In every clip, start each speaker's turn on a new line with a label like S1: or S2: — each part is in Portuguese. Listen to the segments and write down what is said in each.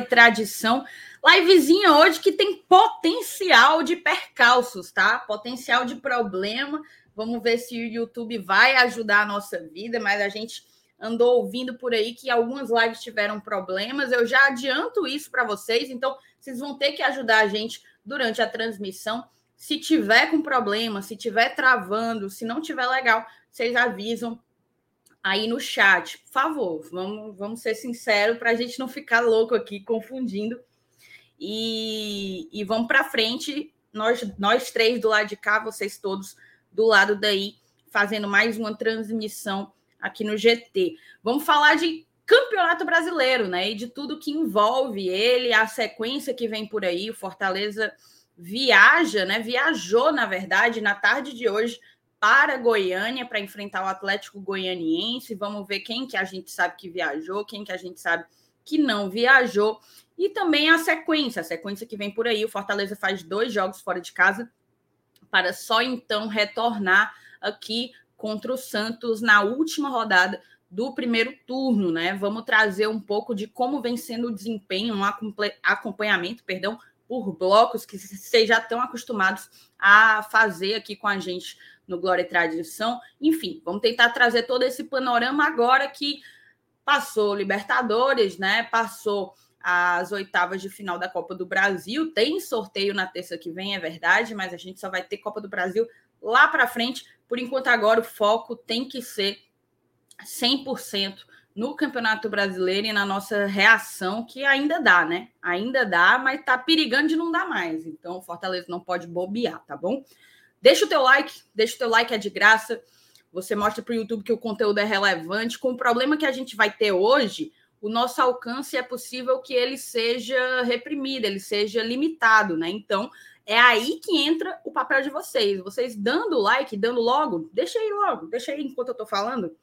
S1: e Tradição. Livezinha hoje que tem potencial de percalços, tá? Potencial de problema. Vamos ver se o YouTube vai ajudar a nossa vida, mas a gente andou ouvindo por aí que algumas lives tiveram problemas. Eu já adianto isso para vocês, então vocês vão ter que ajudar a gente durante a transmissão. Se tiver com problema, se tiver travando, se não tiver legal, vocês avisam aí no chat. Por favor, vamos, vamos ser sinceros para a gente não ficar louco aqui confundindo. E, e vamos para frente, nós, nós três do lado de cá, vocês todos do lado daí, fazendo mais uma transmissão aqui no GT. Vamos falar de Campeonato Brasileiro, né? E de tudo que envolve ele, a sequência que vem por aí. O Fortaleza viaja, né? Viajou, na verdade, na tarde de hoje para Goiânia para enfrentar o Atlético Goianiense. Vamos ver quem que a gente sabe que viajou, quem que a gente sabe que não viajou. E também a sequência, a sequência que vem por aí. O Fortaleza faz dois jogos fora de casa para só então retornar aqui contra o Santos na última rodada do primeiro turno, né? Vamos trazer um pouco de como vem sendo o desempenho, um acompanhamento, perdão, por blocos que vocês já estão acostumados a fazer aqui com a gente no Glória e Tradição. Enfim, vamos tentar trazer todo esse panorama agora que passou Libertadores, né? Passou as oitavas de final da Copa do Brasil. Tem sorteio na terça que vem, é verdade, mas a gente só vai ter Copa do Brasil lá para frente. Por enquanto, agora o foco tem que ser 100% no Campeonato Brasileiro e na nossa reação, que ainda dá, né? Ainda dá, mas tá perigando de não dar mais. Então, o Fortaleza não pode bobear, tá bom? Deixa o teu like, deixa o teu like, é de graça. Você mostra para o YouTube que o conteúdo é relevante. Com o problema que a gente vai ter hoje, o nosso alcance é possível que ele seja reprimido, ele seja limitado, né? Então, é aí que entra o papel de vocês. Vocês dando like, dando logo, deixa aí logo, deixa aí enquanto eu estou falando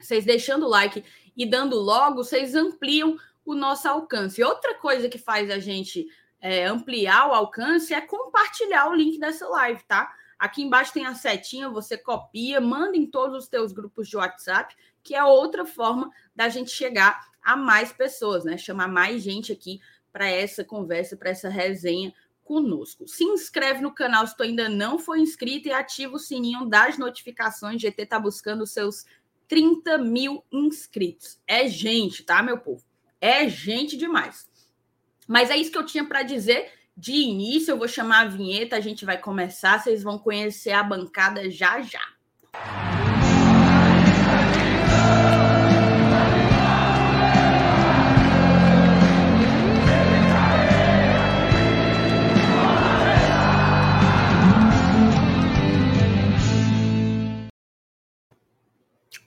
S1: vocês deixando o like e dando logo, vocês ampliam o nosso alcance. Outra coisa que faz a gente é, ampliar o alcance é compartilhar o link dessa live, tá? Aqui embaixo tem a setinha, você copia, manda em todos os teus grupos de WhatsApp, que é outra forma da gente chegar a mais pessoas, né? Chamar mais gente aqui para essa conversa, para essa resenha conosco. Se inscreve no canal se tu ainda não for inscrito e ativa o sininho das notificações. GT tá buscando os seus 30 mil inscritos. É gente, tá, meu povo? É gente demais. Mas é isso que eu tinha para dizer. De início, eu vou chamar a vinheta, a gente vai começar, vocês vão conhecer a bancada já já.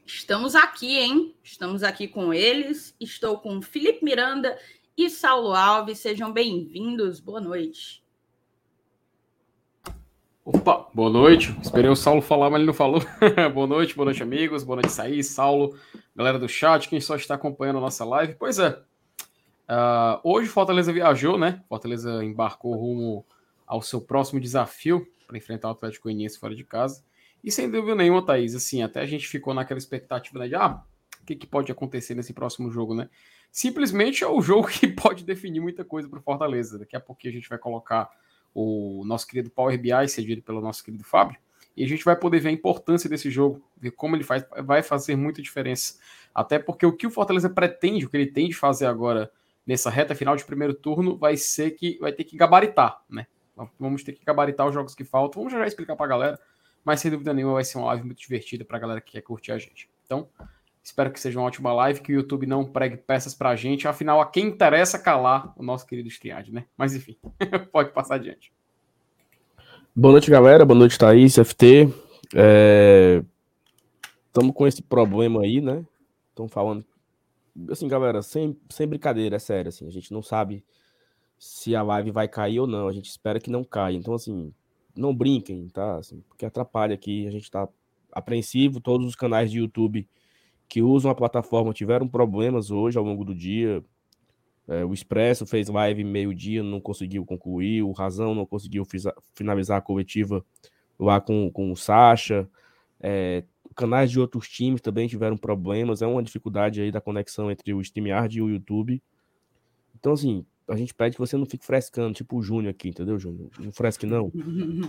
S1: Estamos aqui, hein? Estamos aqui com eles. Estou com Felipe Miranda e Saulo Alves. Sejam bem-vindos. Boa noite.
S2: Opa, boa noite. Esperei o Saulo falar, mas ele não falou. boa noite, boa noite, amigos. Boa noite, Saí, Saulo, galera do chat, quem só está acompanhando a nossa live. Pois é. Uh, hoje Fortaleza viajou, né? Fortaleza embarcou rumo ao seu próximo desafio para enfrentar o Atlético Goianiense fora de casa. E sem dúvida nenhuma, Thaís, assim, até a gente ficou naquela expectativa né, de ah, o que, que pode acontecer nesse próximo jogo, né? Simplesmente é o jogo que pode definir muita coisa para o Fortaleza. Daqui a pouco a gente vai colocar o nosso querido Power BI, cedido pelo nosso querido Fábio, e a gente vai poder ver a importância desse jogo, ver como ele faz, vai fazer muita diferença. Até porque o que o Fortaleza pretende, o que ele tem de fazer agora nessa reta final de primeiro turno, vai ser que vai ter que gabaritar, né? Vamos ter que gabaritar os jogos que faltam. Vamos já explicar para a galera mas sem dúvida nenhuma vai ser uma live muito divertida para a galera que quer curtir a gente. Então, espero que seja uma ótima live, que o YouTube não pregue peças para a gente. Afinal, a quem interessa calar o nosso querido Striade, né? Mas enfim, pode passar adiante.
S3: Boa noite, galera. Boa noite, Thaís, FT. Estamos é... com esse problema aí, né? Estão falando. Assim, galera, sem, sem brincadeira, é sério. Assim, a gente não sabe se a live vai cair ou não. A gente espera que não caia. Então, assim, não brinquem, tá? Assim, porque atrapalha aqui, a gente tá apreensivo, todos os canais de YouTube que usam a plataforma tiveram problemas hoje ao longo do dia. É, o Expresso fez live meio-dia, não conseguiu concluir, o Razão não conseguiu finalizar a coletiva lá com, com o Sacha. É, canais de outros times também tiveram problemas. É uma dificuldade aí da conexão entre o StreamYard e o YouTube. Então, assim, a gente pede que você não fique frescando, tipo o Júnior aqui, entendeu, Júnior? Não fresque, não.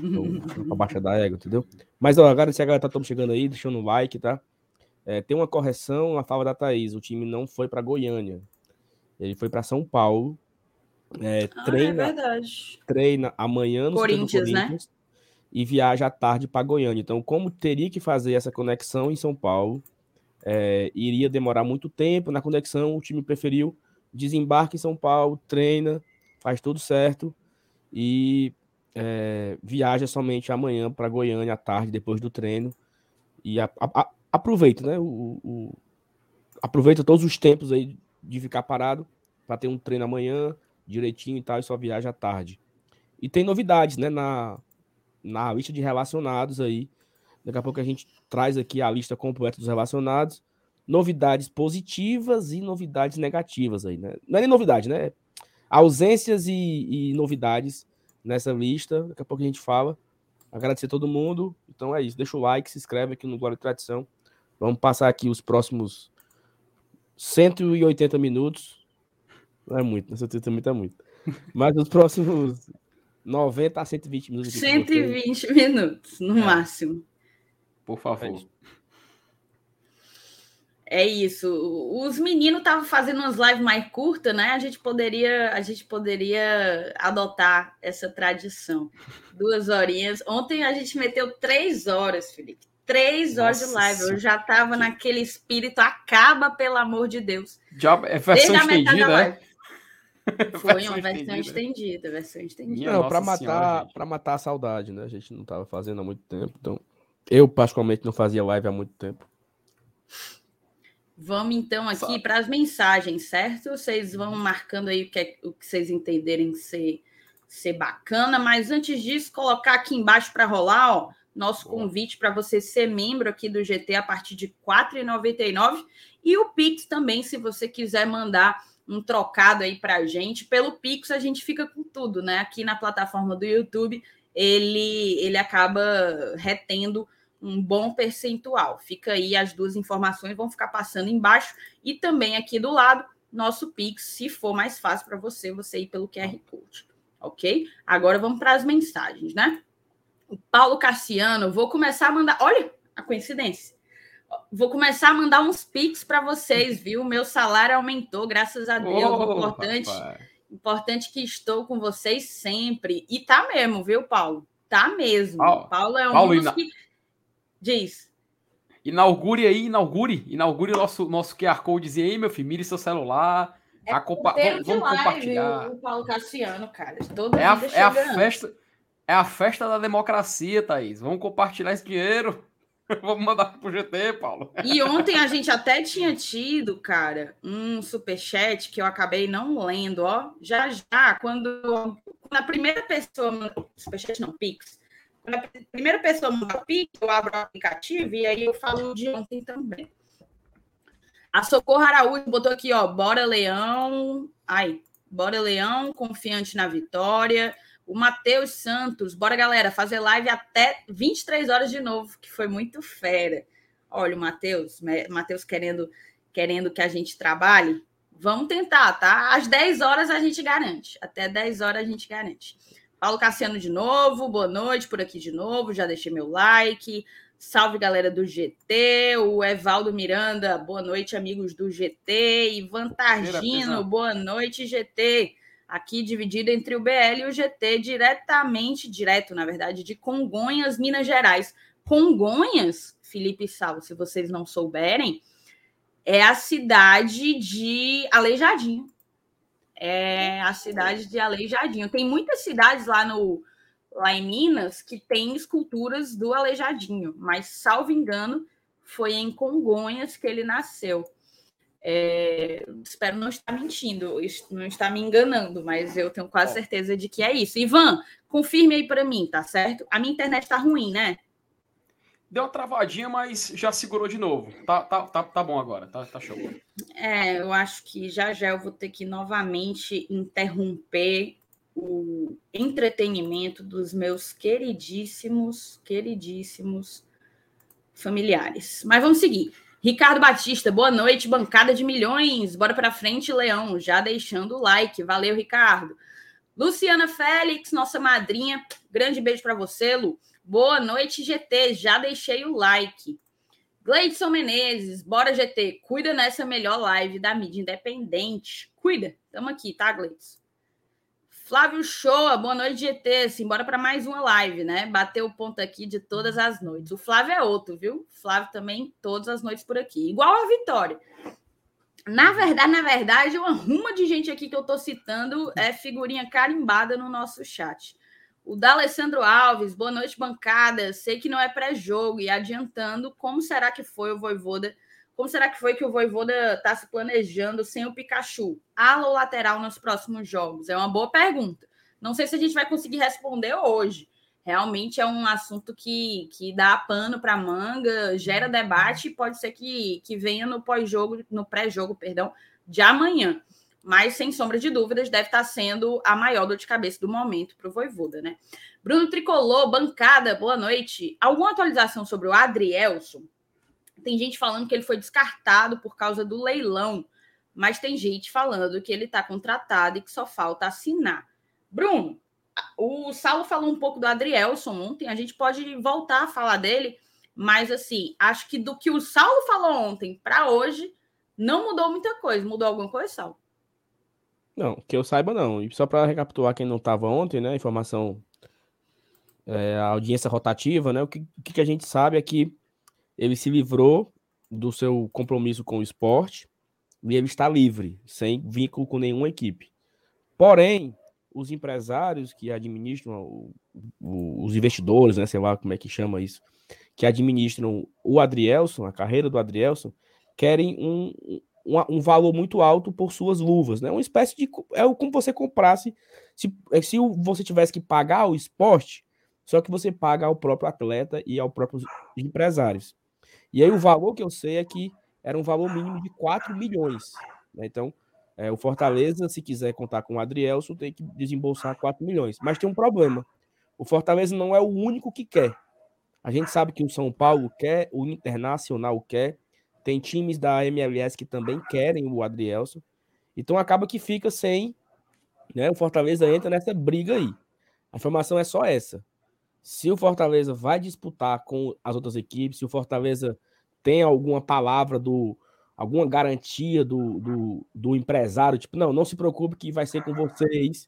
S3: Então, pra baixa da égua, entendeu? Mas, ó, agora se a galera tá chegando aí, deixando um like, tá? É, tem uma correção na fala da Thaís. O time não foi para Goiânia. Ele foi para São Paulo. É, ah, treina, é verdade. Treina amanhã no
S1: Corinthians, né?
S3: E viaja à tarde para Goiânia. Então, como teria que fazer essa conexão em São Paulo, é, iria demorar muito tempo na conexão, o time preferiu desembarque em São Paulo, treina, faz tudo certo e é, viaja somente amanhã para Goiânia à tarde, depois do treino. E a, a, a, aproveita, né? O, o, aproveita todos os tempos aí de ficar parado para ter um treino amanhã direitinho e tal, e só viaja à tarde. E tem novidades, né? Na, na lista de relacionados aí. Daqui a pouco a gente traz aqui a lista completa dos relacionados novidades positivas e novidades negativas aí, né? Não é nem novidade, né? Ausências e, e novidades nessa lista. Daqui a pouco a gente fala. Agradecer a todo mundo. Então é isso. Deixa o like, se inscreve aqui no e Tradição. Vamos passar aqui os próximos 180 minutos. Não é muito, né? 180 minutos é muito. Mas os próximos 90 a 120 minutos.
S1: 120 minutos, no é. máximo.
S2: Por favor. É
S1: é isso. Os meninos estavam fazendo umas lives mais curtas, né? A gente poderia, a gente poderia adotar essa tradição. Duas horinhas. Ontem a gente meteu três horas, Felipe. Três horas Nossa, de live. Eu já estava naquele espírito. Acaba, pelo amor de Deus.
S2: Já é versão estendida, né?
S1: Foi uma versão estendida, versão estendida.
S3: Não, para matar, para matar a saudade, né? A gente não estava fazendo há muito tempo, então eu particularmente não fazia live há muito tempo.
S1: Vamos então aqui para as mensagens, certo? Vocês vão uhum. marcando aí o que, é, o que vocês entenderem ser, ser bacana, mas antes disso, colocar aqui embaixo para rolar, ó, nosso convite para você ser membro aqui do GT a partir de R$ 4,99 e o Pix também, se você quiser mandar um trocado aí para a gente. Pelo Pix a gente fica com tudo, né? Aqui na plataforma do YouTube ele, ele acaba retendo um bom percentual. Fica aí as duas informações, vão ficar passando embaixo e também aqui do lado, nosso Pix, se for mais fácil para você, você ir pelo QR Code. Ok? Agora vamos para as mensagens, né? O Paulo Cassiano, vou começar a mandar. Olha a coincidência. Vou começar a mandar uns Pix para vocês, viu? Meu salário aumentou, graças a Deus. Oh, importante, importante que estou com vocês sempre. E tá mesmo, viu, Paulo? Tá mesmo. Paulo, Paulo é um Paulo, dos que Diz.
S2: Inaugure aí, inaugure, inaugure o nosso, nosso QR Code aí, meu filho, mire seu celular.
S1: É a compa vamos, vamos live, compartilhar. O Paulo Cassiano, cara. Todo
S2: é, a, é a festa. É a festa da democracia, Thaís. Vamos compartilhar esse dinheiro. Vamos mandar pro GT, Paulo.
S1: E ontem a gente até tinha tido, cara, um superchat que eu acabei não lendo, ó. Já já, quando, quando a primeira pessoa. Superchat não, Pix quando a primeira pessoa manda Pix, eu abro o aplicativo e aí eu falo de ontem também. A Socorro Araújo botou aqui, ó, bora Leão. Ai, bora Leão, confiante na vitória. O Matheus Santos, bora galera, fazer live até 23 horas de novo, que foi muito fera. Olha, o Matheus, Matheus querendo, querendo que a gente trabalhe. Vamos tentar, tá? Às 10 horas a gente garante. Até 10 horas a gente garante. Paulo Cassiano de novo, boa noite por aqui de novo, já deixei meu like. Salve galera do GT, o Evaldo Miranda, boa noite, amigos do GT. Ivan Targino, boa noite, GT. Aqui dividido entre o BL e o GT, diretamente, direto, na verdade, de Congonhas, Minas Gerais. Congonhas, Felipe Salvo, se vocês não souberem, é a cidade de Aleijadinho é a cidade de Aleijadinho. Tem muitas cidades lá no lá em Minas que tem esculturas do Aleijadinho, mas salvo engano foi em Congonhas que ele nasceu. É, espero não estar mentindo, não estar me enganando, mas eu tenho quase certeza de que é isso. Ivan, confirme aí para mim, tá certo? A minha internet está ruim, né?
S2: Deu uma travadinha, mas já segurou de novo. Tá, tá, tá, tá bom agora, tá, tá show.
S1: É, eu acho que já já eu vou ter que novamente interromper o entretenimento dos meus queridíssimos, queridíssimos familiares. Mas vamos seguir. Ricardo Batista, boa noite, bancada de milhões. Bora para frente, Leão. Já deixando o like. Valeu, Ricardo. Luciana Félix, nossa madrinha. Grande beijo para você, Lu. Boa noite, GT. Já deixei o like. Gleidson Menezes, bora GT. Cuida nessa melhor live da mídia independente. Cuida. Tamo aqui, tá, Gleidson? Flávio Shoa, boa noite, GT. Simbora para mais uma live, né? Bateu o ponto aqui de todas as noites. O Flávio é outro, viu? Flávio também todas as noites por aqui. Igual a Vitória. Na verdade, na verdade, uma ruma de gente aqui que eu tô citando é figurinha carimbada no nosso chat. O D'Alessandro Alves, boa noite, bancada. Sei que não é pré-jogo e adiantando, como será que foi o Voivoda como será que foi que o Voivoda está se planejando sem o Pikachu? Ala ou lateral nos próximos jogos? É uma boa pergunta. Não sei se a gente vai conseguir responder hoje. Realmente é um assunto que, que dá pano para manga, gera debate e pode ser que, que venha no pós-jogo, no pré-jogo, perdão, de amanhã. Mas, sem sombra de dúvidas, deve estar tá sendo a maior dor de cabeça do momento para o Voivoda, né? Bruno Tricolor, bancada, boa noite. Alguma atualização sobre o Adrielson? Tem gente falando que ele foi descartado por causa do leilão, mas tem gente falando que ele está contratado e que só falta assinar. Bruno, o Saulo falou um pouco do Adrielson ontem, a gente pode voltar a falar dele, mas assim, acho que do que o Saulo falou ontem para hoje, não mudou muita coisa. Mudou alguma coisa, Saulo?
S3: Não, que eu saiba não. E só para recapitular quem não estava ontem, né? Informação, é, a audiência rotativa, né? O que, que a gente sabe é que ele se livrou do seu compromisso com o esporte e ele está livre, sem vínculo com nenhuma equipe. Porém, os empresários que administram, o, o, os investidores, né, sei lá como é que chama isso, que administram o Adrielson, a carreira do Adrielson, querem um, um, um, valor muito alto por suas luvas, né? Uma espécie de é como você comprasse se, é, se você tivesse que pagar o esporte, só que você paga ao próprio atleta e ao próprio empresários. E aí o valor que eu sei é que era um valor mínimo de 4 milhões. Né? Então, é, o Fortaleza, se quiser contar com o Adrielson, tem que desembolsar 4 milhões. Mas tem um problema. O Fortaleza não é o único que quer. A gente sabe que o São Paulo quer, o Internacional quer, tem times da MLS que também querem o Adrielson. Então acaba que fica sem. Né? O Fortaleza entra nessa briga aí. A informação é só essa se o Fortaleza vai disputar com as outras equipes, se o Fortaleza tem alguma palavra do alguma garantia do, do, do, empresário, tipo, não, não se preocupe que vai ser com vocês.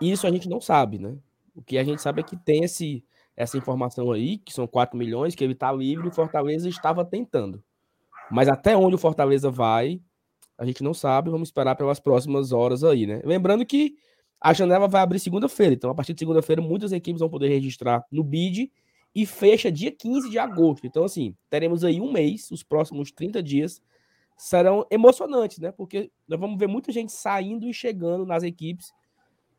S3: Isso a gente não sabe, né? O que a gente sabe é que tem esse, essa informação aí, que são 4 milhões, que ele está livre e o Fortaleza estava tentando. Mas até onde o Fortaleza vai, a gente não sabe, vamos esperar pelas próximas horas aí, né? Lembrando que a janela vai abrir segunda-feira, então a partir de segunda-feira muitas equipes vão poder registrar no BID e fecha dia 15 de agosto. Então, assim, teremos aí um mês, os próximos 30 dias serão emocionantes, né? Porque nós vamos ver muita gente saindo e chegando nas equipes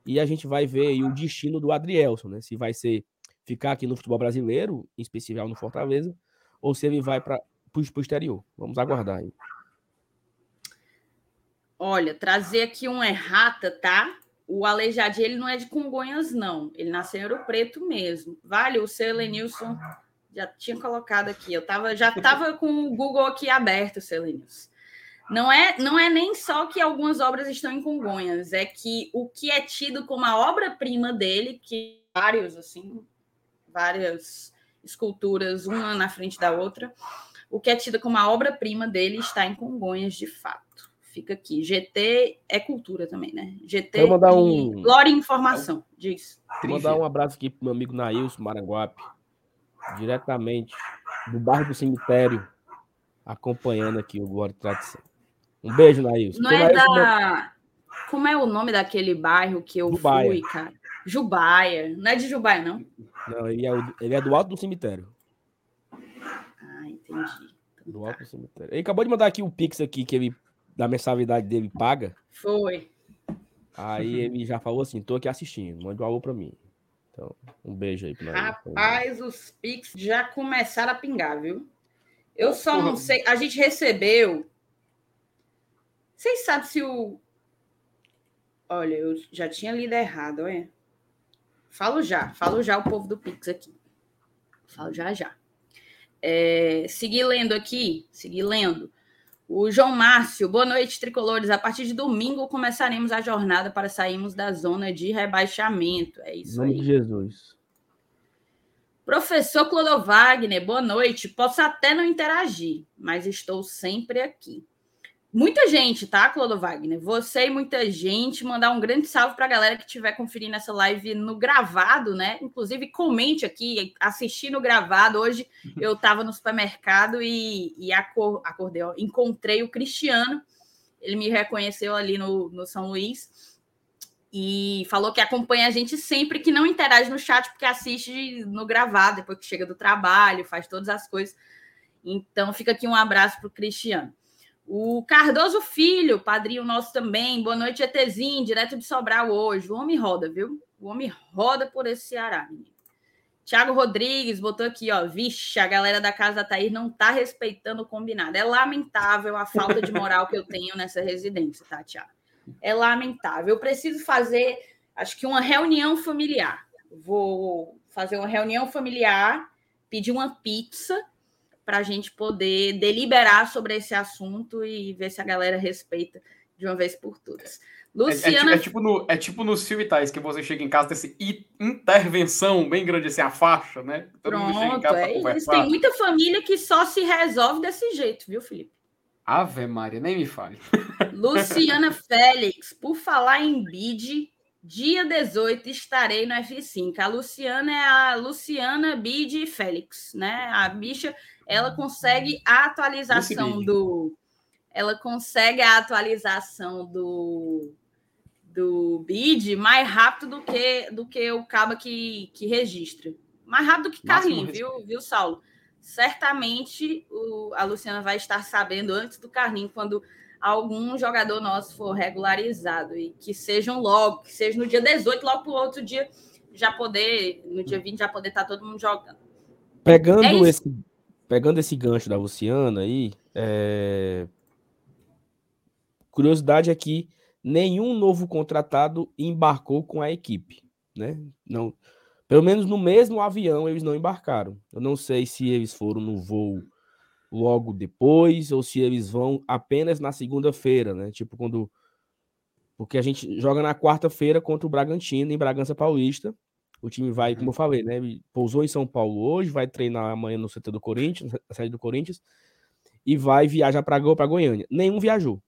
S3: e a gente vai ver o destino do Adrielson, né? Se vai ser ficar aqui no futebol brasileiro, em especial no Fortaleza, ou se ele vai para o exterior. Vamos aguardar aí.
S1: Olha, trazer aqui um errata, tá? O Aleijadinho, ele não é de Congonhas, não. Ele nasceu em Ouro Preto mesmo. Vale, o seu Helenilson já tinha colocado aqui. Eu tava, já estava com o Google aqui aberto, seu Helenilson. Não é, não é nem só que algumas obras estão em Congonhas, é que o que é tido como a obra-prima dele, que vários, assim, várias esculturas, uma na frente da outra, o que é tido como a obra-prima dele está em Congonhas, de fato. Fica aqui. GT é cultura também, né? GT
S3: Vou mandar um...
S1: Glória e Informação, diz.
S3: Vou mandar um abraço aqui pro meu amigo Nailson Maranguape, diretamente do bairro do cemitério, acompanhando aqui o Glória e Tradição. Um beijo, Nailson.
S1: Não é Nailson, da... Como é o nome daquele bairro que eu Jubaia. fui, cara? Jubaia. Não é de Jubaia, não?
S3: Não, ele é, o... ele é do alto do cemitério.
S1: Ah, entendi.
S3: Do alto do cemitério. Ele acabou de mandar aqui o Pix aqui, que ele da mensalidade dele paga.
S1: Foi.
S3: Aí ele já falou assim: tô aqui assistindo, mande um alô pra mim. Então, um beijo aí
S1: pra Rapaz, os Pix já começaram a pingar, viu? Eu só não sei. A gente recebeu. Vocês sabem se o. Olha, eu já tinha lido errado, olha. Falo já, falo já o povo do Pix aqui. Falo já já. É, seguir lendo aqui, seguir lendo. O João Márcio, boa noite, tricolores. A partir de domingo começaremos a jornada para sairmos da zona de rebaixamento. É isso
S3: nome
S1: aí.
S3: de Jesus.
S1: Professor Clodovagner, boa noite. Posso até não interagir, mas estou sempre aqui. Muita gente, tá, Clodo Wagner? Você e muita gente. Mandar um grande salve para a galera que estiver conferindo essa live no gravado, né? Inclusive, comente aqui, assisti no gravado. Hoje eu estava no supermercado e, e acordei, ó, encontrei o Cristiano. Ele me reconheceu ali no, no São Luís e falou que acompanha a gente sempre, que não interage no chat, porque assiste no gravado, depois que chega do trabalho, faz todas as coisas. Então, fica aqui um abraço para o Cristiano. O Cardoso Filho, padrinho nosso também. Boa noite, ETzinho, direto de Sobral hoje. O homem roda, viu? O homem roda por esse Ceará. Tiago Rodrigues botou aqui, ó. Vixe, a galera da casa da Thaís não tá respeitando o combinado. É lamentável a falta de moral que eu tenho nessa residência, tá, Tiago? É lamentável. Eu preciso fazer, acho que uma reunião familiar. Vou fazer uma reunião familiar, pedir uma pizza para a gente poder deliberar sobre esse assunto e ver se a galera respeita de uma vez por todas.
S2: Luciana... É, é, é tipo no, é tipo no Civitais, que você chega em casa, tem essa intervenção bem grande, assim, a faixa, né?
S1: Todo Pronto, é isso. Tem muita família que só se resolve desse jeito, viu, Felipe?
S2: Ave Maria, nem me fale.
S1: Luciana Félix, por falar em bid, dia 18 estarei no F5. A Luciana é a Luciana Bid Félix, né? A bicha ela consegue a atualização do. Ela consegue a atualização do, do bid mais rápido do que, do que o cabo que, que registra. Mais rápido que Carlinhos, viu, viu, Saulo? Certamente o, a Luciana vai estar sabendo antes do Carlinhos, quando algum jogador nosso for regularizado. E que sejam logo, que seja no dia 18, logo para o outro dia já poder, no dia 20, já poder estar todo mundo jogando.
S3: Pegando é esse pegando esse gancho da Luciana aí, é... curiosidade é que nenhum novo contratado embarcou com a equipe, né? Não, pelo menos no mesmo avião eles não embarcaram. Eu não sei se eles foram no voo logo depois ou se eles vão apenas na segunda-feira, né? Tipo quando porque a gente joga na quarta-feira contra o Bragantino em Bragança Paulista o time vai, como eu uhum. falei, né? Pousou em São Paulo hoje, vai treinar amanhã no CT do Corinthians, na sede do Corinthians, e vai viajar para Go, para Goiânia. Nenhum viajou.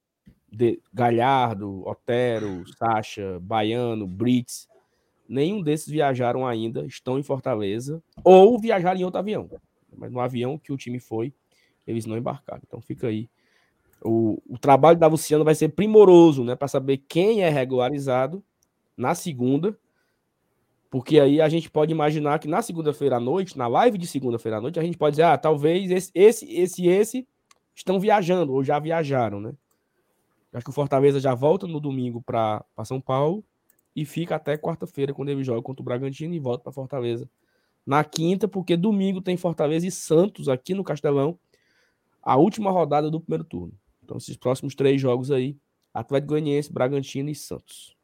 S3: De Galhardo, Otero, Sacha, Baiano, Brits, nenhum desses viajaram ainda, estão em Fortaleza, ou viajaram em outro avião. Mas no avião que o time foi, eles não embarcaram. Então fica aí. O, o trabalho da Luciana vai ser primoroso, né? Para saber quem é regularizado na segunda porque aí a gente pode imaginar que na segunda-feira à noite, na live de segunda-feira à noite, a gente pode dizer, ah, talvez esse, esse, esse, esse estão viajando ou já viajaram, né? Acho que o Fortaleza já volta no domingo para São Paulo e fica até quarta-feira quando ele joga contra o Bragantino e volta para Fortaleza na quinta, porque domingo tem Fortaleza e Santos aqui no Castelão, a última rodada do primeiro turno. Então, esses próximos três jogos aí, Atlético Goianiense, Bragantino e Santos.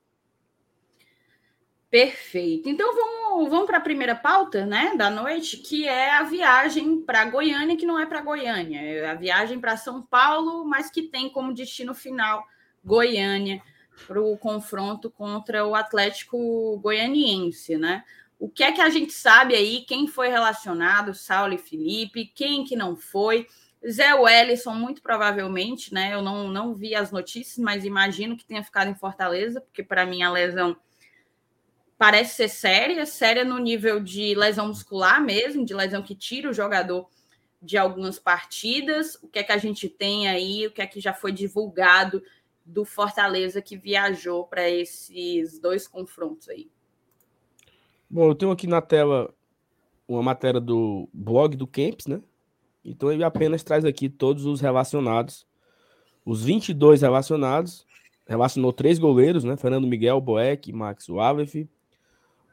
S1: Perfeito. Então vamos, vamos para a primeira pauta né, da noite, que é a viagem para Goiânia, que não é para Goiânia, é a viagem para São Paulo, mas que tem como destino final Goiânia para o confronto contra o Atlético Goianiense, né? O que é que a gente sabe aí? Quem foi relacionado? Saulo e Felipe, quem que não foi? Zé Wellison, muito provavelmente, né? Eu não, não vi as notícias, mas imagino que tenha ficado em Fortaleza, porque para mim a lesão parece ser séria, séria no nível de lesão muscular mesmo, de lesão que tira o jogador de algumas partidas. O que é que a gente tem aí? O que é que já foi divulgado do Fortaleza que viajou para esses dois confrontos aí?
S3: Bom, eu tenho aqui na tela uma matéria do blog do Camps, né? Então ele apenas traz aqui todos os relacionados, os 22 relacionados, relacionou três goleiros, né? Fernando Miguel, Boeck, Max Wavef,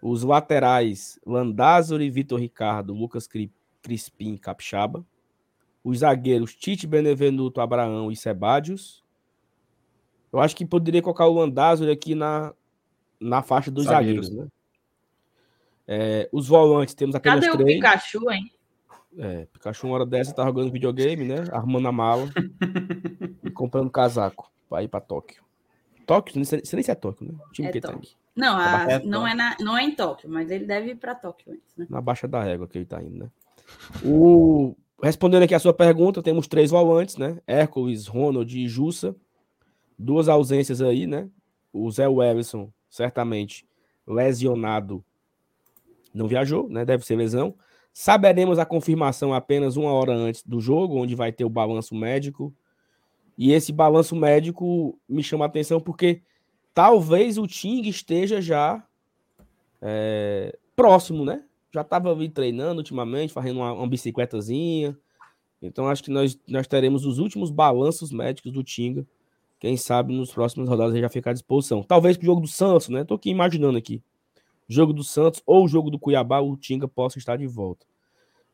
S3: os laterais, Landázuri, Vitor Ricardo, Lucas Crispim, Capixaba. Os zagueiros, Tite, Benevenuto, Abraão e Sebadios. Eu acho que poderia colocar o Landázuri aqui na, na faixa dos zagueiros, zagueiros né? É, os volantes, temos apenas
S1: Cadê
S3: três.
S1: o Pikachu, hein?
S3: É, Pikachu uma hora dessa tá jogando videogame, né? Arrumando a mala e comprando casaco pra ir pra Tóquio. Tóquio? Você nem se é Tóquio, né?
S1: O time é que tá aqui. Não, a, é não, é na, não é em Tóquio, mas ele deve ir pra Tóquio antes, né?
S3: Na Baixa da Régua que ele tá indo, né? O... Respondendo aqui a sua pergunta, temos três volantes, né? Hércules, Ronald e Jussa. Duas ausências aí, né? O Zé Wellison, certamente lesionado, não viajou, né? Deve ser lesão. Saberemos a confirmação apenas uma hora antes do jogo, onde vai ter o balanço médico. E esse balanço médico me chama a atenção porque talvez o Ting esteja já é, próximo, né? Já estava treinando ultimamente, fazendo uma, uma, bicicletazinha. Então acho que nós, nós teremos os últimos balanços médicos do Tinga. Quem sabe nos próximos rodadas ele já ficar à disposição. Talvez pro jogo do Santos, né? Tô aqui imaginando aqui jogo do Santos ou jogo do Cuiabá, o Tinga possa estar de volta.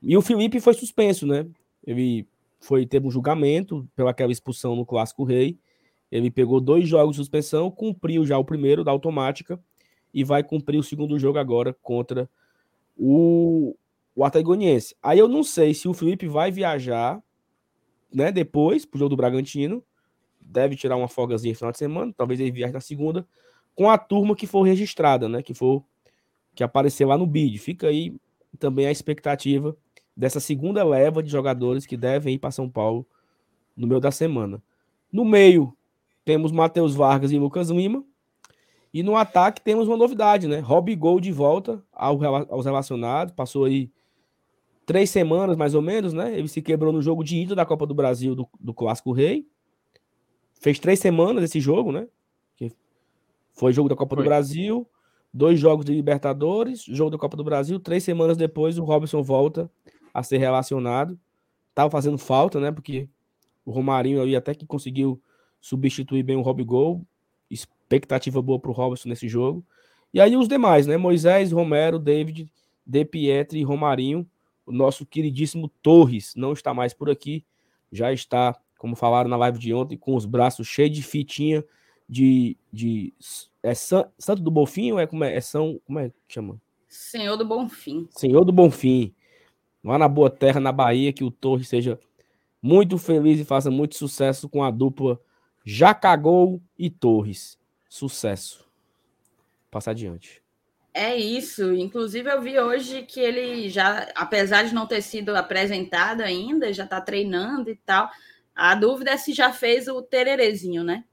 S3: E o Felipe foi suspenso, né? Ele foi teve um julgamento pelaquela expulsão no Clássico Rei. Ele pegou dois jogos de suspensão, cumpriu já o primeiro da automática e vai cumprir o segundo jogo agora contra o, o Atagoniense. Aí eu não sei se o Felipe vai viajar, né, depois pro jogo do Bragantino. Deve tirar uma folgazinha no final de semana, talvez ele viaje na segunda, com a turma que for registrada, né, que for que apareceu lá no bid. Fica aí também a expectativa dessa segunda leva de jogadores que devem ir para São Paulo no meio da semana. No meio, temos Matheus Vargas e Lucas Lima. E no ataque temos uma novidade, né? Rob Gol de volta aos relacionados. Passou aí três semanas, mais ou menos, né? Ele se quebrou no jogo de ida da Copa do Brasil do, do Clássico Rei. Fez três semanas esse jogo, né? Que foi jogo da Copa foi. do Brasil dois jogos de Libertadores, jogo da Copa do Brasil. Três semanas depois, o Robson volta a ser relacionado. Tava fazendo falta, né? Porque o Romarinho aí até que conseguiu substituir bem o Rob Gol. Expectativa boa para o Robson nesse jogo. E aí os demais, né? Moisés, Romero, David, De Pietri e Romarinho. O nosso queridíssimo Torres não está mais por aqui. Já está, como falaram na live de ontem, com os braços cheios de fitinha de, de é San, Santo do Bonfim ou é como é? É São, como é que chama?
S1: Senhor do Bonfim.
S3: Senhor do Bonfim. Lá na Boa Terra, na Bahia, que o Torre seja muito feliz e faça muito sucesso com a dupla Jacagol e Torres. Sucesso. Passa adiante.
S1: É isso. Inclusive, eu vi hoje que ele já, apesar de não ter sido apresentado ainda, já está treinando e tal. A dúvida é se já fez o tererezinho, né?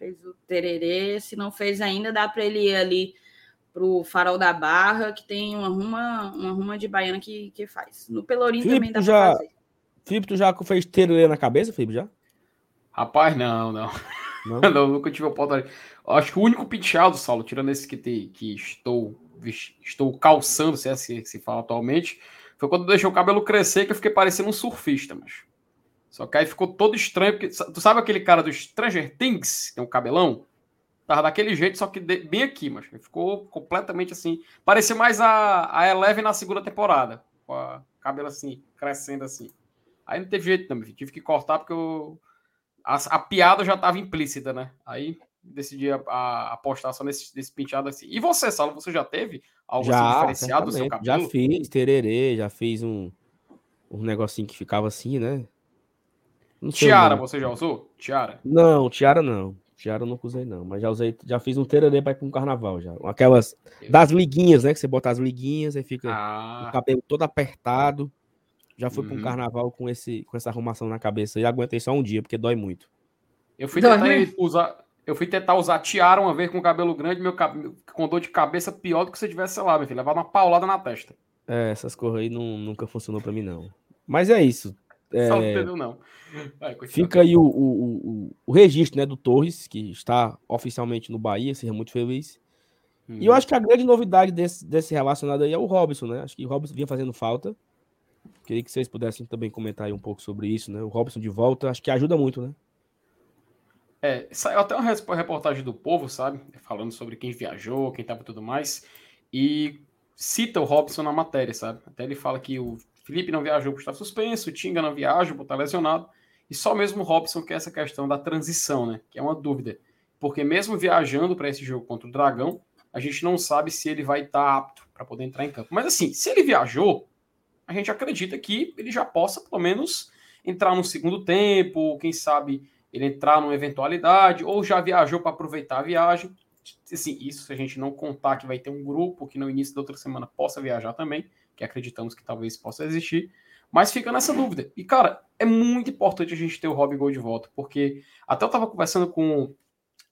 S1: fez o tererê. Se não fez ainda, dá para ele ir ali pro Farol da Barra, que tem uma ruma, uma ruma de baiana que, que faz. No Pelourinho Filipe, também dá
S3: já...
S1: pra fazer.
S3: Felipe, tu já fez tererê na cabeça, Felipe, já?
S2: Rapaz, não, não. Não, não nunca tive a oportunidade. Acho que o único penteado, Saulo, tirando esse que, te, que estou, estou calçando, se é assim que se fala atualmente, foi quando deixou o cabelo crescer que eu fiquei parecendo um surfista, mas. Só que aí ficou todo estranho, porque tu sabe aquele cara do Stranger Things, que tem um cabelão? Tava daquele jeito, só que bem aqui, mas ficou completamente assim. Parecia mais a, a Eleven na segunda temporada, com a cabelo assim, crescendo assim. Aí não teve jeito também, tive que cortar porque eu, a, a piada já estava implícita, né? Aí decidi a, a, apostar só nesse, nesse penteado assim. E você, Saulo, você já teve algo
S3: já,
S2: assim diferenciado do seu cabelo?
S3: Já fiz tererê, já fiz um, um negocinho que ficava assim, né?
S2: Tiara, você já usou? Tiara?
S3: Não, tiara não. Tiara eu nunca usei, não. Mas já usei, já fiz um tererê para ir para um carnaval já. Aquelas das liguinhas, né? Que você bota as liguinhas e fica ah. o cabelo todo apertado. Já fui uhum. para um carnaval com, esse, com essa arrumação na cabeça e aguentei só um dia, porque dói muito.
S2: Eu fui tentar usar. Eu fui tentar usar tiara uma vez com cabelo grande, meu cabelo, com dor de cabeça pior do que se eu tivesse lá, meu filho. Levar uma paulada na testa.
S3: É, essas coisas aí não, nunca funcionou para mim, não. Mas é isso. É,
S2: Só não entendeu, não.
S3: Vai, fica aí o, o, o, o, registro né, do Torres, que está oficialmente no Bahia, seja muito feliz. Hum. E eu uhum. acho que a grande novidade desse, desse relacionado aí é o Robson, né? Acho que o Robson vinha fazendo falta. Queria que vocês pudessem também comentar aí um pouco sobre isso, né? O Robson de volta, acho que ajuda muito, né?
S2: É, saiu até uma reportagem do Povo, sabe? Falando sobre quem viajou, quem tava e tudo mais. E cita o Robson na matéria, sabe? Até ele fala que o Felipe não viajou por estar suspenso, o Tinga não viaja por estar lesionado, e só mesmo o Robson que essa questão da transição, né? Que é uma dúvida. Porque mesmo viajando para esse jogo contra o Dragão, a gente não sabe se ele vai estar apto para poder entrar em campo. Mas assim, se ele viajou, a gente acredita que ele já possa, pelo menos, entrar no segundo tempo, quem sabe ele entrar numa eventualidade, ou já viajou para aproveitar a viagem. Assim, isso se a gente não contar que vai ter um grupo que no início da outra semana possa viajar também, que acreditamos que talvez possa existir. Mas fica nessa dúvida. E, cara, é muito importante a gente ter o Rob Gol de volta, porque até eu estava conversando com,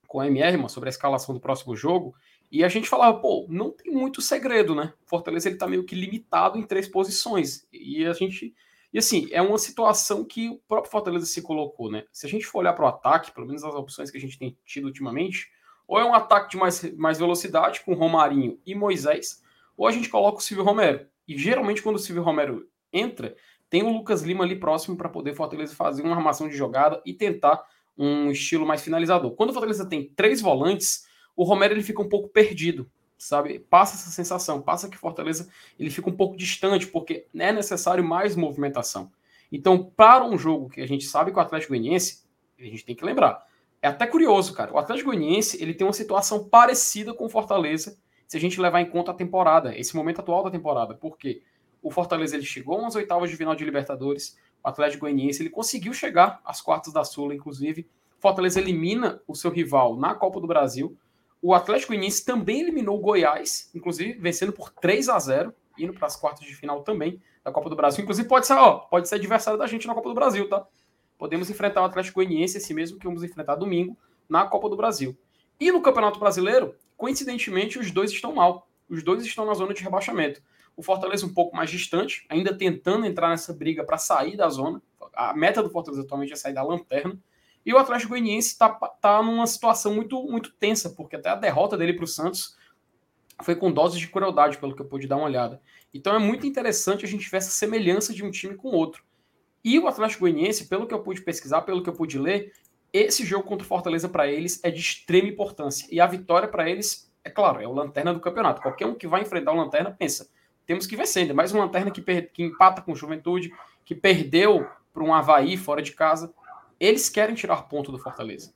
S2: com a MR, sobre a escalação do próximo jogo, e a gente falava, pô, não tem muito segredo, né? Fortaleza ele tá meio que limitado em três posições. E a gente. E assim, é uma situação que o próprio Fortaleza se colocou, né? Se a gente for olhar para o ataque, pelo menos as opções que a gente tem tido ultimamente, ou é um ataque de mais, mais velocidade com Romarinho e Moisés, ou a gente coloca o Silvio Romero. E geralmente, quando o Silvio Romero entra, tem o Lucas Lima ali próximo para poder Fortaleza fazer uma armação de jogada e tentar um estilo mais finalizador. Quando o Fortaleza tem três volantes, o Romero ele fica um pouco perdido, sabe? Passa essa sensação, passa que Fortaleza ele fica um pouco distante, porque é necessário mais movimentação. Então, para um jogo que a gente sabe que o Atlético Goianiense, a gente tem que lembrar, é até curioso, cara. O Atlético Goianiense ele tem uma situação parecida com o Fortaleza, se a gente levar em conta a temporada, esse momento atual da temporada. Por quê? O Fortaleza ele chegou às oitavas de final de Libertadores. O Atlético Goianiense ele conseguiu chegar às quartas da Sula, inclusive. Fortaleza elimina o seu rival na Copa do Brasil. O Atlético Goianiense também eliminou o Goiás, inclusive vencendo por 3 a 0, indo para as quartas de final também da Copa do Brasil. Inclusive pode ser, ó, pode ser adversário da gente na Copa do Brasil, tá? Podemos enfrentar o Atlético Goianiense, esse mesmo que vamos enfrentar domingo na Copa do Brasil. E no Campeonato Brasileiro, coincidentemente, os dois estão mal. Os dois estão na zona de rebaixamento. O Fortaleza um pouco mais distante, ainda tentando entrar nessa briga para sair da zona. A meta do Fortaleza atualmente é sair da lanterna. E o Atlético Goianiense está tá numa situação muito, muito tensa, porque até a derrota dele para o Santos foi com doses de crueldade, pelo que eu pude dar uma olhada. Então é muito interessante a gente ver essa semelhança de um time com o outro. E o Atlético Goianiense, pelo que eu pude pesquisar, pelo que eu pude ler, esse jogo contra o Fortaleza para eles é de extrema importância. E a vitória para eles, é claro, é o lanterna do campeonato. Qualquer um que vai enfrentar o lanterna pensa: temos que vencer. Ainda mais uma lanterna que, que empata com Juventude, que perdeu para um Havaí fora de casa. Eles querem tirar ponto do Fortaleza.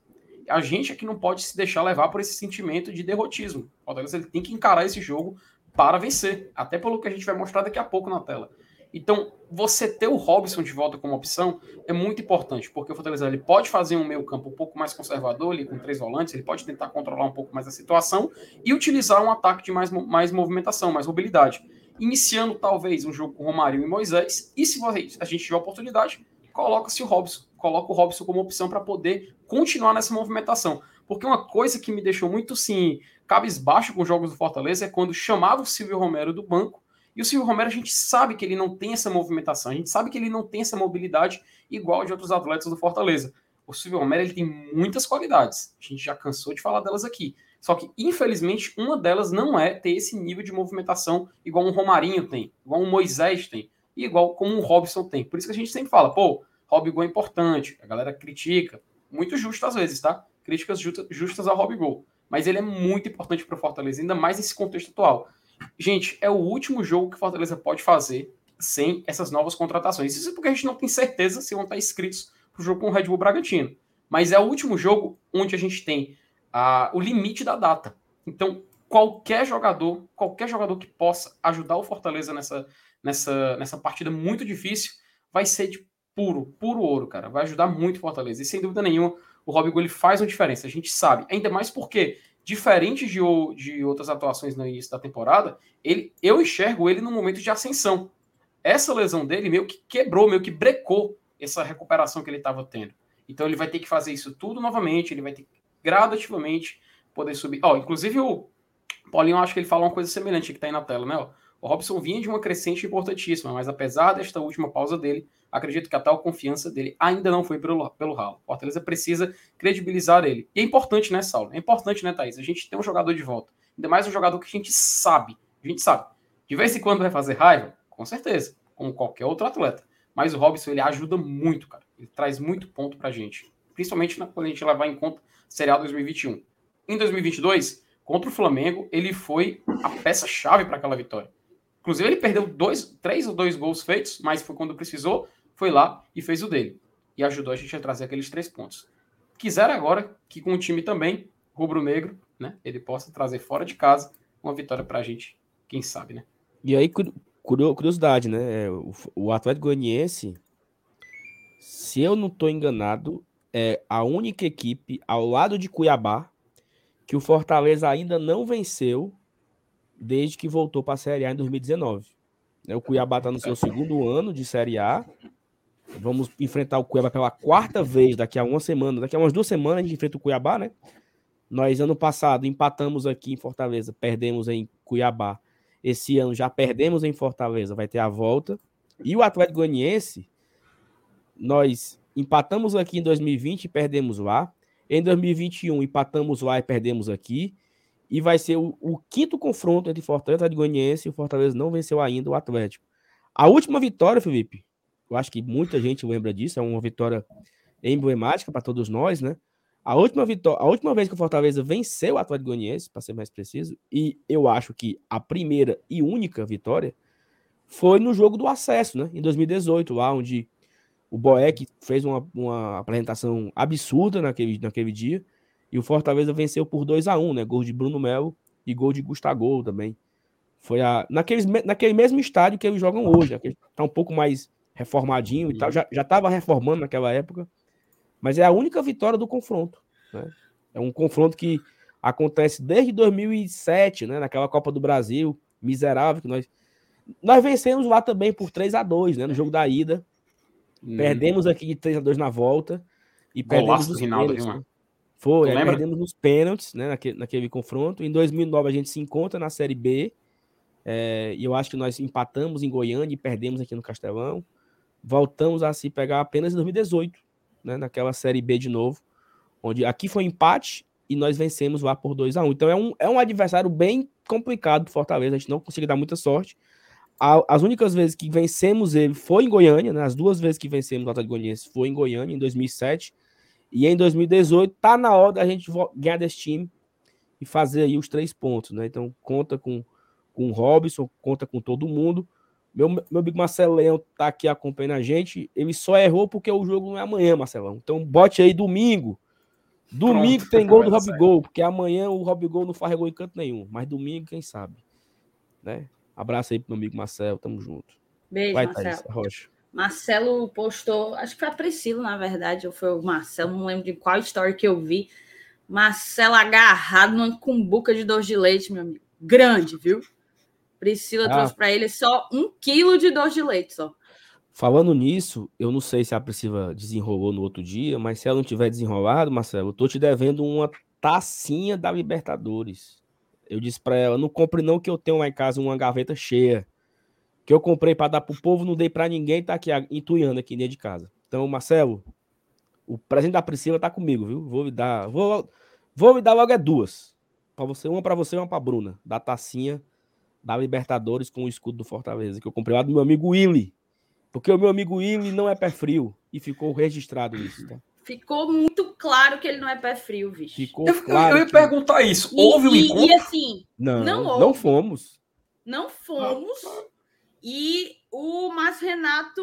S2: A gente aqui não pode se deixar levar por esse sentimento de derrotismo. O Fortaleza ele tem que encarar esse jogo para vencer, até pelo que a gente vai mostrar daqui a pouco na tela. Então, você ter o Robson de volta como opção é muito importante, porque o Fortaleza ele pode fazer um meio campo um pouco mais conservador, ali, com três volantes, ele pode tentar controlar um pouco mais a situação e utilizar um ataque de mais, mais movimentação, mais mobilidade iniciando talvez um jogo com Romário e Moisés, e se a gente tiver oportunidade, coloca-se o Robson, coloca o Robson como opção para poder continuar nessa movimentação. Porque uma coisa que me deixou muito, sim, cabisbaixo com os jogos do Fortaleza é quando chamava o Silvio Romero do banco, e o Silvio Romero a gente sabe que ele não tem essa movimentação, a gente sabe que ele não tem essa mobilidade igual de outros atletas do Fortaleza. O Silvio Romero ele tem muitas qualidades, a gente já cansou de falar delas aqui, só que, infelizmente, uma delas não é ter esse nível de movimentação igual um Romarinho tem, igual um Moisés tem, e igual como um Robson tem. Por isso que a gente sempre fala, pô, Gol é importante, a galera critica, muito justo às vezes, tá? Críticas justas ao Gol. Mas ele é muito importante para o Fortaleza, ainda mais nesse contexto atual. Gente, é o último jogo que o Fortaleza pode fazer sem essas novas contratações. Isso é porque a gente não tem certeza se vão estar inscritos para jogo com o Red Bull Bragantino. Mas é o último jogo onde a gente tem a, o limite da data. Então, qualquer jogador, qualquer jogador que possa ajudar o Fortaleza nessa, nessa, nessa partida muito difícil, vai ser de puro, puro ouro, cara. Vai ajudar muito o Fortaleza. E sem dúvida nenhuma, o Robin ele faz uma diferença. A gente sabe. Ainda mais porque, diferente de, de outras atuações no início da temporada, ele, eu enxergo ele no momento de ascensão. Essa lesão dele meio que quebrou, meio que brecou essa recuperação que ele estava tendo. Então ele vai ter que fazer isso tudo novamente, ele vai ter que gradativamente poder subir. Ó, inclusive o Paulinho, acho que ele fala uma coisa semelhante que está aí na tela, né? O Robson vinha de uma crescente importantíssima, mas apesar desta última pausa dele, acredito que a tal confiança dele ainda não foi pelo, pelo ralo. O Fortaleza precisa credibilizar ele. E é importante, né, Saulo? É importante, né, Thaís? A gente tem um jogador de volta. Ainda mais um jogador que a gente sabe. A gente sabe. De vez em quando vai fazer raiva? Com certeza. Como qualquer outro atleta. Mas o Robson, ele ajuda muito, cara. Ele traz muito ponto pra gente. Principalmente quando a gente levar em conta Serial 2021. Em 2022, contra o Flamengo, ele foi a peça-chave para aquela vitória. Inclusive, ele perdeu dois, três ou dois gols feitos, mas foi quando precisou, foi lá e fez o dele. E ajudou a gente a trazer aqueles três pontos. Quiser agora que com o time também, rubro-negro, né, ele possa trazer fora de casa uma vitória para a gente, quem sabe, né?
S3: E aí, curiosidade, né? É, o, Atlético Goianiense, se eu não estou enganado, é a única equipe ao lado de Cuiabá que o Fortaleza ainda não venceu desde que voltou para a Série A em 2019. Né, o Cuiabá está no seu segundo ano de Série A. Vamos enfrentar o Cuiabá pela quarta vez daqui a uma semana. Daqui a umas duas semanas a gente enfrenta o Cuiabá, né? Nós, ano passado, empatamos aqui em Fortaleza, perdemos em Cuiabá. Esse ano já perdemos em Fortaleza, vai ter a volta. E o Atlético Goianiense, nós empatamos aqui em 2020 e perdemos lá. Em 2021, empatamos lá e perdemos aqui. E vai ser o, o quinto confronto entre Fortaleza e Goianiense. E o Fortaleza não venceu ainda o Atlético. A última vitória, Felipe, eu acho que muita gente lembra disso, é uma vitória emblemática para todos nós, né? A última, vitória, a última vez que o Fortaleza venceu o Atlético Goianiense, para ser mais preciso, e eu acho que a primeira e única vitória foi no jogo do acesso, né? Em 2018, lá onde o Boeck fez uma, uma apresentação absurda naquele, naquele dia e o Fortaleza venceu por 2 a 1 né? Gol de Bruno Melo e gol de Gustavo também. Foi a, naqueles, naquele mesmo estádio que eles jogam hoje, que tá um pouco mais reformadinho e tal. Já estava reformando naquela época. Mas é a única vitória do confronto. Né? É um confronto que acontece desde 2007, né? Naquela Copa do Brasil, miserável, que nós. Nós vencemos lá também por 3 a 2 né? No jogo da ida. Hum. Perdemos aqui de 3 a 2 na volta. E perdemos os Rinaldo, pênaltis, né? Foi, aí perdemos nos pênaltis, né, naquele, naquele, confronto. Em 2009 a gente se encontra na Série B, é, e eu acho que nós empatamos em Goiânia e perdemos aqui no Castelão. Voltamos a se pegar apenas em 2018, né, naquela Série B de novo, onde aqui foi empate e nós vencemos lá por 2 a 1 Então é um, é um adversário bem complicado do Fortaleza, a gente não conseguiu dar muita sorte. As únicas vezes que vencemos ele foi em Goiânia, né, as duas vezes que vencemos o Atlético Goianiense foi em Goiânia, em 2007 e em 2018 tá na hora da gente ganhar desse time e fazer aí os três pontos, né? Então conta com, com o Robson, conta com todo mundo. Meu, meu amigo Marcelão tá aqui acompanhando a gente. Ele só errou porque o jogo não é amanhã, Marcelão. Então bote aí domingo. Domingo Pronto, tem gol do Robigol, porque amanhã o Robigol não faz gol em canto nenhum. Mas domingo, quem sabe? Né? Abraço aí pro meu amigo Marcelo, tamo junto.
S1: Beijo, Vai, Marcelo. Thaís, Rocha. Marcelo postou, acho que foi a Priscila, na verdade, ou foi o Marcelo, não lembro de qual story que eu vi. Marcelo agarrado numa cumbuca de doce de leite, meu amigo. Grande, viu? Priscila ah. trouxe para ele só um quilo de doce de leite só.
S3: Falando nisso, eu não sei se a Priscila desenrolou no outro dia, mas se ela não tiver desenrolado, Marcelo, eu tô te devendo uma tacinha da Libertadores. Eu disse para ela, não compre não que eu tenho lá em casa uma gaveta cheia que eu comprei para dar pro povo, não dei para ninguém, tá aqui intuindo aqui dentro de casa. Então, Marcelo, o presente da Priscila tá comigo, viu? Vou me dar, vou, vou me dar logo é duas. Para você, uma para você e uma para Bruna, da tacinha da Libertadores com o escudo do Fortaleza, que eu comprei lá do meu amigo Willy. Porque o meu amigo Willy não é pé frio e ficou registrado isso, tá?
S1: Ficou muito claro que ele não é pé frio, bicho.
S2: Ficou eu, claro. Eu, eu ia que... perguntar isso. Houve um encontro?
S1: E assim,
S3: não, não, não fomos.
S1: Não fomos. E o Márcio Renato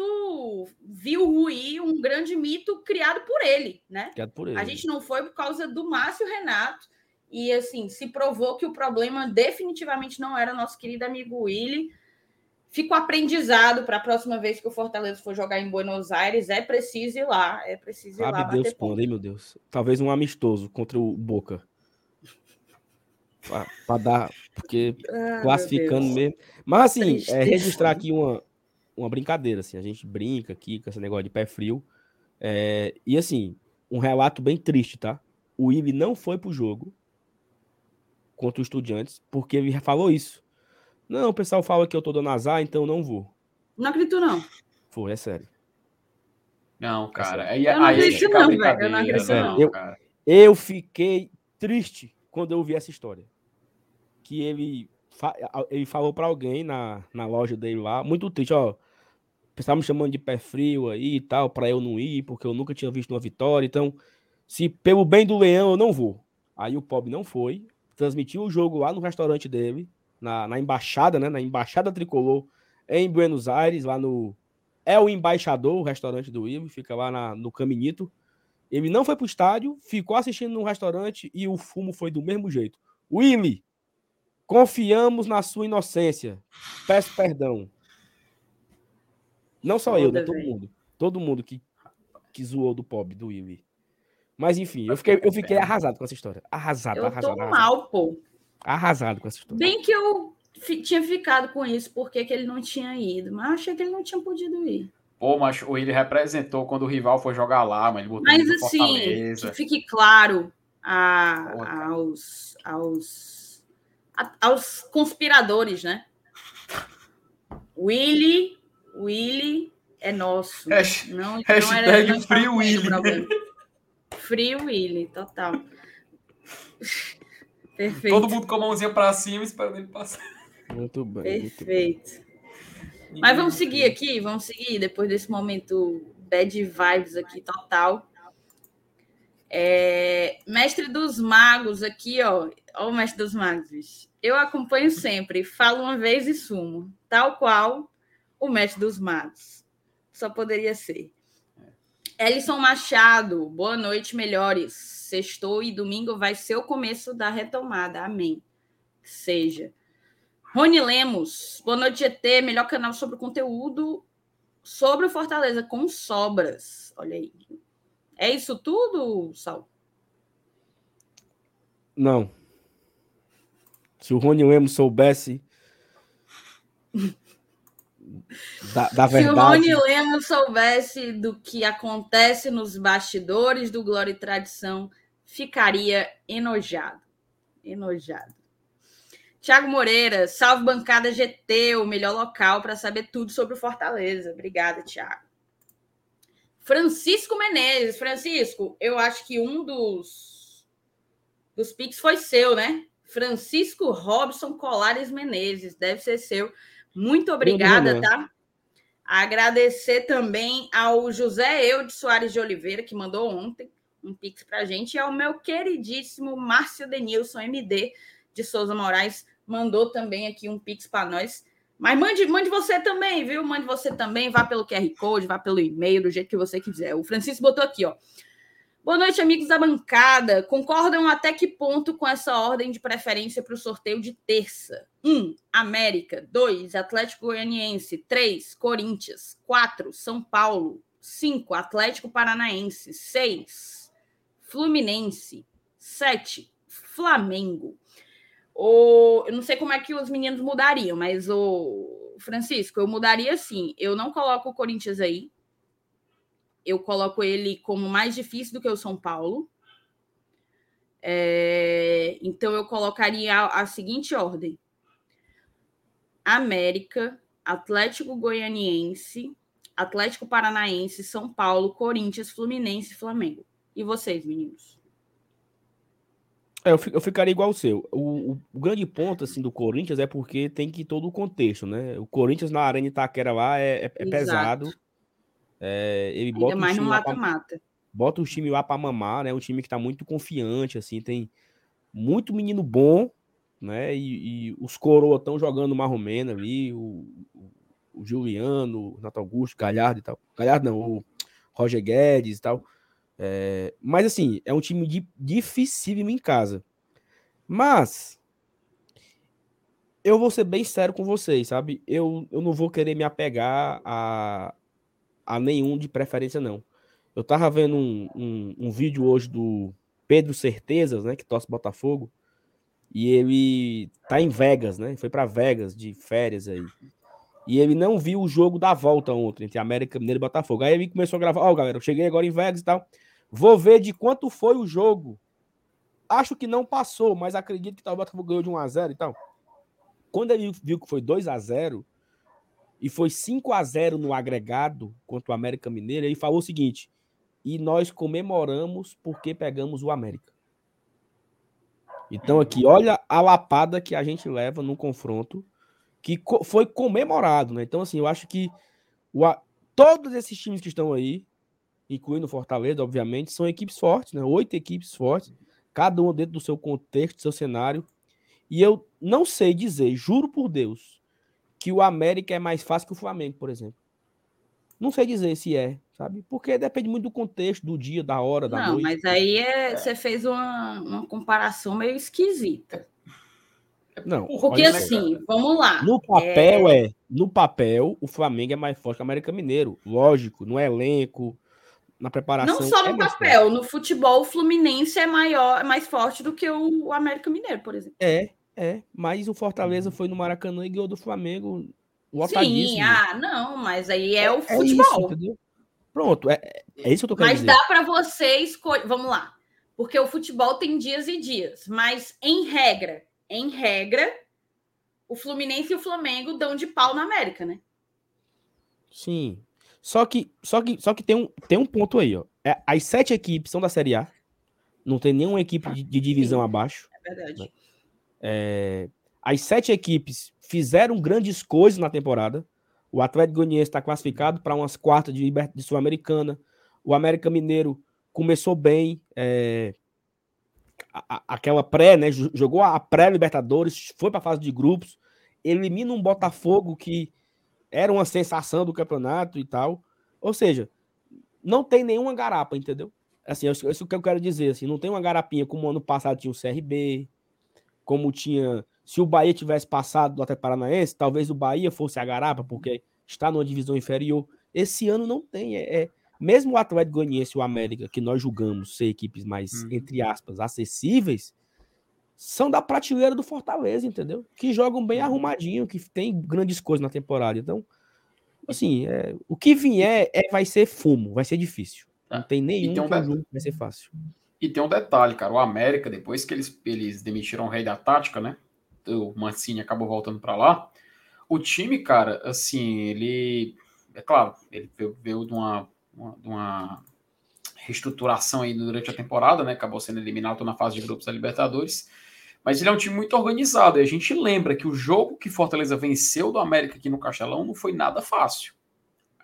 S1: viu ruir um grande mito criado por ele, né?
S3: Criado por ele.
S1: A gente não foi por causa do Márcio Renato. E assim, se provou que o problema definitivamente não era nosso querido amigo Willy. Fica o aprendizado para a próxima vez que o Fortaleza for jogar em Buenos Aires. É preciso ir lá. É preciso ir Sabe lá.
S3: Deus quando, hein, meu Deus? Talvez um amistoso contra o Boca para dar, porque ah, classificando mesmo. Mas assim, é, registrar aqui uma, uma brincadeira, assim, a gente brinca aqui com esse negócio de pé frio. É, e assim, um relato bem triste, tá? O Willi não foi pro jogo contra os estudiantes, porque ele falou isso. Não, o pessoal fala que eu tô dando azar, então não vou.
S1: Não acredito, não.
S3: Foi, é sério.
S2: Não, é cara.
S1: Aí, eu não acredito, não, velho. Eu não acredito, é não.
S3: Eu, eu fiquei triste quando eu vi essa história. Que ele, ele falou para alguém na, na loja dele lá, muito triste, ó. Pessoal me chamando de pé frio aí e tal, para eu não ir, porque eu nunca tinha visto uma vitória. Então, se pelo bem do leão eu não vou. Aí o pobre não foi, transmitiu o jogo lá no restaurante dele, na, na embaixada, né? Na embaixada tricolor em Buenos Aires, lá no. É o embaixador, o restaurante do Ivo, fica lá na, no Caminito. Ele não foi pro estádio, ficou assistindo no restaurante e o fumo foi do mesmo jeito. Willy, confiamos na sua inocência. Peço perdão. Não só Foda, eu, né? Todo mundo. Todo mundo que, que zoou do pobre, do Will. Mas enfim, eu fiquei, eu fiquei arrasado com essa história. Arrasado,
S1: eu
S3: arrasado.
S1: Tô arrasado. mal, pô.
S3: Arrasado com essa história.
S1: Bem que eu tinha ficado com isso porque que ele não tinha ido, mas eu achei que ele não tinha podido ir.
S2: Pô, mas o ele representou quando o rival foi jogar lá, mas ele botou
S1: Mas assim, Fortaleza. que fique claro a, aos, aos, a, aos conspiradores, né? Willy, Willy é nosso.
S2: Hashtag, não, não era, não Free Willy.
S1: Free Willy, total.
S2: Perfeito. Todo mundo com a mãozinha para cima esperando ele passar.
S3: Muito bem.
S1: Perfeito. Muito bem. Mas vamos seguir aqui, vamos seguir depois desse momento bad vibes aqui total. É, mestre dos Magos aqui, ó. Ó, o Mestre dos Magos, bicho. Eu acompanho sempre, falo uma vez e sumo. Tal qual o Mestre dos Magos. Só poderia ser. Elison Machado, boa noite, melhores. Sextou e domingo vai ser o começo da retomada. Amém. seja. Rony Lemos, boa noite, GT. Melhor canal sobre conteúdo sobre o Fortaleza, com sobras. Olha aí. É isso tudo, Sal?
S3: Não. Se o Rony Lemos soubesse da, da verdade. Se o
S1: Rony Lemos soubesse do que acontece nos bastidores do Glória e Tradição, ficaria enojado. Enojado. Tiago Moreira, salve bancada GT, o melhor local para saber tudo sobre o Fortaleza. Obrigada, Tiago. Francisco Menezes. Francisco, eu acho que um dos, dos pics foi seu, né? Francisco Robson Colares Menezes, deve ser seu. Muito obrigada, tá? Agradecer também ao José Eudes Soares de Oliveira, que mandou ontem um pix para a gente, e ao meu queridíssimo Márcio Denilson, MD de Souza Moraes, mandou também aqui um pix para nós. Mas mande, mande você também, viu? Mande você também, vá pelo QR Code, vá pelo e-mail, do jeito que você quiser. O Francisco botou aqui, ó. Boa noite, amigos da bancada. Concordam até que ponto com essa ordem de preferência para o sorteio de terça? 1. Um, América. 2. Atlético Goianiense. 3. Corinthians. 4. São Paulo. 5. Atlético Paranaense. 6. Fluminense. 7. Flamengo. O, eu não sei como é que os meninos mudariam, mas o Francisco, eu mudaria assim. Eu não coloco o Corinthians aí, eu coloco ele como mais difícil do que o São Paulo. É, então eu colocaria a, a, seguinte ordem: América, Atlético Goianiense, Atlético Paranaense, São Paulo, Corinthians, Fluminense, Flamengo. E vocês, meninos?
S3: É, eu, eu ficaria igual o seu. O, o, o, grande ponto assim do Corinthians é porque tem que todo o contexto, né? O Corinthians na Arena Itaquera lá é, é, é pesado. É, ele Ainda bota
S1: mais no mata-mata.
S3: Bota o time lá para mamar, né? Um time que tá muito confiante, assim, tem muito menino bom, né? E, e os coroa estão jogando marromeno ali, o, o, Juliano, o Nato Augusto, Galhardo e tal. Galhardo não, o Roger Guedes e tal. É, mas assim, é um time de, dificílimo em casa. Mas eu vou ser bem sério com vocês, sabe? Eu, eu não vou querer me apegar a, a nenhum de preferência, não. Eu tava vendo um, um, um vídeo hoje do Pedro Certezas, né, que torce Botafogo, e ele tá em Vegas, né? Foi para Vegas de férias aí. E ele não viu o jogo da volta ontem entre América Mineiro e Botafogo. Aí ele começou a gravar, ó, oh, galera, eu cheguei agora em Vegas e tal. Vou ver de quanto foi o jogo. Acho que não passou, mas acredito que tal o Botafogo ganhou de 1 a 0 e tal. Quando ele viu que foi 2 a 0, e foi 5 a 0 no agregado contra o América Mineiro, ele falou o seguinte: e nós comemoramos porque pegamos o América. Então aqui, olha a lapada que a gente leva no confronto que foi comemorado, né? Então assim, eu acho que o, todos esses times que estão aí, incluindo Fortaleza, obviamente, são equipes fortes, né? Oito equipes fortes, cada uma dentro do seu contexto, do seu cenário. E eu não sei dizer, juro por Deus, que o América é mais fácil que o Flamengo, por exemplo. Não sei dizer se é, sabe? Porque depende muito do contexto, do dia, da hora, da
S1: Não,
S3: noite.
S1: mas aí é, você fez uma, uma comparação meio esquisita.
S3: Não,
S1: porque assim, vamos lá.
S3: No papel é... é... no papel o Flamengo é mais forte que o América Mineiro, lógico, no elenco, na preparação.
S1: Não só
S3: é
S1: no papel, forte. no futebol o Fluminense é maior, é mais forte do que o América Mineiro, por exemplo.
S3: É, é, mas o Fortaleza foi no Maracanã e ganhou do Flamengo
S1: Sim, ah, não, mas aí é, é o é futebol. Isso,
S3: Pronto, é, é isso que eu tô
S1: querendo
S3: mas
S1: dizer. Mas dá para você escolher, vamos lá. Porque o futebol tem dias e dias, mas em regra, em regra, o Fluminense e o Flamengo dão de pau na América, né?
S3: Sim. Só que, só que, só que tem, um, tem um ponto aí, ó. É, as sete equipes são da Série A. Não tem nenhuma equipe de, de divisão Sim, abaixo.
S1: É verdade. Né?
S3: É, as sete equipes fizeram grandes coisas na temporada. O Atlético Goianiense está classificado para umas quartas de, de Sul-Americana. O América Mineiro começou bem. É, a, aquela pré, né? Jogou a pré-Libertadores, foi para a fase de grupos, elimina um Botafogo que era uma sensação do campeonato e tal. Ou seja, não tem nenhuma garapa, entendeu? Assim, é isso que eu quero dizer, assim, não tem uma garapinha como ano passado tinha o CRB, como tinha, se o Bahia tivesse passado do Atlético Paranaense, talvez o Bahia fosse a garapa, porque está numa divisão inferior. Esse ano não tem, é, é mesmo o Atlético Goianiense e o América, que nós julgamos ser equipes mais, uhum. entre aspas, acessíveis, são da prateleira do Fortaleza, entendeu? Que jogam bem uhum. arrumadinho, que tem grandes coisas na temporada. Então, assim, é, o que vier é, vai ser fumo, vai ser difícil. Não é. tem nenhum um que vai ser fácil.
S2: E tem um detalhe, cara. O América, depois que eles, eles demitiram o rei da tática, né? O Mancini acabou voltando para lá. O time, cara, assim, ele. É claro, ele veio, de uma uma, uma reestruturação aí durante a temporada, né? Acabou sendo eliminado na fase de grupos da Libertadores. Mas ele é um time muito organizado. E a gente lembra que o jogo que Fortaleza venceu do América aqui no Castelão não foi nada fácil.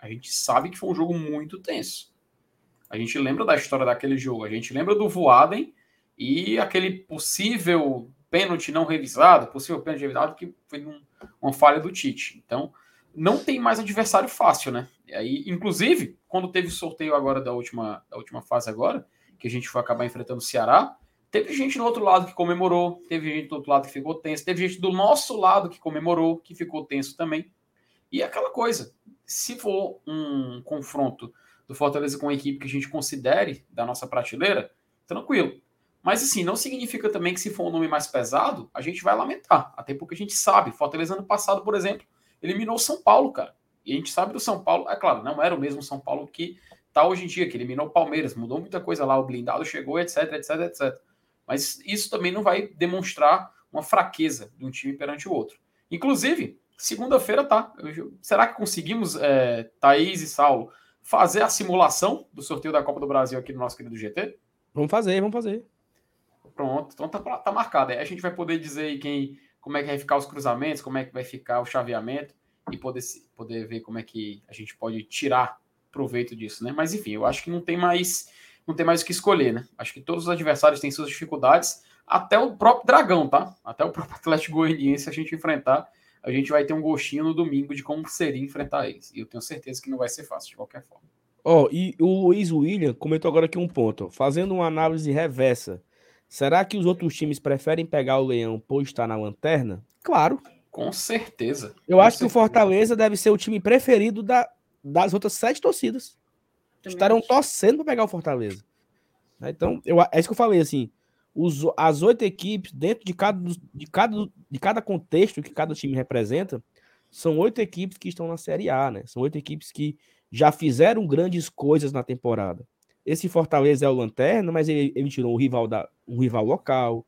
S2: A gente sabe que foi um jogo muito tenso. A gente lembra da história daquele jogo. A gente lembra do Voaden e aquele possível pênalti não revisado, possível pênalti revisado que foi um, uma falha do Tite. Então, não tem mais adversário fácil, né? E aí, inclusive, quando teve o sorteio agora da última, da última fase agora, que a gente foi acabar enfrentando o Ceará, teve gente do outro lado que comemorou, teve gente do outro lado que ficou tenso, teve gente do nosso lado que comemorou, que ficou tenso também. E aquela coisa, se for um confronto do Fortaleza com uma equipe que a gente considere da nossa prateleira, tranquilo. Mas assim, não significa também que se for um nome mais pesado, a gente vai lamentar. Até porque a gente sabe, Fortaleza ano passado, por exemplo, eliminou o São Paulo, cara. E a gente sabe do São Paulo, é claro, não era o mesmo São Paulo que está hoje em dia, que eliminou o Palmeiras, mudou muita coisa lá, o blindado chegou, etc, etc, etc. Mas isso também não vai demonstrar uma fraqueza de um time perante o outro. Inclusive, segunda-feira tá. Será que conseguimos, é, Thaís e Saulo, fazer a simulação do sorteio da Copa do Brasil aqui no nosso querido GT?
S3: Vamos fazer, vamos fazer.
S2: Pronto, então tá, tá marcado. Aí a gente vai poder dizer aí quem, como é que vai ficar os cruzamentos, como é que vai ficar o chaveamento e poder, poder ver como é que a gente pode tirar proveito disso, né? Mas enfim, eu acho que não tem mais não tem mais o que escolher, né? Acho que todos os adversários têm suas dificuldades, até o próprio Dragão, tá? Até o próprio Atlético Goianiense a gente enfrentar, a gente vai ter um gostinho no domingo de como seria enfrentar eles. E eu tenho certeza que não vai ser fácil de qualquer forma.
S3: Ó, oh, e o Luiz William comentou agora aqui um ponto, fazendo uma análise reversa. Será que os outros times preferem pegar o Leão por estar na lanterna? Claro.
S2: Com certeza.
S3: Eu
S2: com
S3: acho
S2: certeza. que
S3: o Fortaleza deve ser o time preferido da, das outras sete torcidas. Também Estarão acho. torcendo para pegar o Fortaleza. Né, então, eu, é isso que eu falei, assim. Os, as oito equipes, dentro de cada, de, cada, de cada contexto que cada time representa, são oito equipes que estão na Série A, né? São oito equipes que já fizeram grandes coisas na temporada. Esse Fortaleza é o Lanterna, mas ele, ele tirou um rival, da, um rival local.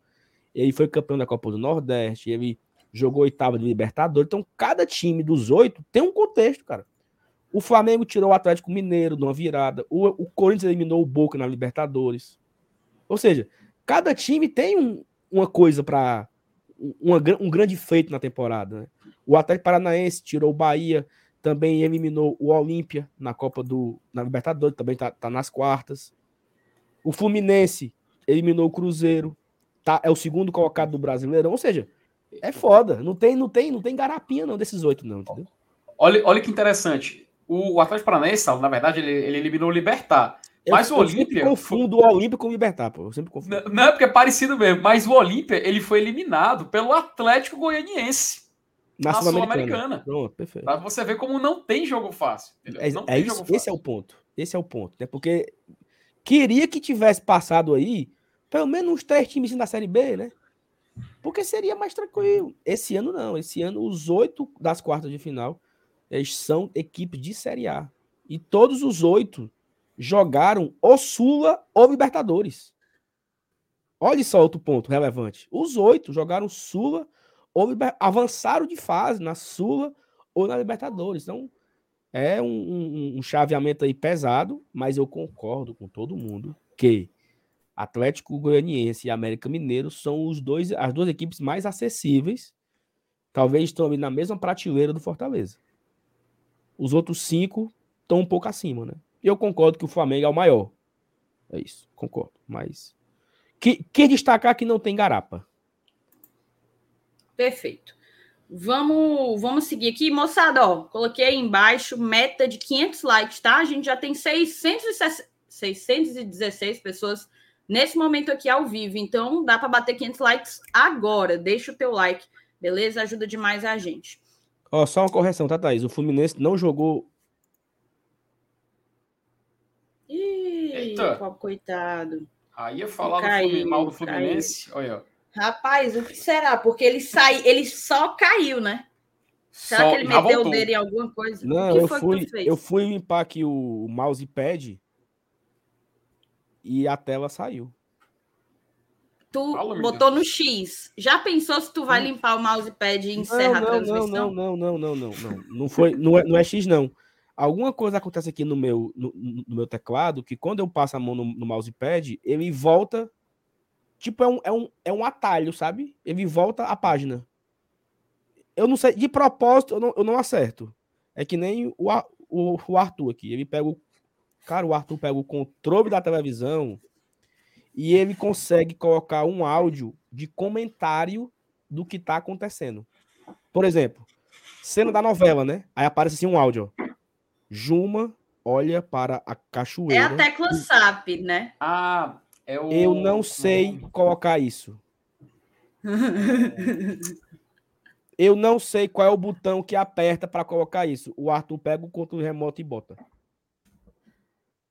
S3: Ele foi campeão da Copa do Nordeste. Ele jogou oitava de Libertadores. Então, cada time dos oito tem um contexto, cara. O Flamengo tirou o Atlético Mineiro numa virada. O, o Corinthians eliminou o Boca na Libertadores. Ou seja, cada time tem um, uma coisa para um grande feito na temporada. Né? O Atlético Paranaense tirou o Bahia, também eliminou o Olímpia na Copa do na Libertadores, também tá, tá nas quartas. O Fluminense eliminou o Cruzeiro, tá, é o segundo colocado do Brasileirão, ou seja, é foda. Não tem, não tem, não tem garapinha não desses oito, não, entendeu?
S2: Olha, olha que interessante. O, o Atlético Paranaense, na verdade, ele, ele eliminou o Libertar. Mas o Olímpia.
S3: Eu confundo o Olímpia com o Libertar, pô. Eu sempre confundo.
S2: Não, não é porque é parecido mesmo, mas o Olímpia ele foi eliminado pelo Atlético Goianiense.
S3: Na, na Sul-Americana.
S2: Pronto, perfeito. Pra você ver como não tem jogo fácil.
S3: É, é isso, esse é o ponto. Esse é o ponto. Né? Porque queria que tivesse passado aí pelo menos uns três times da Série B, né? Porque seria mais tranquilo. Esse ano não. Esse ano, os oito das quartas de final eles são equipes de Série A. E todos os oito jogaram ou Sula ou Libertadores. Olha só outro ponto relevante. Os oito jogaram Sula ou avançaram de fase na Sula ou na Libertadores. Então, é um, um, um chaveamento aí pesado, mas eu concordo com todo mundo que Atlético Goianiense e América Mineiro são os dois, as duas equipes mais acessíveis. Talvez estão ali na mesma prateleira do Fortaleza. Os outros cinco estão um pouco acima, né? E eu concordo que o Flamengo é o maior. É isso, concordo. Mas. Que, que destacar que não tem garapa.
S1: Perfeito. Vamos, vamos seguir aqui. Moçada, ó, coloquei aí embaixo meta de 500 likes, tá? A gente já tem 616 pessoas nesse momento aqui ao vivo. Então, dá para bater 500 likes agora. Deixa o teu like, beleza? Ajuda demais a gente.
S3: Ó, só uma correção, tá, Thaís? O Fluminense não jogou.
S1: Eita. coitado.
S2: Aí ia falar caiu, do mal do Fluminense. Caiu. Olha.
S1: Rapaz, o que será? Porque ele sai, ele só caiu, né? Será só, que ele meteu o dedo em alguma coisa?
S3: Não, eu fui, eu fui limpar aqui o mousepad e a tela saiu.
S1: Tu Fala, botou no X. Já pensou se tu vai limpar o mousepad e encerra
S3: não,
S1: a transmissão?
S3: Não, não, não, não, não, não. Não foi, não é, não é X não. Alguma coisa acontece aqui no meu, no, no meu teclado que quando eu passo a mão no, no mousepad, ele volta Tipo, é um, é um, é um atalho, sabe? Ele volta a página. Eu não sei, de propósito, eu não, eu não acerto. É que nem o, o, o Arthur aqui. Ele pega o. Cara, o Arthur pega o controle da televisão e ele consegue colocar um áudio de comentário do que tá acontecendo. Por exemplo, cena da novela, né? Aí aparece assim um áudio. Ó. Juma olha para a cachoeira. É
S1: a tecla SAP, né?
S2: Ah, é o...
S3: Eu não sei colocar isso. Eu não sei qual é o botão que aperta para colocar isso. O Arthur pega o controle remoto e bota.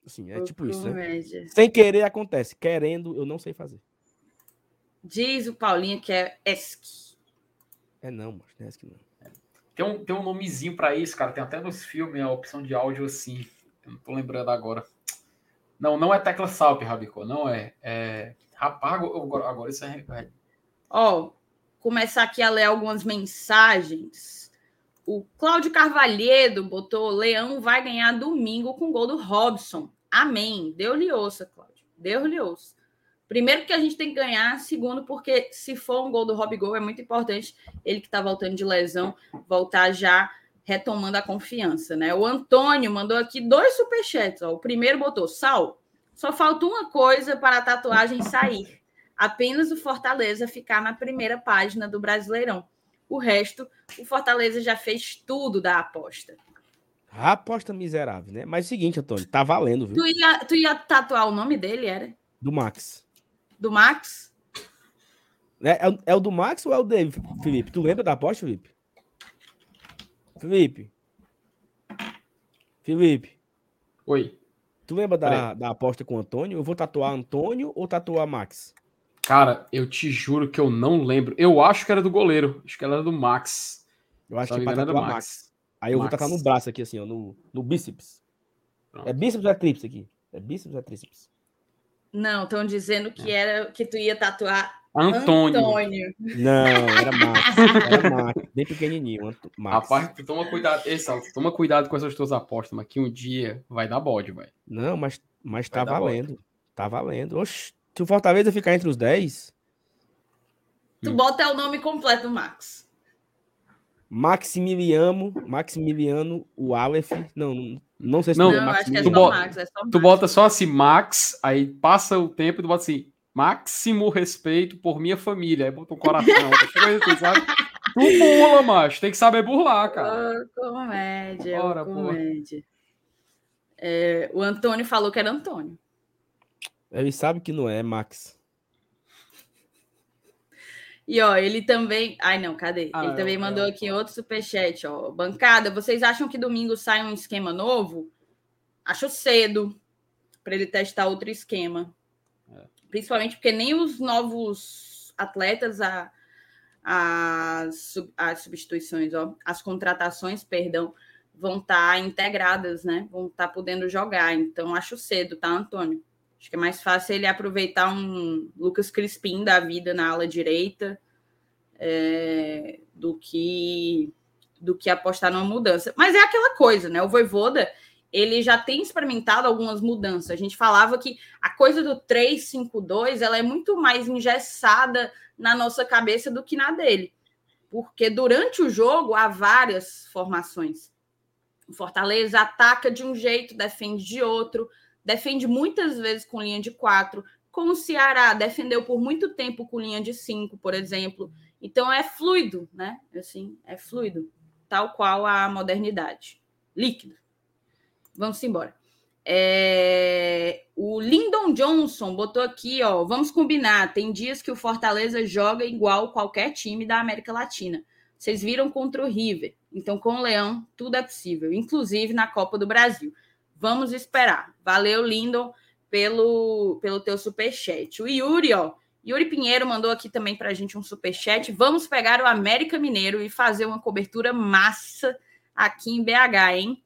S3: Assim, é tipo isso. Né? Sem querer acontece. Querendo, eu não sei fazer.
S1: Diz o Paulinho que é ESC.
S3: É não, mas não é ESC não.
S2: Tem um, tem um nomezinho para isso, cara. Tem até nos filmes a opção de áudio assim. Eu não tô lembrando agora. Não, não é tecla SALP, Rabicó, não é. é... Rapaz, agora, agora isso é.
S1: Ó, começar aqui a ler algumas mensagens. O Cláudio Carvalhedo botou: Leão vai ganhar domingo com gol do Robson. Amém. Deu-lhe ouça, Cláudio. Deu-lhe ouça. Primeiro, porque a gente tem que ganhar. Segundo, porque se for um gol do Robigol, é muito importante ele que está voltando de lesão voltar já retomando a confiança, né? O Antônio mandou aqui dois superchats. Ó. O primeiro botou: Sal, só falta uma coisa para a tatuagem sair. Apenas o Fortaleza ficar na primeira página do Brasileirão. O resto, o Fortaleza já fez tudo da aposta.
S3: A aposta miserável, né? Mas é o seguinte, Antônio, tá valendo, viu?
S1: Tu ia, tu ia tatuar o nome dele, era?
S3: Do Max.
S1: Do Max?
S3: É, é, é o do Max ou é o dele, Felipe? Tu lembra da aposta, Felipe? Felipe. Felipe.
S2: Oi.
S3: Tu lembra da, da aposta com o Antônio? Eu vou tatuar Antônio ou tatuar Max?
S2: Cara, eu te juro que eu não lembro. Eu acho que era do goleiro. Acho que era do Max.
S3: Eu acho que para tatuar Max. Max. Aí eu Max. vou tatuar no braço aqui, assim, ó, no, no bíceps. Pronto. É bíceps ou é tríceps aqui? É bíceps ou é tríceps?
S1: Não, estão dizendo que é. era que tu ia tatuar
S2: Antônio.
S1: Antônio.
S3: Não, era Max. Era Max, bem pequenininho.
S2: Max. Rapaz, tu toma cuidado. Ei, toma cuidado com essas tuas apostas, mas que um dia vai dar bode, velho.
S3: Não, mas, mas tá valendo. Bode. Tá valendo. Oxe, se o Fortaleza ficar entre os 10.
S1: Tu hum. bota o nome completo do Max.
S3: Maximiliano, Maximiliano, o Aleph. Não, não sei se
S2: não, não é Maximiliano. É tu, bota, Max, é Max. tu bota só assim, Max, aí passa o tempo e tu bota assim, máximo respeito por minha família. Aí botou um coração, assim, sabe? Tu burla, macho. Tem que saber burlar, cara.
S1: Oh, comédia, Bora, comédia. É, o Antônio falou que era Antônio.
S3: Ele sabe que não é, Max.
S1: E ó, ele também. Ai, não, cadê? Ah, ele também é, mandou é, aqui outro superchat, ó. Bancada, vocês acham que domingo sai um esquema novo? Acho cedo para ele testar outro esquema. É. Principalmente porque nem os novos atletas, a, as, as substituições, ó, as contratações, perdão, vão estar tá integradas, né? Vão estar tá podendo jogar. Então, acho cedo, tá, Antônio? Acho que é mais fácil ele aproveitar um Lucas Crispim da vida na ala direita é, do que do que apostar numa mudança. Mas é aquela coisa, né? O Voivoda, ele já tem experimentado algumas mudanças. A gente falava que a coisa do 3-5-2, ela é muito mais engessada na nossa cabeça do que na dele. Porque durante o jogo há várias formações. O Fortaleza ataca de um jeito, defende de outro, defende muitas vezes com linha de quatro, como o Ceará defendeu por muito tempo com linha de cinco, por exemplo. Então é fluido, né? Assim, é fluido, tal qual a modernidade. Líquido. Vamos embora. É... O Lyndon Johnson botou aqui, ó. Vamos combinar. Tem dias que o Fortaleza joga igual qualquer time da América Latina. Vocês viram contra o River. Então, com o Leão, tudo é possível, inclusive na Copa do Brasil. Vamos esperar. Valeu, Lindon, pelo, pelo teu superchat. O Yuri, ó. Yuri Pinheiro mandou aqui também para a gente um superchat. Vamos pegar o América Mineiro e fazer uma cobertura massa aqui em BH, hein?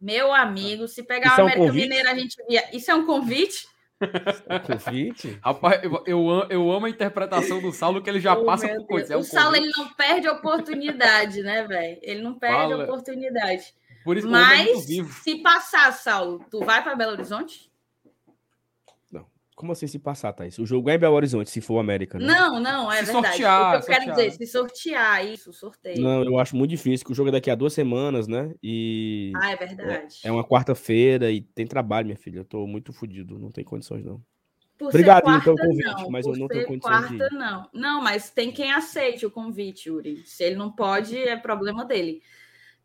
S1: Meu amigo, se pegar Isso o América é um Mineiro, a gente via. Isso é um convite?
S2: Convite? Rapaz, eu, eu, eu, amo a interpretação do Saulo, que ele já oh, passa por coisa. É
S1: um o Saulo ele não perde a oportunidade, né, velho? Ele não perde Fala. a oportunidade. Por isso Mas, se passar, Saulo, tu vai para Belo Horizonte?
S3: Não. Como assim se passar, Thaís? O jogo é em Belo Horizonte, se for o América,
S1: né? Não, não, é se verdade. Sortear, o que eu sortear. quero dizer, se sortear isso, sorteio.
S3: Não, eu acho muito difícil, que o jogo é daqui a duas semanas, né? E.
S1: Ah, é verdade.
S3: É, é uma quarta-feira e tem trabalho, minha filha. Eu tô muito fodido, não tem condições, não. Por Obrigado, quarta, então, convite, não. mas Por eu não tenho condições quarta,
S1: de não. Não, mas tem quem aceite o convite, Yuri. Se ele não pode, é problema dele.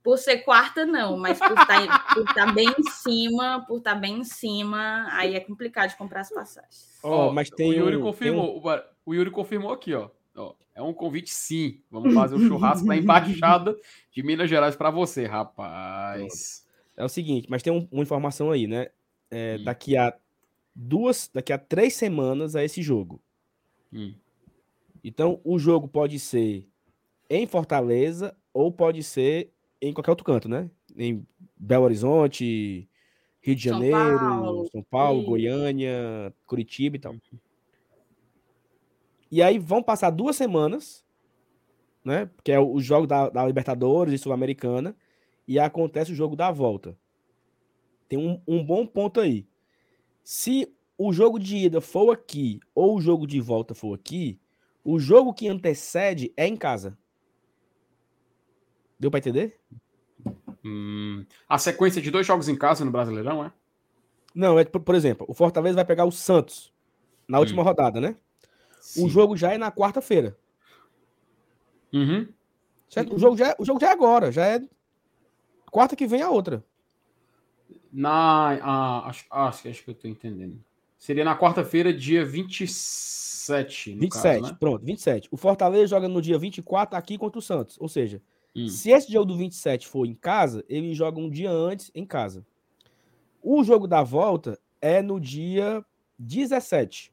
S1: Por ser quarta, não, mas por estar, tá por estar tá bem em cima, por estar tá bem em cima, aí é complicado de comprar as passagens.
S2: Oh, mas tem o Yuri um, confirmou, um... o Yuri confirmou aqui, ó. ó. É um convite sim. Vamos fazer o um churrasco da embaixada de Minas Gerais para você, rapaz.
S3: É o seguinte, mas tem um, uma informação aí, né? É, hum. Daqui a duas, daqui a três semanas a esse jogo. Hum. Então, o jogo pode ser em Fortaleza ou pode ser em qualquer outro canto, né? Em Belo Horizonte, Rio de São Janeiro, Paulo, São Paulo, e... Goiânia, Curitiba e tal. E aí vão passar duas semanas, né? Que é o jogo da, da Libertadores e Sul-Americana, e acontece o jogo da volta. Tem um, um bom ponto aí. Se o jogo de ida for aqui ou o jogo de volta for aqui, o jogo que antecede é em casa. Deu para entender?
S2: Hum, a sequência de dois jogos em casa no Brasileirão, é?
S3: Não, é por exemplo, o Fortaleza vai pegar o Santos na última hum. rodada, né? Sim. O jogo já é na quarta-feira.
S2: Uhum.
S3: Certo? O jogo, já é, o jogo já é agora, já é quarta que vem a outra.
S2: Na. Ah, acho, acho, acho que eu tô entendendo. Seria na quarta-feira, dia 27.
S3: 27, caso, né? pronto, 27. O Fortaleza joga no dia 24 aqui contra o Santos. Ou seja, Hum. Se esse jogo do 27 for em casa, ele joga um dia antes em casa. O jogo da volta é no dia 17.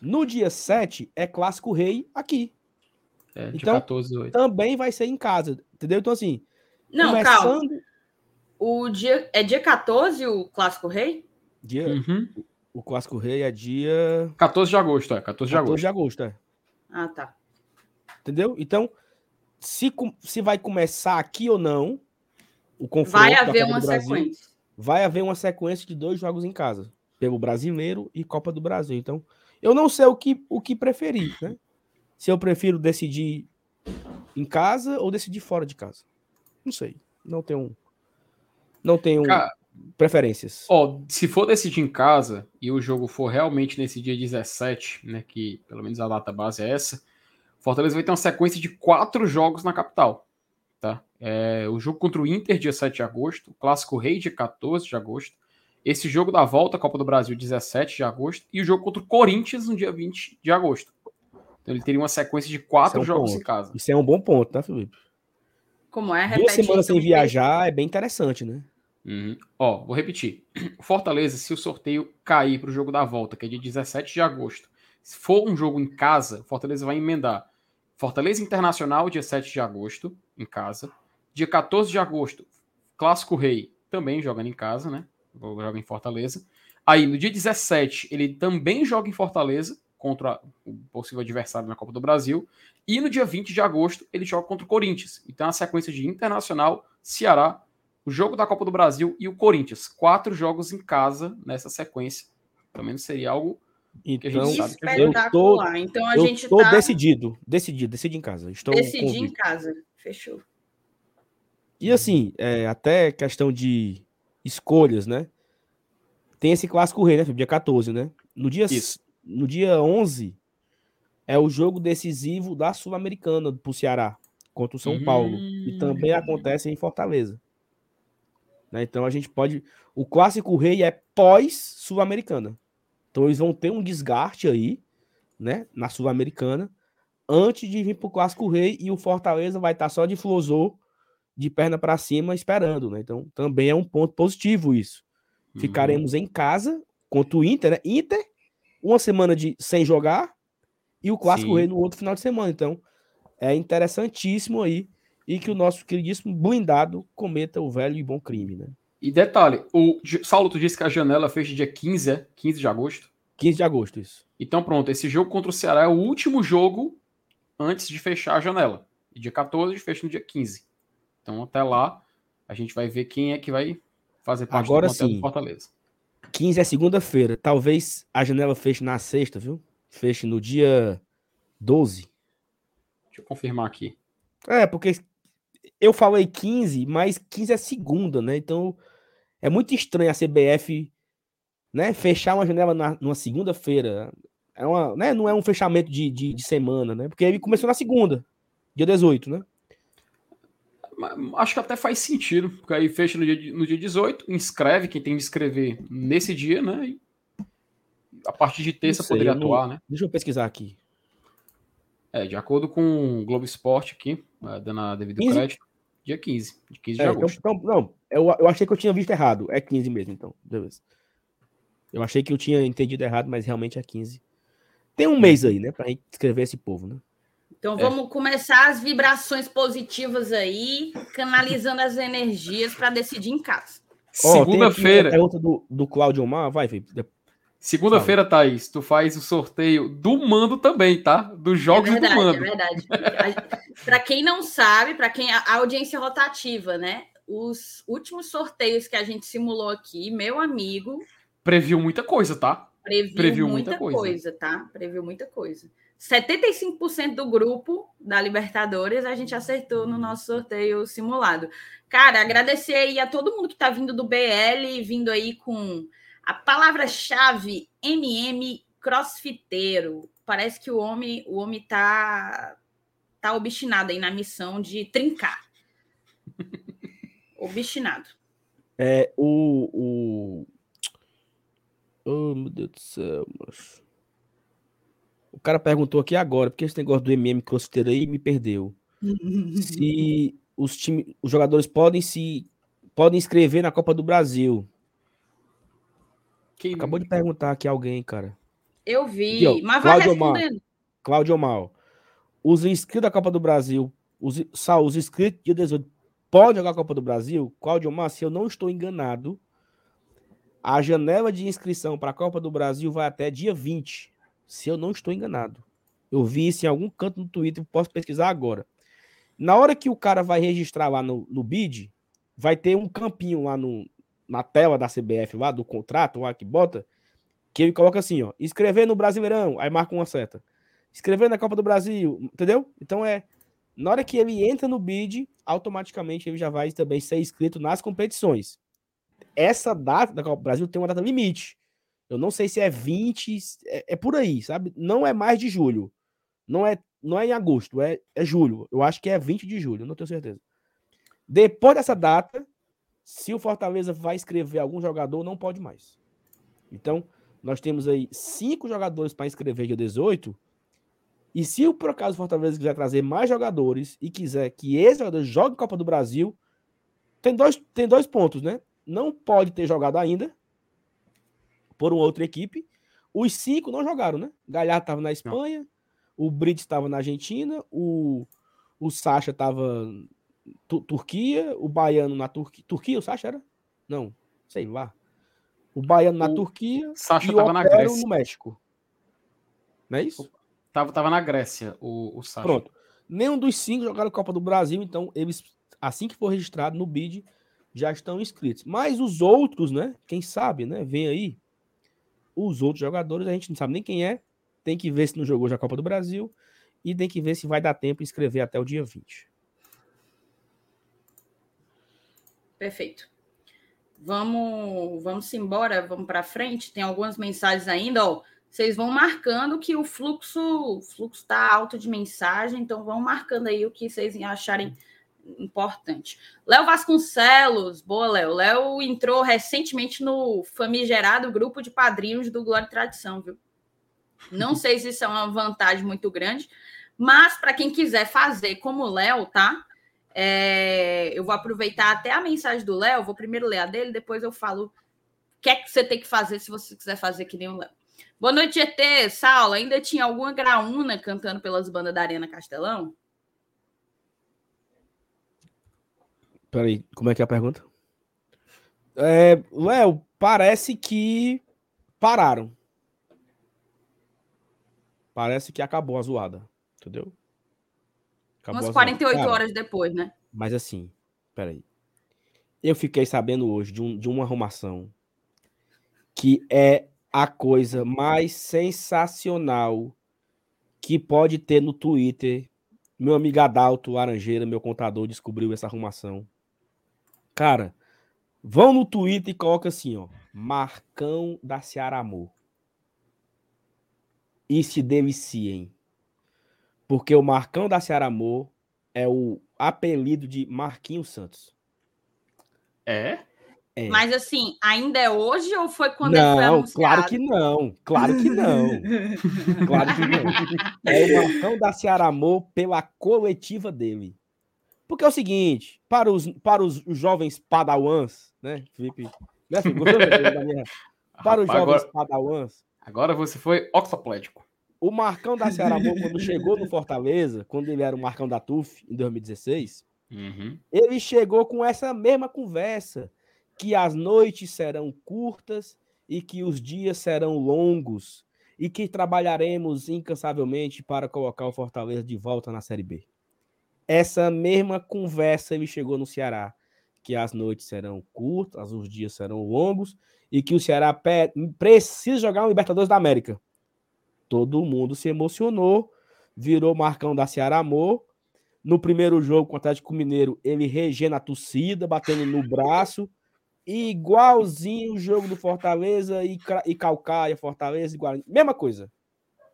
S3: No dia 7 é clássico rei aqui.
S2: É, então, 14, 8.
S3: também vai ser em casa, entendeu? Então assim,
S1: Não, começando... calma. O dia é dia 14 o clássico rei?
S3: Dia uhum. O clássico rei é dia
S2: 14 de agosto, é, 14 de 14 agosto.
S3: de agosto, é.
S1: Ah, tá.
S3: Entendeu? Então, se, se vai começar aqui ou não o confronto.
S1: Vai haver uma Brasil, sequência.
S3: Vai haver uma sequência de dois jogos em casa, pelo Brasileiro e Copa do Brasil. Então, eu não sei o que, o que preferir, né? Se eu prefiro decidir em casa ou decidir fora de casa. Não sei. Não tenho. Não tenho Cara, preferências.
S2: Ó, se for decidir em casa e o jogo for realmente nesse dia 17, né? Que pelo menos a data base é essa Fortaleza vai ter uma sequência de quatro jogos na capital. Tá? É, o jogo contra o Inter, dia 7 de agosto, o Clássico Rei, dia 14 de agosto, esse jogo da volta, Copa do Brasil, 17 de agosto, e o jogo contra o Corinthians no dia 20 de agosto. Então ele teria uma sequência de quatro é um jogos
S3: ponto.
S2: em casa.
S3: Isso é um bom ponto, tá, Felipe?
S1: Como é?
S3: Repete Duas semanas sem viajar é bem interessante, né?
S2: Uhum. Ó, vou repetir. Fortaleza, se o sorteio cair para o jogo da volta, que é dia 17 de agosto, se for um jogo em casa, Fortaleza vai emendar Fortaleza Internacional, dia 7 de agosto, em casa. Dia 14 de agosto, Clássico Rei, também jogando em casa, né? Joga em Fortaleza. Aí, no dia 17, ele também joga em Fortaleza, contra o possível adversário na Copa do Brasil. E no dia 20 de agosto, ele joga contra o Corinthians. Então, a sequência de Internacional, Ceará, o jogo da Copa do Brasil e o Corinthians. Quatro jogos em casa nessa sequência. Menos seria algo
S3: então. Eu tô, então a eu gente tô tá... decidido, decidido, decidi em casa. Estou
S1: Decidi em casa, fechou.
S3: E assim, é, até questão de escolhas, né? Tem esse clássico rei, né, Dia 14, né? No dia, Isso. no dia 11 é o jogo decisivo da Sul-Americana pro Ceará contra o São hum... Paulo. E também acontece em Fortaleza. Né? Então a gente pode. O clássico rei é pós-Sul-Americana. Então eles vão ter um desgaste aí, né? Na Sul-Americana, antes de vir pro clássico rei e o Fortaleza vai estar tá só de flosor, de perna para cima, esperando, né? Então também é um ponto positivo isso. Uhum. Ficaremos em casa contra o Inter, né? Inter, uma semana de sem jogar e o clássico Sim. rei no outro final de semana. Então é interessantíssimo aí e que o nosso queridíssimo blindado cometa o velho e bom crime, né?
S2: E detalhe, o Saulo, tu disse que a janela fecha dia 15, é? 15 de agosto?
S3: 15 de agosto, isso.
S2: Então pronto, esse jogo contra o Ceará é o último jogo antes de fechar a janela. E dia 14 fecha no dia 15. Então até lá a gente vai ver quem é que vai fazer parte
S3: Agora do sim. do Fortaleza. 15 é segunda-feira. Talvez a janela feche na sexta, viu? Feche no dia 12.
S2: Deixa eu confirmar aqui.
S3: É, porque eu falei 15, mas 15 é segunda, né? Então é muito estranho a CBF né, fechar uma janela na, numa segunda-feira. É uma, né, não é um fechamento de, de, de, semana, né? Porque ele começou na segunda, dia 18, né?
S2: Acho que até faz sentido, porque aí fecha no dia, no dia 18, inscreve quem tem de escrever nesse dia, né? E a partir de terça sei, poderia atuar, né?
S3: Deixa eu pesquisar aqui.
S2: É, de acordo com o Globo Esporte aqui, é, dando a devido 15? crédito, dia 15, de 15 de é, agosto.
S3: Então, então, não, eu, eu achei que eu tinha visto errado. É 15 mesmo, então. Beleza. Eu achei que eu tinha entendido errado, mas realmente é 15. Tem um mês aí, né, pra gente escrever esse povo, né?
S1: Então é. vamos é. começar as vibrações positivas aí, canalizando as energias para decidir em casa.
S2: Oh, Segunda-feira.
S3: Pergunta do, do Claudio Mar, vai, Felipe.
S2: Segunda-feira, Thaís, tu faz o sorteio do mando também, tá? Dos jogos é verdade, do mando.
S1: É verdade. para quem não sabe, para quem a audiência rotativa, né? Os últimos sorteios que a gente simulou aqui, meu amigo,
S2: previu muita coisa, tá?
S1: Previu, previu muita, muita coisa. coisa, tá? Previu muita coisa. 75% do grupo da Libertadores a gente acertou no nosso sorteio simulado. Cara, agradecer aí a todo mundo que tá vindo do BL, vindo aí com a palavra-chave MM crossfiteiro. Parece que o homem, o homem tá, tá obstinado aí na missão de trincar. obstinado.
S3: É, o, o... Oh, meu Deus do céu, macho. O cara perguntou aqui agora, porque esse negócio do MM crossfiteiro aí me perdeu. se os, time, os jogadores podem se podem inscrever na Copa do Brasil. Quem... Acabou de perguntar aqui alguém, cara.
S1: Eu vi, aqui, mas vai Cláudio respondendo.
S3: Cláudio Mal. Os inscritos da Copa do Brasil, os, Sal, os inscritos de 18 podem jogar a Copa do Brasil? Cláudio Mal, se eu não estou enganado, a janela de inscrição para a Copa do Brasil vai até dia 20. Se eu não estou enganado. Eu vi isso em algum canto no Twitter, posso pesquisar agora. Na hora que o cara vai registrar lá no, no BID, vai ter um campinho lá no, na tela da CBF lá, do contrato lá que bota, que ele coloca assim, ó, escrever no Brasileirão, aí marca uma seta. Escrever na Copa do Brasil, entendeu? Então é, na hora que ele entra no bid, automaticamente ele já vai também ser inscrito nas competições. Essa data da Copa do Brasil tem uma data limite. Eu não sei se é 20, é, é por aí, sabe? Não é mais de julho. Não é, não é em agosto, é, é julho. Eu acho que é 20 de julho, não tenho certeza. Depois dessa data, Se o Fortaleza vai inscrever algum jogador, não pode mais. Então, nós temos aí cinco jogadores para inscrever dia 18. E se por acaso o Fortaleza quiser trazer mais jogadores e quiser que esse jogador jogue Copa do Brasil, tem dois, tem dois pontos, né? Não pode ter jogado ainda por uma outra equipe. Os cinco não jogaram, né? Galhardo estava na Espanha, não. o Brits estava na Argentina, o, o Sacha estava Turquia, o Baiano na Turquia. Turquia, o Sacha era? Não, sei lá. O Baiano na o Turquia
S2: Sacha e o na Grécia.
S3: no México. Não é isso?
S2: Tava, tava na Grécia, o, o Sacha.
S3: Pronto. Nenhum dos cinco jogaram Copa do Brasil, então eles, assim que for registrado no BID, já estão inscritos. Mas os outros, né? Quem sabe, né? Vem aí. Os outros jogadores, a gente não sabe nem quem é. Tem que ver se não jogou já a Copa do Brasil. E tem que ver se vai dar tempo de inscrever até o dia 20.
S1: Perfeito. Vamos, vamos embora, vamos para frente. Tem algumas mensagens ainda, ó. Vocês vão marcando que o fluxo, o fluxo está alto de mensagem, então vão marcando aí o que vocês acharem importante. Léo Vasconcelos, boa, Léo. Léo entrou recentemente no famigerado grupo de padrinhos do Glória e Tradição, viu? Não sei se isso é uma vantagem muito grande, mas para quem quiser fazer como o Léo, tá? É, eu vou aproveitar até a mensagem do Léo, vou primeiro ler a dele, depois eu falo o que é que você tem que fazer se você quiser fazer que nem o Léo. Boa noite, ET. Saulo, ainda tinha alguma graúna cantando pelas bandas da Arena Castelão?
S3: Peraí, como é que é a pergunta? É, Léo, parece que pararam. Parece que acabou a zoada, entendeu?
S1: Acabou Umas 48 Cara, horas depois, né?
S3: Mas assim, peraí. Eu fiquei sabendo hoje de, um, de uma arrumação que é a coisa mais sensacional que pode ter no Twitter. Meu amigo Adalto Laranjeira, meu contador, descobriu essa arrumação. Cara, vão no Twitter e coloca assim, ó. Marcão da Ceará Amor. E se deliciem. Porque o Marcão da Ceará Amor é o apelido de Marquinhos Santos.
S2: É?
S1: é? Mas assim, ainda é hoje ou foi quando
S3: não,
S1: ele foi
S3: anunciado? Claro que não, claro que não. claro que não. É o Marcão da Ceará Amor pela coletiva dele. Porque é o seguinte, para os, para os jovens padawans, né, Felipe? Né, Felipe? Para os jovens agora, padawans.
S2: Agora você foi oxoplético.
S3: O Marcão da Ceará quando chegou no Fortaleza, quando ele era o Marcão da TUF, em 2016, uhum. ele chegou com essa mesma conversa, que as noites serão curtas e que os dias serão longos e que trabalharemos incansavelmente para colocar o Fortaleza de volta na Série B. Essa mesma conversa ele chegou no Ceará, que as noites serão curtas, os dias serão longos e que o Ceará precisa jogar um Libertadores da América Todo mundo se emocionou, virou Marcão da Ceará Amor. No primeiro jogo com o Atlético Mineiro, ele regena a torcida, batendo no braço. Igualzinho o jogo do Fortaleza e, e Calcaia, Fortaleza, igual. Mesma coisa.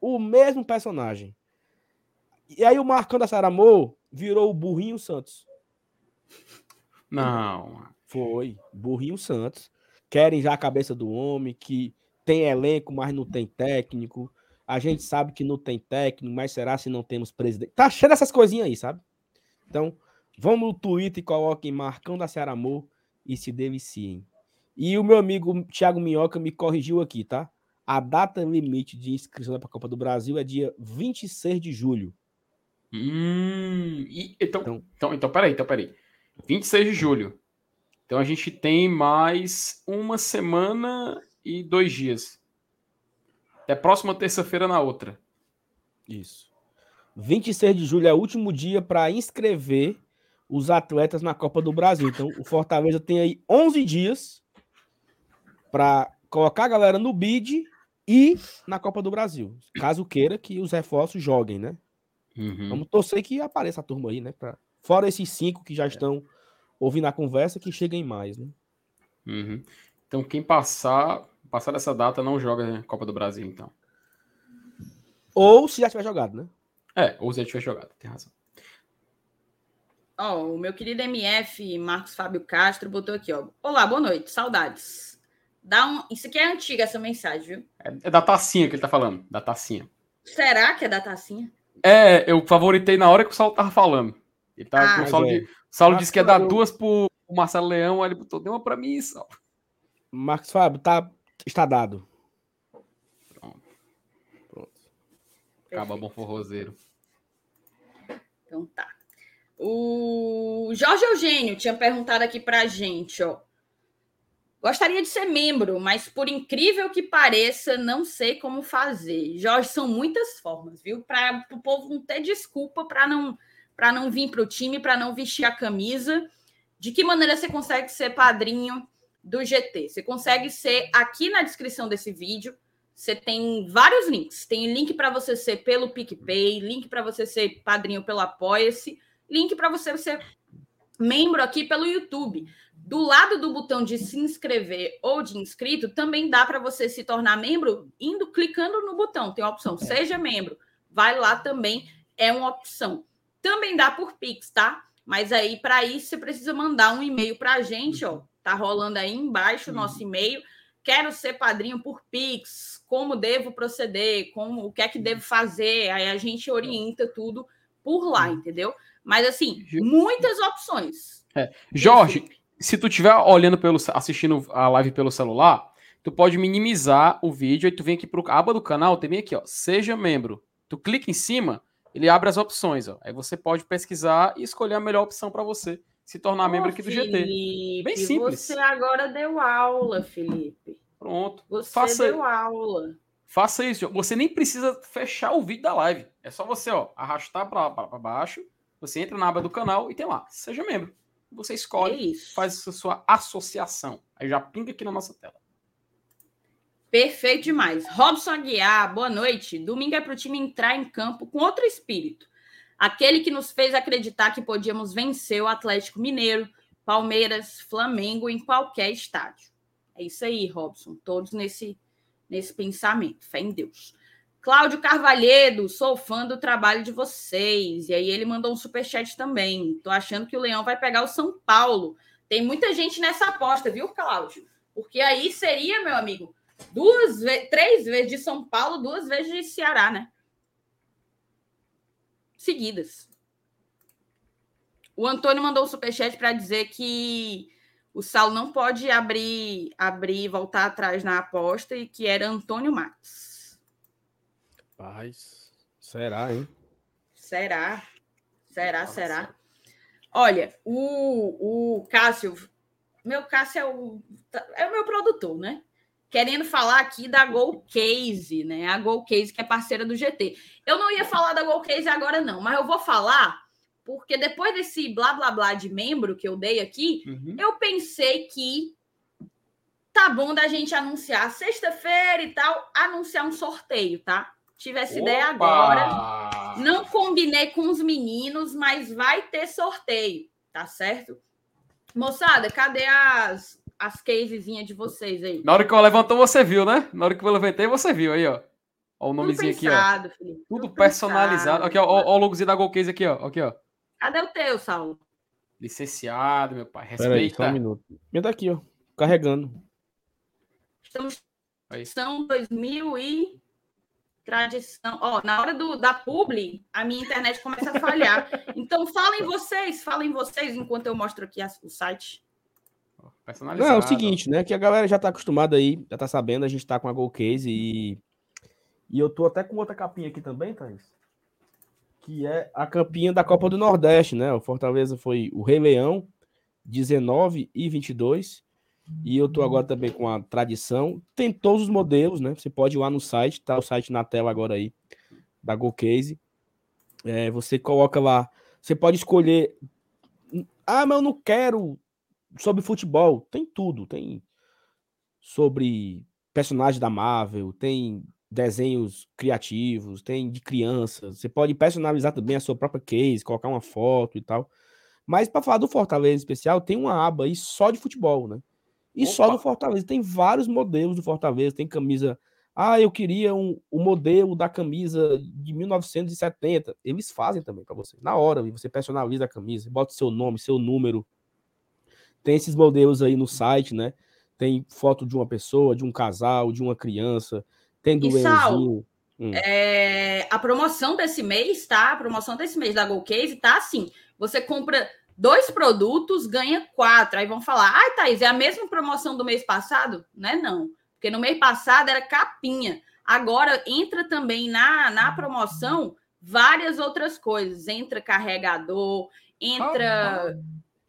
S3: O mesmo personagem. E aí o Marcão da Amor virou o Burrinho Santos.
S2: Não.
S3: Foi. Burrinho Santos. Querem já a cabeça do homem, que tem elenco, mas não tem técnico. A gente sabe que não tem técnico, mas será se não temos presidente? Tá cheio dessas coisinhas aí, sabe? Então, vamos no Twitter e coloquem Marcão da Ceará Amor e se deliciem. E o meu amigo Thiago Minhoca me corrigiu aqui, tá? A data limite de inscrição para a Copa do Brasil é dia 26 de julho.
S2: Hum, e, então, então, então, então, peraí, então, peraí. 26 de julho. Então a gente tem mais uma semana e dois dias. É próxima terça-feira na outra.
S3: Isso. 26 de julho é o último dia para inscrever os atletas na Copa do Brasil. Então, o Fortaleza tem aí 11 dias para colocar a galera no bid e na Copa do Brasil. Caso queira que os reforços joguem, né? Uhum. Vamos torcer que apareça a turma aí, né? Pra... Fora esses cinco que já estão ouvindo a conversa, que cheguem mais, né?
S2: Uhum. Então, quem passar Passar essa data, não joga Copa do Brasil, então.
S3: Ou se já tiver jogado, né?
S2: É, ou se já tiver jogado, tem razão.
S1: Ó, oh, o meu querido MF Marcos Fábio Castro botou aqui, ó. Olá, boa noite, saudades. Dá um... Isso aqui é antiga, essa mensagem, viu?
S2: É, é da tacinha que ele tá falando, da tacinha.
S1: Será que é da tacinha?
S2: É, eu favoritei na hora que o Saulo tava falando. Ele tá, ah, o Saulo, é. de, Saulo disse que ia dar duas pro Marcelo Leão, aí ele botou, deu uma pra mim, Saulo.
S3: Marcos Fábio, tá, está dado.
S2: Pronto. Pronto. Acaba bom forrozeiro.
S1: Então tá. O Jorge Eugênio tinha perguntado aqui pra gente, ó. Gostaria de ser membro, mas por incrível que pareça, não sei como fazer. Jorge, são muitas formas, viu? Para o povo não ter desculpa para não para não vir para o time, para não vestir a camisa. De que maneira você consegue ser padrinho do GT? Você consegue ser aqui na descrição desse vídeo. Você tem vários links. Tem link para você ser pelo PicPay, link para você ser padrinho pelo Apoia-se, link para você ser membro aqui pelo YouTube. Do lado do botão de se inscrever ou de inscrito, também dá para você se tornar membro indo clicando no botão. Tem a opção é. seja membro. Vai lá também, é uma opção. Também dá por Pix, tá? Mas aí, para isso, você precisa mandar um e-mail para a gente, ó. Tá rolando aí embaixo o nosso e-mail. Quero ser padrinho por Pix. Como devo proceder? Como, o que é que devo fazer? Aí a gente orienta tudo por lá, entendeu? Mas assim, muitas opções.
S2: É. Jorge, se tu estiver olhando pelo assistindo a live pelo celular, tu pode minimizar o vídeo e tu vem aqui para a aba do canal, tem aqui, ó, seja membro. Tu clica em cima, ele abre as opções, ó. Aí você pode pesquisar e escolher a melhor opção para você se tornar membro aqui do
S1: Felipe, GT. Bem simples. Você agora deu aula, Felipe.
S2: Pronto.
S1: Você Faça... deu aula.
S2: Faça isso. Você nem precisa fechar o vídeo da live. É só você, ó, arrastar para baixo. Você entra na aba do canal e tem lá, seja membro você escolhe, é faz a sua associação. Aí já pinga aqui na nossa tela.
S1: Perfeito demais. Robson Aguiar, boa noite. Domingo é para o time entrar em campo com outro espírito. Aquele que nos fez acreditar que podíamos vencer o Atlético Mineiro, Palmeiras, Flamengo em qualquer estádio. É isso aí, Robson. Todos nesse, nesse pensamento. Fé em Deus. Cláudio Carvalhedo, sou fã do trabalho de vocês. E aí ele mandou um superchat também. Tô achando que o Leão vai pegar o São Paulo. Tem muita gente nessa aposta, viu, Cláudio? Porque aí seria, meu amigo, duas três vezes de São Paulo, duas vezes de Ceará, né? Seguidas. O Antônio mandou um superchat para dizer que o Saulo não pode abrir, abrir, voltar atrás na aposta e que era Antônio Max.
S3: Rapaz, será, hein?
S1: Será? Será, Nossa. será? Olha, o, o Cássio, meu Cássio é o, é o meu produtor, né? Querendo falar aqui da Gol Case, né? A Gol Case, que é parceira do GT. Eu não ia falar da Gol Case agora, não, mas eu vou falar porque depois desse blá blá blá de membro que eu dei aqui, uhum. eu pensei que tá bom da gente anunciar sexta-feira e tal, anunciar um sorteio, tá? Tive essa Opa! ideia agora. Não combinei com os meninos, mas vai ter sorteio, tá certo? Moçada, cadê as, as casezinhas de vocês aí?
S2: Na hora que eu levantou, você viu, né? Na hora que eu levantei, você viu aí, ó. Ó o nomezinho pensado, aqui, ó. Felipe, tudo, tudo personalizado. Aqui, ó, ó, ó, o logozinho da Gol Case aqui, ó. Aqui, ó.
S1: Cadê o teu, Saulo?
S2: Licenciado, meu pai. Respeita. Aí, só
S3: um minuto. Meu tá aqui, ó. Carregando.
S1: Estamos. Aí. São 2000 e tradição. Ó, na hora do, da publi, a minha internet começa a falhar. Então, falem vocês, falem vocês, enquanto eu mostro aqui o site.
S3: Não, é o seguinte, né? Que a galera já tá acostumada aí, já tá sabendo, a gente tá com a Gold Case e. E eu tô até com outra capinha aqui também, Thaís. Que é a capinha da Copa do Nordeste, né? O Fortaleza foi o Rei Leão, 19 e 22. E eu tô agora também com a tradição. Tem todos os modelos, né? Você pode ir lá no site, tá o site na tela agora aí, da GoCase. É, você coloca lá, você pode escolher. Ah, mas eu não quero sobre futebol. Tem tudo, tem sobre personagens da Marvel, tem desenhos criativos, tem de crianças. Você pode personalizar também a sua própria case, colocar uma foto e tal. Mas para falar do Fortaleza especial, tem uma aba aí só de futebol, né? E Opa. só do Fortaleza. Tem vários modelos do Fortaleza. Tem camisa Ah, eu queria um, o modelo da camisa de 1970. Eles fazem também para você. Na hora, você personaliza a camisa, bota seu nome, seu número. Tem esses modelos aí no site, né? Tem foto de uma pessoa, de um casal, de uma criança. Tem do
S1: leãozinho. Hum. É, a promoção desse mês, tá? A promoção desse mês da Go Case tá assim: você compra dois produtos, ganha quatro. Aí vão falar, ai, Thaís, é a mesma promoção do mês passado? Não é não. Porque no mês passado era capinha. Agora entra também na, na promoção várias outras coisas. Entra carregador, entra.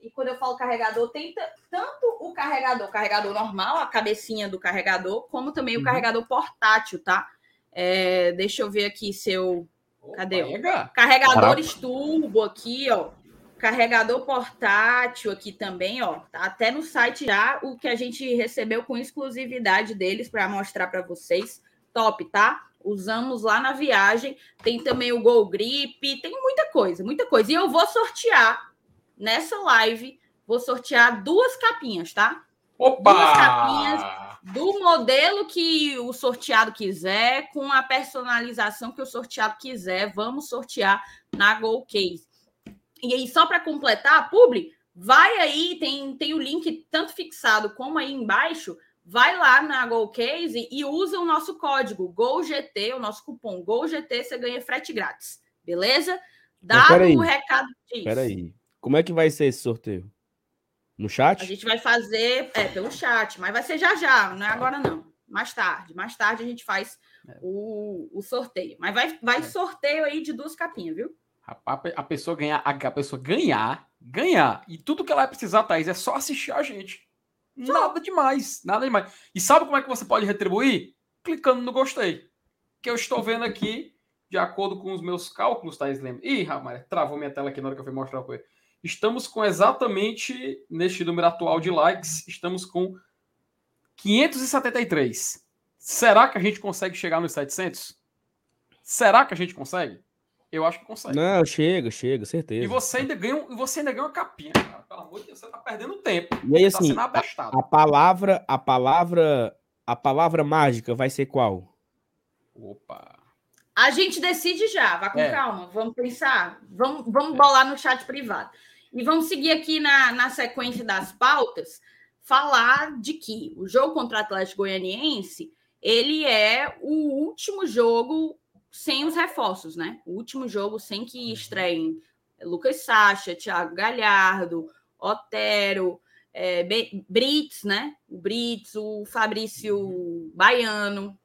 S1: E quando eu falo carregador, tem tanto o carregador, o carregador normal, a cabecinha do carregador, como também o uhum. carregador portátil, tá? É, deixa eu ver aqui se eu. Cadê? Opa, Carregadores turbo aqui, ó carregador portátil aqui também, ó, tá até no site já o que a gente recebeu com exclusividade deles para mostrar para vocês. Top, tá? Usamos lá na viagem. Tem também o Go Grip, tem muita coisa, muita coisa. E eu vou sortear nessa live, vou sortear duas capinhas, tá?
S2: Opa!
S1: Duas capinhas do modelo que o sorteado quiser, com a personalização que o sorteado quiser. Vamos sortear na Go Case. E aí, só para completar, publi, vai aí, tem, tem o link tanto fixado como aí embaixo. Vai lá na GoCase e usa o nosso código GOLGT, o nosso cupom GOLGT, você ganha frete grátis. Beleza? Dado o recado
S3: disso. Peraí. Como é que vai ser esse sorteio? No chat?
S1: A gente vai fazer é, pelo chat, mas vai ser já já, não é agora não. Mais tarde. Mais tarde a gente faz é. o, o sorteio. Mas vai, vai é. sorteio aí de duas capinhas, viu?
S2: A, pessoa ganhar, a pessoa ganhar, ganhar. E tudo que ela vai precisar, Thaís, é só assistir a gente. Nada demais, nada demais. E sabe como é que você pode retribuir? Clicando no gostei. Que eu estou vendo aqui, de acordo com os meus cálculos, Thaís, lembra? Ih, rapaz, travou minha tela aqui na hora que eu fui mostrar a coisa. Estamos com exatamente, neste número atual de likes, estamos com 573. Será que a gente consegue chegar nos 700? Será que a gente consegue? Eu acho que consegue.
S3: Não, chega, chega, certeza.
S2: E você ainda ganha, e você ainda ganha uma capinha, cara. Pelo amor de Deus, você tá perdendo tempo.
S3: E aí, tá assim, a, a, palavra, a palavra, a palavra mágica vai ser qual?
S2: Opa.
S1: A gente decide já, vá com é. calma, vamos pensar, vamos, vamos é. bolar no chat privado. E vamos seguir aqui na, na sequência das pautas, falar de que o jogo contra o Atlético Goianiense, ele é o último jogo sem os reforços, né? O último jogo sem que estreiem Lucas Sacha, Thiago Galhardo, Otero, é, Brits, né? O Brits, o Fabrício. Baiano.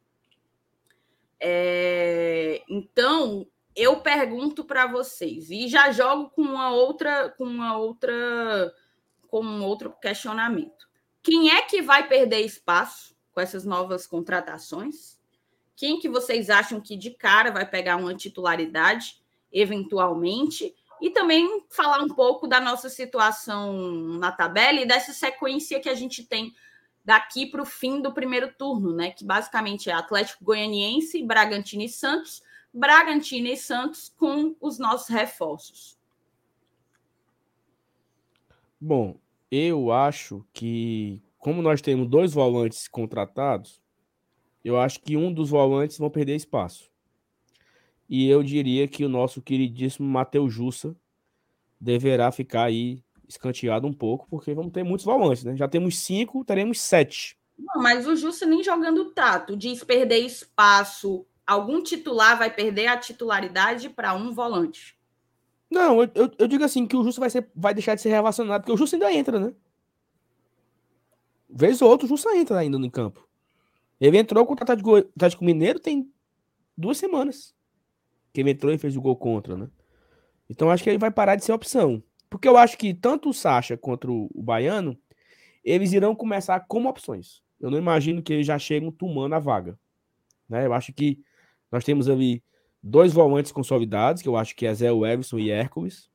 S1: É, então, eu pergunto para vocês e já jogo com uma outra, com uma outra, com um outro questionamento. Quem é que vai perder espaço com essas novas contratações? Quem que vocês acham que de cara vai pegar uma titularidade, eventualmente? E também falar um pouco da nossa situação na tabela e dessa sequência que a gente tem daqui para o fim do primeiro turno, né? Que basicamente é Atlético Goianiense, Bragantino e Santos, Bragantino e Santos com os nossos reforços.
S3: Bom, eu acho que, como nós temos dois volantes contratados, eu acho que um dos volantes vão perder espaço. E eu diria que o nosso queridíssimo Matheus Jussa deverá ficar aí escanteado um pouco, porque vamos ter muitos volantes, né? Já temos cinco, teremos sete.
S1: Não, mas o Jussa nem jogando tato, diz perder espaço. Algum titular vai perder a titularidade para um volante.
S3: Não, eu, eu, eu, digo assim que o Jussa vai, ser, vai deixar de ser relacionado, porque o Jussa ainda entra, né? Vez ou outro, o Jussa entra ainda no campo. Ele entrou contra o Atlético Mineiro tem duas semanas. Que ele entrou e fez o gol contra, né? Então acho que ele vai parar de ser opção. Porque eu acho que tanto o Sacha contra o Baiano, eles irão começar como opções. Eu não imagino que eles já chegam tomando a vaga. Né? Eu acho que nós temos ali dois volantes consolidados, que eu acho que é Zé Everson e Hércules.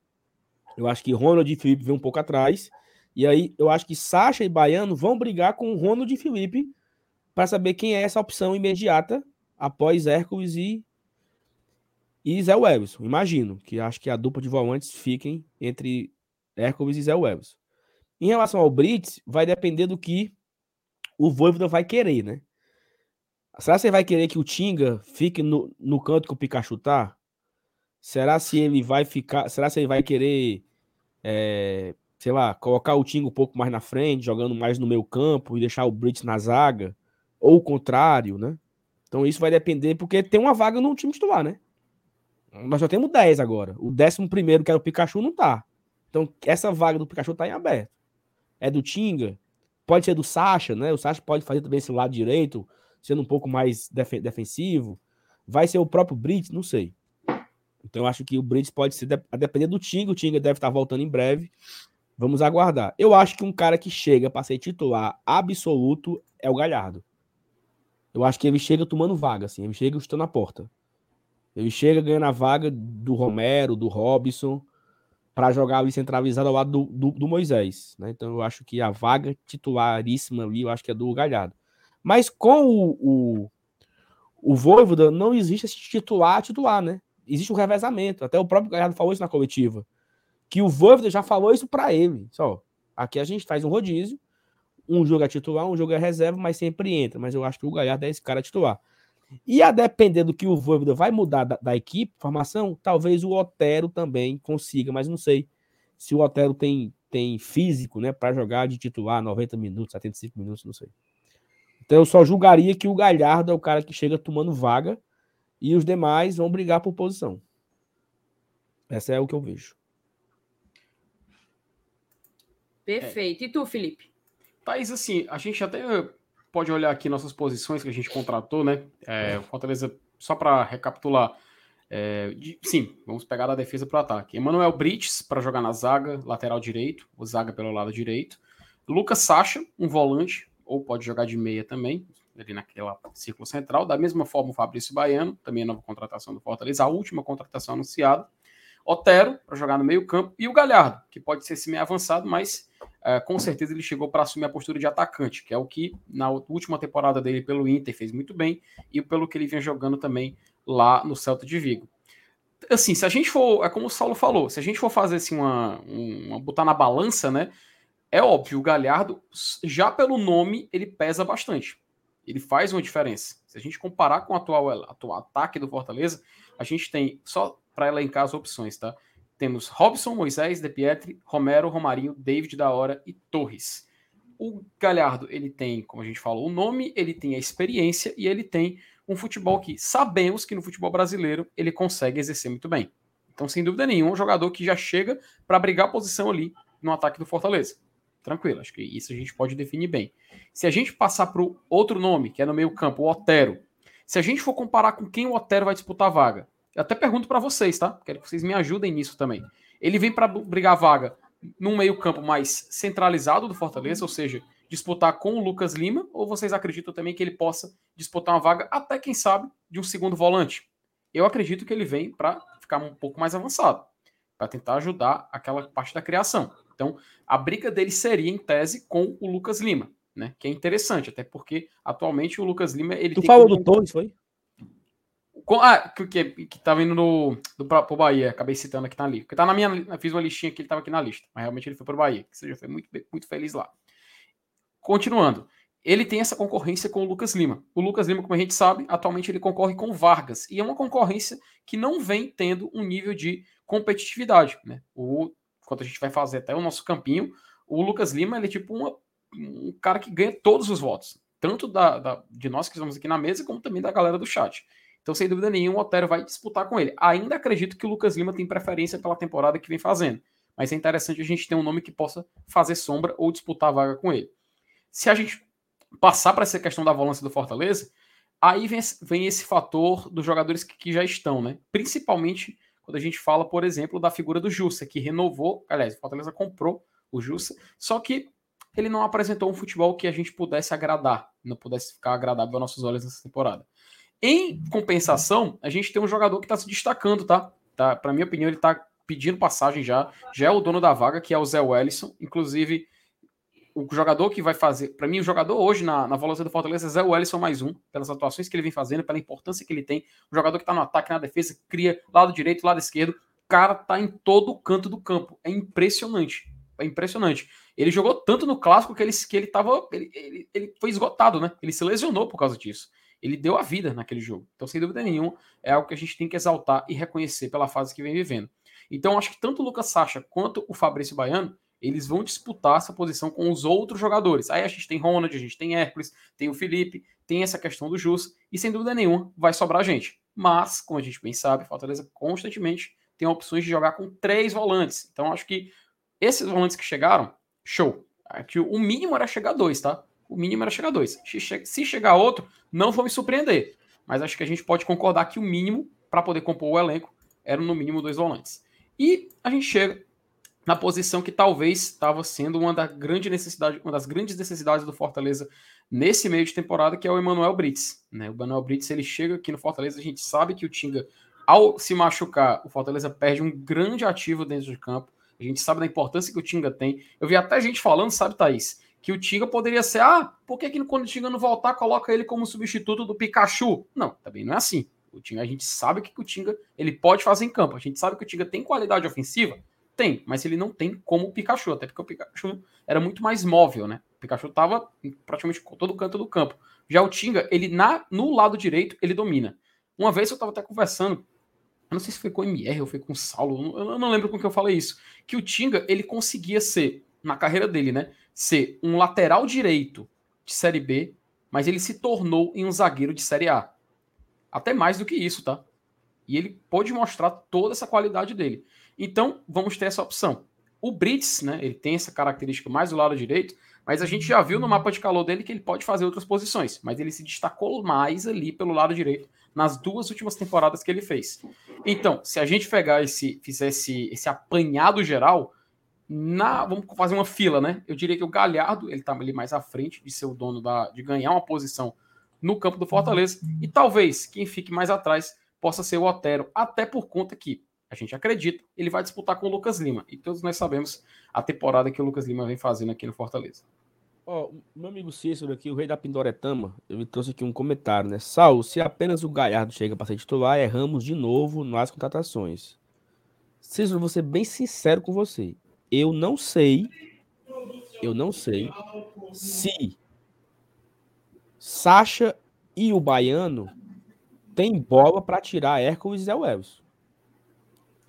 S3: Eu acho que Ronald e Felipe vem um pouco atrás. E aí eu acho que Sacha e Baiano vão brigar com o Ronald e Felipe para saber quem é essa opção imediata após Hércules e, e Zé Webson. Imagino que acho que a dupla de volantes fiquem entre Hércules e Zé Webson. Em relação ao Brits, vai depender do que o Voivoda vai querer, né? Será que você vai querer que o Tinga fique no, no canto que o Pikachu tá? Será se ele vai ficar. Será se ele vai querer, é, sei lá, colocar o Tinga um pouco mais na frente, jogando mais no meio campo e deixar o Brits na zaga? Ou o contrário, né? Então isso vai depender, porque tem uma vaga no time titular, né? Nós já temos 10 agora. O décimo primeiro, que era o Pikachu, não tá. Então essa vaga do Pikachu tá em aberto. É do Tinga, pode ser do Sacha, né? O Sacha pode fazer também esse lado direito, sendo um pouco mais def defensivo. Vai ser o próprio Brits, não sei. Então eu acho que o Brits pode ser, a depender do Tinga, o Tinga deve estar voltando em breve. Vamos aguardar. Eu acho que um cara que chega para ser titular absoluto é o Galhardo. Eu acho que ele chega tomando vaga, assim. Ele chega chutando a porta. Ele chega ganhando a vaga do Romero, do Robson, para jogar ali centralizado ao lado do, do, do, Moisés. Né? Então eu acho que a vaga titularíssima ali, eu acho que é do Galhardo. Mas com o, o, o Voivoda, não existe esse titular titular, né? Existe um revezamento. Até o próprio Galhardo falou isso na coletiva. Que o Voivoda já falou isso para ele. Só, aqui a gente faz um rodízio um jogo é titular, um jogo é reserva, mas sempre entra. Mas eu acho que o Galhardo é esse cara titular. E a depender do que o Voivoda vai mudar da, da, equipe, formação, talvez o Otero também consiga, mas não sei se o Otero tem, tem físico, né, para jogar de titular 90 minutos, 75 minutos, não sei. Então eu só julgaria que o Galhardo é o cara que chega tomando vaga e os demais vão brigar por posição. Essa é o que eu vejo.
S1: Perfeito. E tu, Felipe?
S2: Thaís, assim, a gente até pode olhar aqui nossas posições que a gente contratou, né? É, Fortaleza, só para recapitular, é, de, sim, vamos pegar da defesa para o ataque. Emanuel Brites para jogar na zaga, lateral direito, o zaga pelo lado direito. Lucas Sacha, um volante, ou pode jogar de meia também, ali naquela círculo central. Da mesma forma, o Fabrício Baiano, também a nova contratação do Fortaleza, a última contratação anunciada. Otero, para jogar no meio-campo, e o Galhardo, que pode ser esse meio avançado, mas uh, com certeza ele chegou para assumir a postura de atacante, que é o que na última temporada dele pelo Inter fez muito bem, e pelo que ele vinha jogando também lá no Celta de Vigo. Assim, se a gente for, é como o Saulo falou, se a gente for fazer assim uma, uma botar na balança, né? É óbvio, o Galhardo, já pelo nome, ele pesa bastante. Ele faz uma diferença. Se a gente comparar com o atual, atual ataque do Fortaleza, a gente tem só para elencar as opções, tá? Temos Robson, Moisés, De Pietri, Romero, Romarinho, David da Hora e Torres. O Galhardo, ele tem, como a gente falou, o nome, ele tem a experiência e ele tem um futebol que sabemos que no futebol brasileiro ele consegue exercer muito bem. Então, sem dúvida nenhuma, um jogador que já chega para brigar a posição ali no ataque do Fortaleza. Tranquilo, acho que isso a gente pode definir bem. Se a gente passar para o outro nome, que é no meio-campo, o Otero, se a gente for comparar com quem o Otero vai disputar a vaga, eu até pergunto para vocês, tá? Quero que vocês me ajudem nisso também. Ele vem para brigar vaga num meio-campo mais centralizado do Fortaleza, ou seja, disputar com o Lucas Lima, ou vocês acreditam também que ele possa disputar uma vaga, até quem sabe, de um segundo volante? Eu acredito que ele vem para ficar um pouco mais avançado, para tentar ajudar aquela parte da criação. Então, a briga dele seria, em tese, com o Lucas Lima, né? Que é interessante, até porque atualmente o Lucas Lima. Ele
S3: tu falou do Torres, foi?
S2: Ah, que, que, que tava indo no, do, pro Bahia, acabei citando aqui na lista. Porque tá na minha. Fiz uma listinha que ele tava aqui na lista, mas realmente ele foi pro Bahia, que seja, foi muito, muito feliz lá. Continuando, ele tem essa concorrência com o Lucas Lima. O Lucas Lima, como a gente sabe, atualmente ele concorre com Vargas, e é uma concorrência que não vem tendo um nível de competitividade, né? O, quando a gente vai fazer até o nosso campinho, o Lucas Lima ele é tipo uma, um cara que ganha todos os votos, tanto da, da, de nós que estamos aqui na mesa, como também da galera do chat. Então, sem dúvida nenhuma, o Otero vai disputar com ele. Ainda acredito que o Lucas Lima tem preferência pela temporada que vem fazendo. Mas é interessante a gente ter um nome que possa fazer sombra ou disputar a vaga com ele. Se a gente passar para essa questão da volância do Fortaleza, aí vem, vem esse fator dos jogadores que, que, já estão, né? Principalmente quando a gente fala, por exemplo, da figura do Jussa, que renovou, aliás, o Fortaleza comprou o Jussa, só que ele não apresentou um futebol que a gente pudesse agradar, não pudesse ficar agradável aos nossos olhos nessa temporada. Em compensação, a gente tem um jogador que está se destacando, tá? tá Para minha opinião, ele está pedindo passagem já. Já é o dono da vaga, que é o Zé Wellison. Inclusive, o jogador que vai fazer. Para mim, o jogador hoje na, na volância do Fortaleza é Zé Wellison mais um, pelas atuações que ele vem fazendo, pela importância que ele tem. O jogador que está no ataque, na defesa, cria lado direito, lado esquerdo. O cara tá em todo canto do campo. É impressionante. É impressionante. Ele jogou tanto no clássico que ele, que ele tava. Ele, ele, ele foi esgotado, né? Ele se lesionou por causa disso. Ele deu a vida naquele jogo. Então, sem dúvida nenhuma, é algo que a gente tem que exaltar e reconhecer pela fase que vem vivendo. Então, acho que tanto o Lucas Sacha quanto o Fabrício Baiano, eles vão disputar essa posição com os outros jogadores. Aí a gente tem Ronald, a gente tem Hércules, tem o Felipe, tem essa questão do Jus, e sem dúvida nenhuma vai sobrar gente. Mas, como a gente bem sabe, Fortaleza constantemente tem opções de jogar com três volantes. Então, acho que esses volantes que chegaram, show. Aqui, o mínimo era chegar dois, tá? O mínimo era chegar dois. Se chegar outro, não vou me surpreender. Mas acho que a gente pode concordar que o mínimo para poder compor o elenco eram no mínimo dois volantes. E a gente chega na posição que talvez estava sendo uma, da grande necessidade, uma das grandes necessidades do Fortaleza nesse meio de temporada, que é o Emanuel Brits. Né? O Emanuel Brits ele chega aqui no Fortaleza, a gente sabe que o Tinga, ao se machucar, o Fortaleza perde um grande ativo dentro de campo. A gente sabe da importância que o Tinga tem. Eu vi até gente falando, sabe, Thaís, que o Tinga poderia ser, ah, por que, que quando o Tinga não voltar, coloca ele como substituto do Pikachu? Não, também não é assim. O Tinga, a gente sabe que o Tinga ele pode fazer em campo. A gente sabe que o Tinga tem qualidade ofensiva, tem, mas ele não tem como o Pikachu, até porque o Pikachu era muito mais móvel, né? O Pikachu tava praticamente todo canto do campo. Já o Tinga, ele na, no lado direito, ele domina. Uma vez eu tava até conversando, eu não sei se foi com o MR ou foi com o Saulo, eu não lembro com que eu falei isso, que o Tinga, ele conseguia ser, na carreira dele, né? Ser um lateral direito de Série B, mas ele se tornou em um zagueiro de Série A. Até mais do que isso, tá? E ele pôde mostrar toda essa qualidade dele. Então, vamos ter essa opção. O Brits, né, ele tem essa característica mais do lado direito, mas a gente já viu no mapa de calor dele que ele pode fazer outras posições, mas ele se destacou mais ali pelo lado direito nas duas últimas temporadas que ele fez. Então, se a gente pegar esse, fizesse esse apanhado geral, na, vamos fazer uma fila, né? Eu diria que o Galhardo, ele tá ali mais à frente de ser o dono da, de ganhar uma posição no campo do Fortaleza, e talvez quem fique mais atrás possa ser o Otero, até por conta que a gente acredita, ele vai disputar com o Lucas Lima. E todos nós sabemos a temporada que o Lucas Lima vem fazendo aqui no Fortaleza.
S3: Ó, oh, meu amigo Cícero aqui, o rei da Pindoretama, ele trouxe aqui um comentário, né? Sal, se apenas o Galhardo chega para ser titular, erramos de novo nas contratações. Cícero, vou ser bem sincero com você. Eu não sei, eu não sei se Sacha e o Baiano têm bola para tirar Hércules e Zé Wells.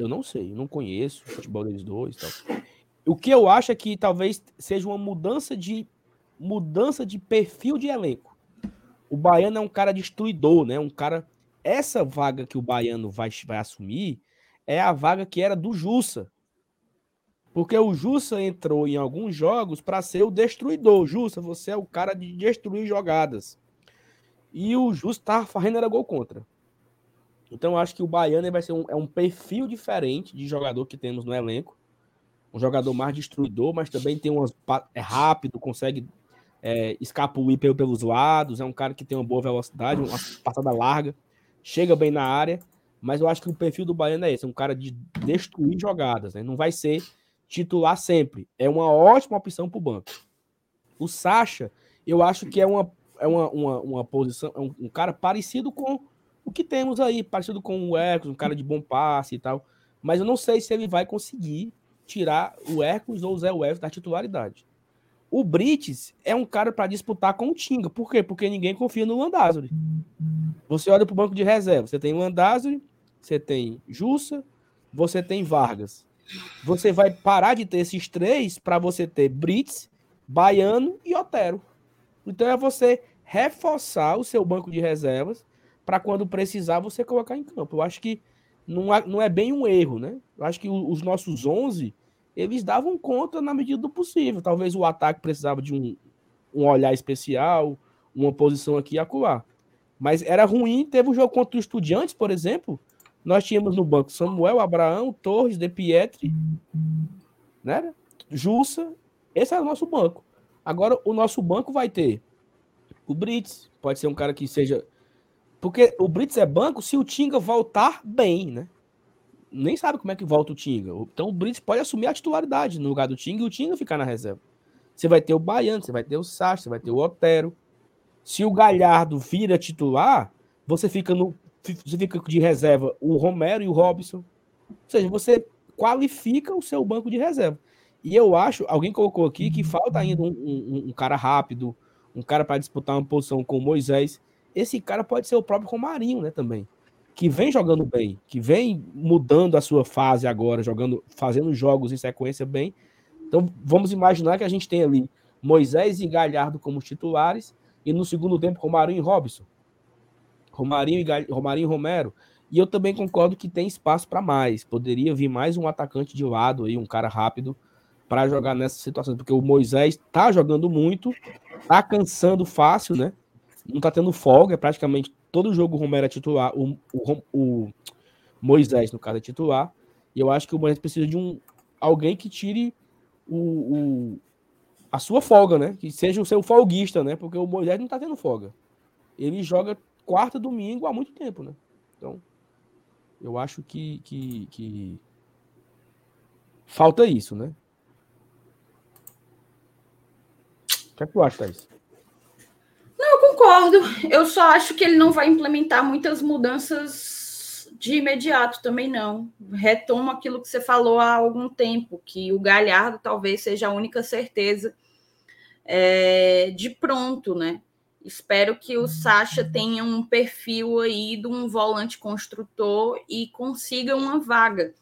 S3: Eu não sei, eu não conheço o futebol deles dois. Tal. O que eu acho é que talvez seja uma mudança de mudança de perfil de elenco. O Baiano é um cara destruidor, né? Um cara. Essa vaga que o Baiano vai, vai assumir é a vaga que era do Jussa. Porque o Jussa entrou em alguns jogos para ser o destruidor. Jussa, você é o cara de destruir jogadas. E o Jussa tava fazendo era gol contra. Então eu acho que o Baiano vai ser um, é um perfil diferente de jogador que temos no elenco. Um jogador mais destruidor, mas também tem umas é rápido, consegue é, escapulir pelos lados, é um cara que tem uma boa velocidade, uma passada larga, chega bem na área, mas eu acho que o perfil do Baiano é esse, um cara de destruir jogadas, né? Não vai ser titular sempre. É uma ótima opção para o banco. O Sacha, eu acho que é uma, é uma, uma, uma posição, é um, um cara parecido com o que temos aí, parecido com o Hércules, um cara de bom passe e tal. Mas eu não sei se ele vai conseguir tirar o Hércules ou o Zé Welles da titularidade. O Brites é um cara para disputar com o Tinga. Por quê? Porque ninguém confia no Landázuri. Você olha para o banco de reserva, você tem Landázuri, você tem Jussa, você tem Vargas. Você vai parar de ter esses três para você ter Brits, Baiano e Otero. Então é você reforçar o seu banco de reservas para quando precisar você colocar em campo. Eu acho que não, não é bem um erro, né? Eu acho que os nossos 11, eles davam conta na medida do possível. Talvez o ataque precisava de um, um olhar especial, uma posição aqui e acolá. Mas era ruim, teve um jogo contra o Estudiantes, por exemplo, nós tínhamos no banco Samuel, Abraão, Torres, De Pietri, né? Jussa, esse era o nosso banco. Agora o nosso banco vai ter o Brits, pode ser um cara que seja porque o Brits é banco se o Tinga voltar bem, né? Nem sabe como é que volta o Tinga. Então o Brits pode assumir a titularidade no lugar do Tinga e o Tinga ficar na reserva. Você vai ter o Baiano, você vai ter o Sacha, você vai ter o Otero. Se o Galhardo vira titular, você fica no você fica de reserva o Romero e o Robson. Ou seja, você qualifica o seu banco de reserva. E eu acho, alguém colocou aqui que falta ainda um, um, um cara rápido, um cara para disputar uma posição com o Moisés. Esse cara pode ser o próprio Romarinho, né, também. Que vem jogando bem, que vem mudando a sua fase agora, jogando, fazendo jogos em sequência bem. Então, vamos imaginar que a gente tem ali Moisés e Galhardo como titulares e no segundo tempo Romarinho e Robson. Romarinho e, Gal... Romarinho e Romero. E eu também concordo que tem espaço para mais. Poderia vir mais um atacante de lado aí, um cara rápido para jogar nessa situação, porque o Moisés tá jogando muito, tá cansando fácil, né? Não tá tendo folga, é praticamente todo jogo o Romero é titular, o, o, o Moisés, no caso, é titular. E eu acho que o Moisés precisa de um alguém que tire o, o, a sua folga, né? Que seja o seu folguista, né? Porque o Moisés não tá tendo folga. Ele joga quarta, domingo há muito tempo, né? Então, eu acho que, que, que falta isso, né? O que é que tu acha, Thaís?
S1: Concordo. Eu só acho que ele não vai implementar muitas mudanças de imediato também, não. Retomo aquilo que você falou há algum tempo, que o Galhardo talvez seja a única certeza é, de pronto, né? Espero que o Sacha tenha um perfil aí de um volante construtor e consiga uma vaga.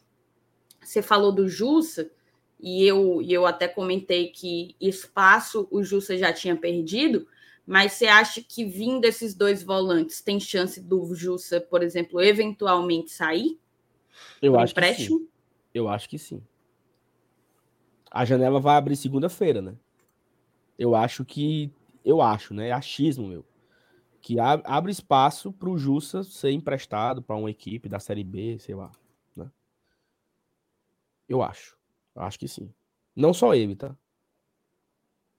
S1: Você falou do Jussa, e eu, e eu até comentei que espaço o Jussa já tinha perdido, mas você acha que vindo esses dois volantes tem chance do Jussa, por exemplo, eventualmente sair?
S3: Eu acho empréstimo? que sim. Eu acho que sim. A janela vai abrir segunda-feira, né? Eu acho que eu acho, né? É achismo meu. Que abre espaço para o Jussa ser emprestado para uma equipe da Série B, sei lá. Né? Eu acho. Eu acho que sim. Não só ele, tá?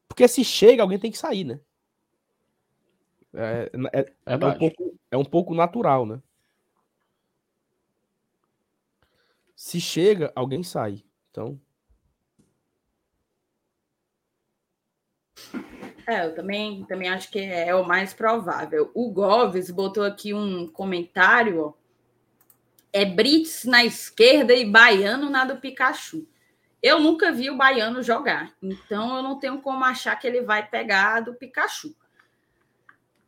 S3: Porque se chega, alguém tem que sair, né? É, é, é, é, um, pouco, é um pouco natural, né? Se chega, alguém sai. Então.
S1: É, eu também, também acho que é o mais provável. O Goves botou aqui um comentário, ó. É Brits na esquerda e Baiano na do Pikachu. Eu nunca vi o Baiano jogar, então eu não tenho como achar que ele vai pegar a do Pikachu.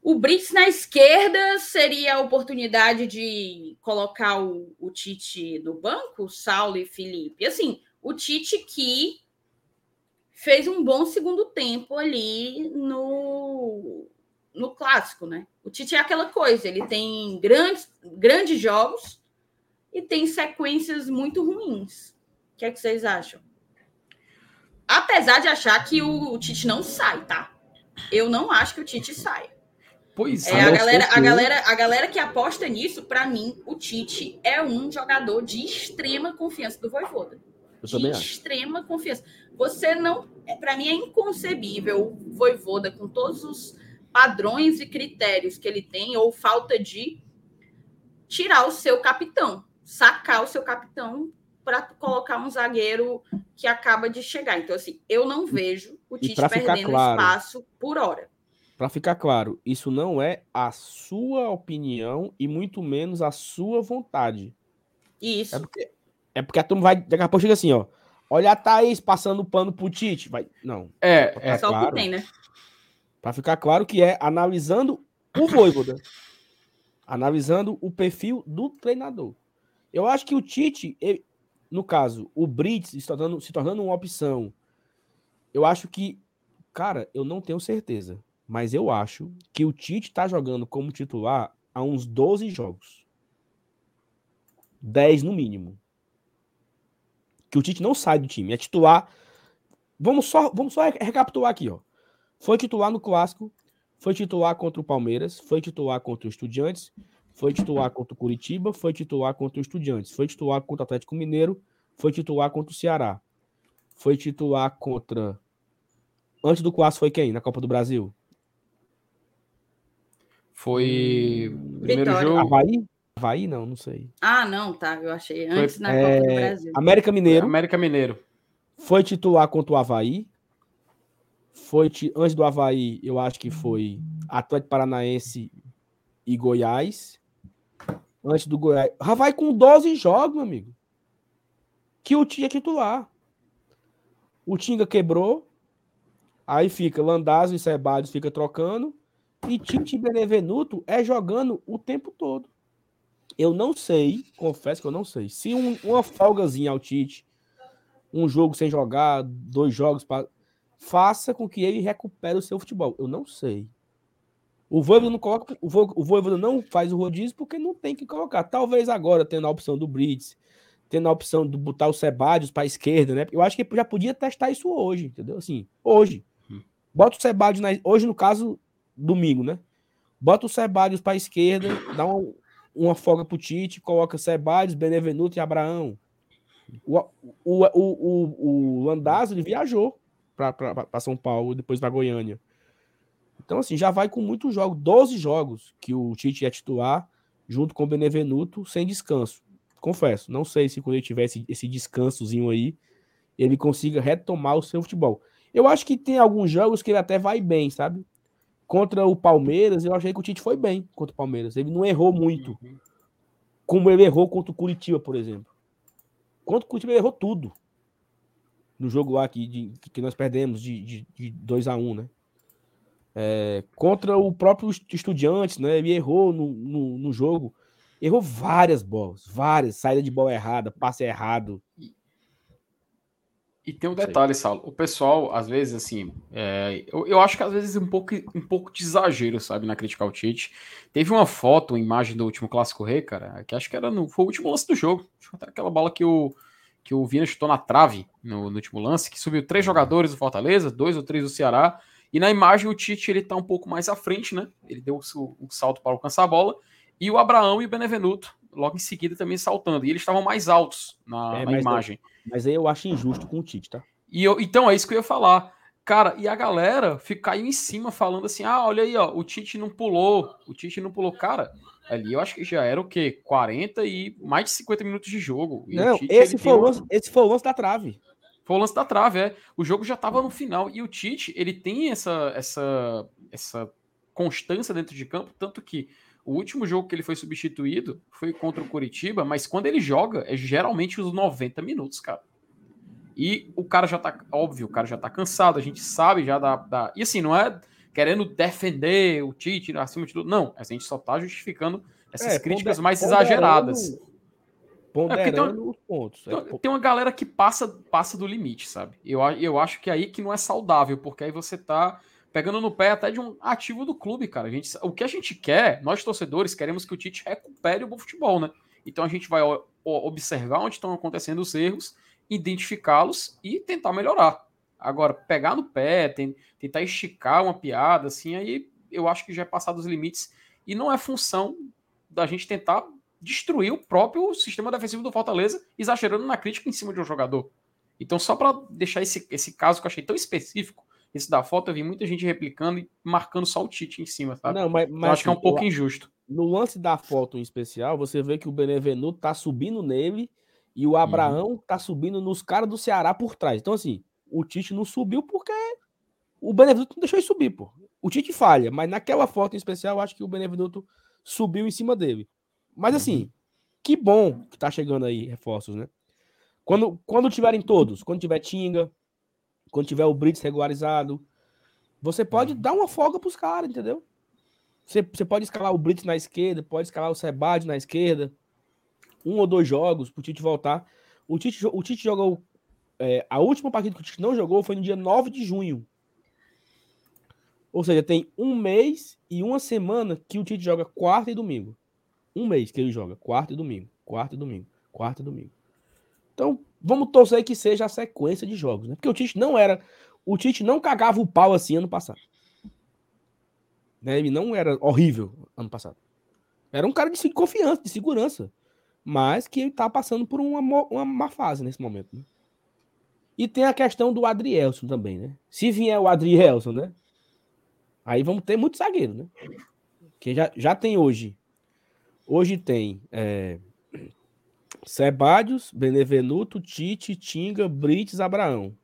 S1: O Brits na esquerda seria a oportunidade de colocar o, o Tite no banco, Saulo e Felipe. Assim, o Tite que fez um bom segundo tempo ali no, no clássico, né? O Tite é aquela coisa, ele tem grandes, grandes jogos e tem sequências muito ruins. O que é que vocês acham? Apesar de achar que o, o Tite não sai, tá? Eu não acho que o Tite saia. Pois é. A galera, a, galera, a galera que aposta nisso, para mim, o Tite é um jogador de extrema confiança do Voivoda. Eu de extrema acho. confiança. Você não. É, Para mim é inconcebível o Voivoda, com todos os padrões e critérios que ele tem, ou falta de tirar o seu capitão, sacar o seu capitão para colocar um zagueiro que acaba de chegar. Então, assim, eu não vejo o Tite perdendo claro, espaço por hora.
S3: Para ficar claro, isso não é a sua opinião e muito menos a sua vontade.
S1: Isso.
S3: É porque é porque a turma vai. Daqui a pouco chega assim, ó. Olha a Thaís passando pano pro Tite. Vai. Não.
S2: É, é
S1: só claro, o que tem, né?
S3: Pra ficar claro que é analisando o Voivoda. analisando o perfil do treinador. Eu acho que o Tite, ele, no caso, o Brits se tornando, se tornando uma opção. Eu acho que, cara, eu não tenho certeza, mas eu acho que o Tite tá jogando como titular há uns 12 jogos. 10 no mínimo que o Tite não sai do time, é titular. Vamos só, vamos só recapitular aqui, ó. Foi titular no clássico, foi titular contra o Palmeiras, foi titular contra o Estudiantes, foi titular contra o Curitiba, foi titular contra o Estudiantes, foi titular contra o Atlético Mineiro, foi titular contra o Ceará. Foi titular contra Antes do clássico foi quem na Copa do Brasil?
S2: Foi primeiro Vitória. jogo
S3: Havaí? Havaí, não, não sei.
S1: Ah, não, tá. Eu achei antes Foi, na Copa do é, Brasil.
S3: América Mineiro.
S2: América Mineiro.
S3: Foi titular contra o Havaí. Foi antes do Havaí, eu acho que foi Atlético Paranaense e Goiás. Antes do Goiás. Havaí com 12 jogos, meu amigo. Que o Tinga é titular. O Tinga quebrou. Aí fica Landazzo e Ceballos fica trocando. E Tite Benevenuto é jogando o tempo todo. Eu não sei, confesso que eu não sei. Se um, uma folgazinha ao Tite, um jogo sem jogar, dois jogos, pra, faça com que ele recupere o seu futebol. Eu não sei. O Voivoda não coloca, o Voivoda não faz o rodízio porque não tem que colocar. Talvez agora tendo a opção do Brits, tendo a opção de botar o Sebadios para a esquerda, né? Eu acho que já podia testar isso hoje, entendeu? Assim, hoje. Hum. Bota o Sebadios na, hoje no caso domingo, né? Bota o Sebadios para a esquerda, dá uma, uma folga pro Tite, coloca Sebadios, Benevenuto e Abraão. O, o, o, o, o Landazzo, ele viajou para São Paulo, depois para Goiânia. Então, assim, já vai com muitos jogos, 12 jogos que o Tite ia titular, junto com o Benevenuto, sem descanso. Confesso, não sei se quando ele tiver esse, esse descansozinho aí, ele consiga retomar o seu futebol. Eu acho que tem alguns jogos que ele até vai bem, sabe? Contra o Palmeiras, eu achei que o Tite foi bem contra o Palmeiras. Ele não errou muito. Como ele errou contra o Curitiba, por exemplo. Contra o Curitiba, ele errou tudo. No jogo lá que, de, que nós perdemos de, de, de 2 a 1 um, né? É, contra o próprio Estudiantes, né? Ele errou no, no, no, jogo. Errou várias bolas, várias. Saída de bola errada, passe errado.
S2: E tem um detalhe, Saulo. O pessoal, às vezes, assim, é, eu, eu acho que às vezes um pouco, um pouco de exagero, sabe, na crítica ao Tite. Teve uma foto, uma imagem do último Clássico Rei, cara, que acho que era no, foi o último lance do jogo. Até aquela bola que o, que o Vina chutou na trave no, no, último lance, que subiu três jogadores do Fortaleza, dois ou três do Ceará. E na imagem o Tite ele tá um pouco mais à frente, né? Ele deu o, o salto para alcançar a bola. E o Abraão e o Benevenuto, logo em seguida, também saltando. E eles estavam mais altos na, é, na imagem.
S3: Mas aí eu acho injusto com o Tite, tá?
S2: E eu, então, é isso que eu ia falar. Cara, e a galera fica, em cima falando assim: ah, olha aí, ó, o Tite não pulou, o Tite não pulou. Cara, ali eu acho que já era o quê? 40 e mais de 50 minutos de jogo.
S3: E não, Tite, esse, foi o lance, esse foi o lance da trave.
S2: Foi o lance da trave, é. O jogo já tava no final. E o Tite, ele tem essa, essa, essa constância dentro de campo, tanto que o último jogo que ele foi substituído foi contra o Curitiba, mas quando ele joga, é geralmente os 90 minutos, cara. E o cara já tá, óbvio, o cara já tá cansado, a gente sabe já da. da... E assim, não é querendo defender o Tite acima de tudo, não. A gente só tá justificando essas é, críticas mais exageradas.
S3: Ponderando é tem uma, os pontos.
S2: É, tem uma galera que passa, passa do limite, sabe? Eu, eu acho que é aí que não é saudável, porque aí você tá pegando no pé até de um ativo do clube, cara. A gente, o que a gente quer, nós torcedores, queremos que o Tite recupere o bom futebol, né? Então a gente vai observar onde estão acontecendo os erros identificá-los e tentar melhorar. Agora, pegar no pé, tentar esticar uma piada, assim, aí eu acho que já é passar dos limites e não é função da gente tentar destruir o próprio sistema defensivo do Fortaleza, exagerando na crítica em cima de um jogador. Então, só para deixar esse, esse caso que eu achei tão específico, esse da foto, eu vi muita gente replicando e marcando só o Tite em cima, sabe?
S3: Não, mas, mas
S2: então, acho que é um pouco o, injusto.
S3: No lance da foto em especial, você vê que o Benevenuto tá subindo nele e o Abraão uhum. tá subindo nos caras do Ceará por trás. Então, assim, o Tite não subiu porque o Benevenuto não deixou ele subir, pô. O Tite falha, mas naquela foto em especial, eu acho que o Benevenuto subiu em cima dele. Mas, assim, uhum. que bom que tá chegando aí reforços, né? Quando, quando tiverem todos, quando tiver Tinga, quando tiver o Brits regularizado, você pode uhum. dar uma folga pros caras, entendeu? Você, você pode escalar o Brits na esquerda, pode escalar o Sebade na esquerda, um ou dois jogos para o Tite voltar. O Tite, o Tite jogou. É, a última partida que o Tite não jogou foi no dia 9 de junho. Ou seja, tem um mês e uma semana que o Tite joga quarta e domingo. Um mês que ele joga quarta e domingo, quarta e domingo, quarta e domingo. Então, vamos torcer que seja a sequência de jogos, né? Porque o Tite não era. O Tite não cagava o pau assim ano passado. Né? Ele não era horrível ano passado. Era um cara de confiança, de segurança mas que ele tá passando por uma, uma má fase nesse momento. Né? E tem a questão do Adrielson também, né? Se vier o Adrielson, né? Aí vamos ter muito zagueiro, né? Que já, já tem hoje. Hoje tem é, Sebadios, Benevenuto, Tite, Tinga, Brites, Abraão.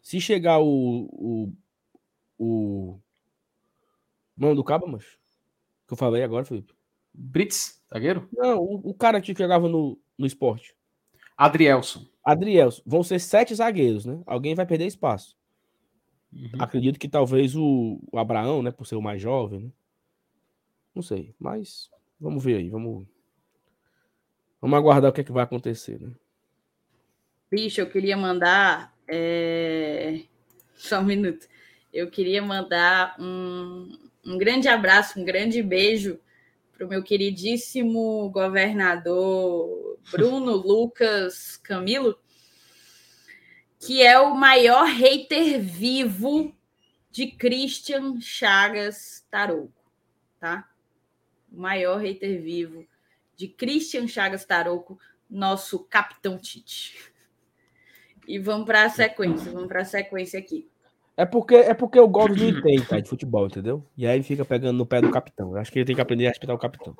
S3: Se chegar o. O. o nome do cabo, mas Que eu falei agora, Felipe.
S2: Brits, zagueiro?
S3: Não, o, o cara que jogava no, no esporte.
S2: Adrielson.
S3: Adrielson. Vão ser sete zagueiros, né? Alguém vai perder espaço. Uhum. Acredito que talvez o, o, Abraão, né, por ser o mais jovem, né? Não sei, mas vamos ver aí, vamos vamos aguardar o que é que vai acontecer, né?
S1: Bicho, eu queria mandar é... só um minuto. Eu queria mandar um, um grande abraço, um grande beijo para o meu queridíssimo governador Bruno Lucas Camilo, que é o maior hater vivo de Christian Chagas Tarouco, tá? O maior hater vivo de Christian Chagas Tarouco, nosso capitão Tite. E vamos para a sequência, vamos para a sequência aqui.
S3: É porque, é porque o Gomes não entende, cara, de futebol, entendeu? E aí ele fica pegando no pé do capitão. Eu acho que ele tem que aprender a respeitar o capitão.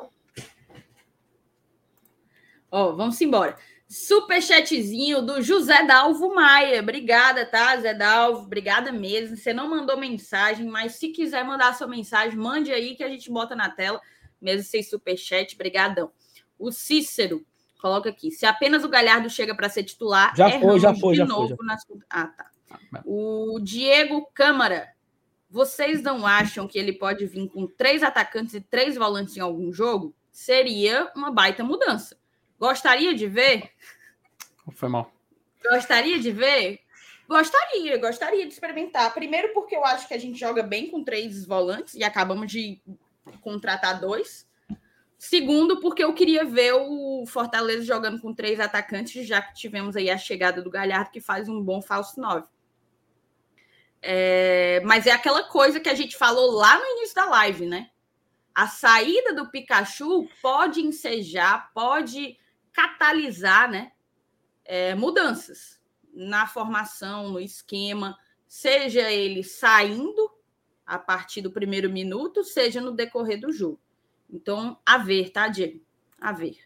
S1: Ó, oh, vamos embora. Superchatzinho do José Dalvo Maia. Obrigada, tá, Zé Dalvo? Obrigada mesmo. Você não mandou mensagem, mas se quiser mandar sua mensagem, mande aí que a gente bota na tela, mesmo sem superchat. Brigadão. O Cícero coloca aqui. Se apenas o Galhardo chega para ser titular,
S3: já foi, já foi, já foi, já foi.
S1: Nas... Ah, tá. O Diego Câmara. Vocês não acham que ele pode vir com três atacantes e três volantes em algum jogo? Seria uma baita mudança. Gostaria de ver?
S2: Foi mal.
S1: Gostaria de ver? Gostaria, gostaria de experimentar. Primeiro, porque eu acho que a gente joga bem com três volantes e acabamos de contratar dois. Segundo, porque eu queria ver o Fortaleza jogando com três atacantes, já que tivemos aí a chegada do Galhardo, que faz um bom falso nove. É, mas é aquela coisa que a gente falou lá no início da live, né? A saída do Pikachu pode ensejar, pode catalisar, né? É, mudanças na formação, no esquema, seja ele saindo a partir do primeiro minuto, seja no decorrer do jogo. Então, a ver, tá, Diego? A ver.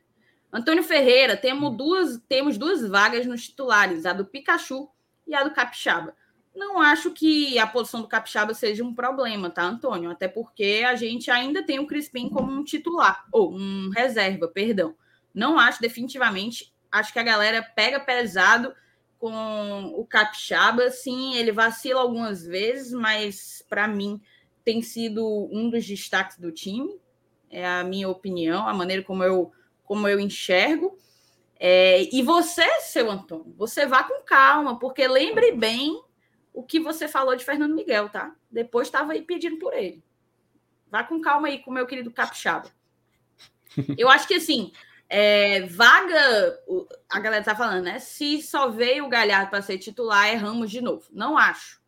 S1: Antônio Ferreira, temos duas, temos duas vagas nos titulares, a do Pikachu e a do Capixaba. Não acho que a posição do Capixaba seja um problema, tá, Antônio? Até porque a gente ainda tem o Crispim como um titular, ou um reserva, perdão. Não acho definitivamente. Acho que a galera pega pesado com o Capixaba. Sim, ele vacila algumas vezes, mas para mim tem sido um dos destaques do time. É a minha opinião, a maneira como eu, como eu enxergo. É, e você, seu Antônio, você vá com calma, porque lembre bem o que você falou de Fernando Miguel, tá? Depois estava aí pedindo por ele. Vá com calma aí com o meu querido Capixaba. Eu acho que assim, é, vaga, a galera tá falando, né? Se só veio o Galhardo para ser titular, erramos de novo. Não acho.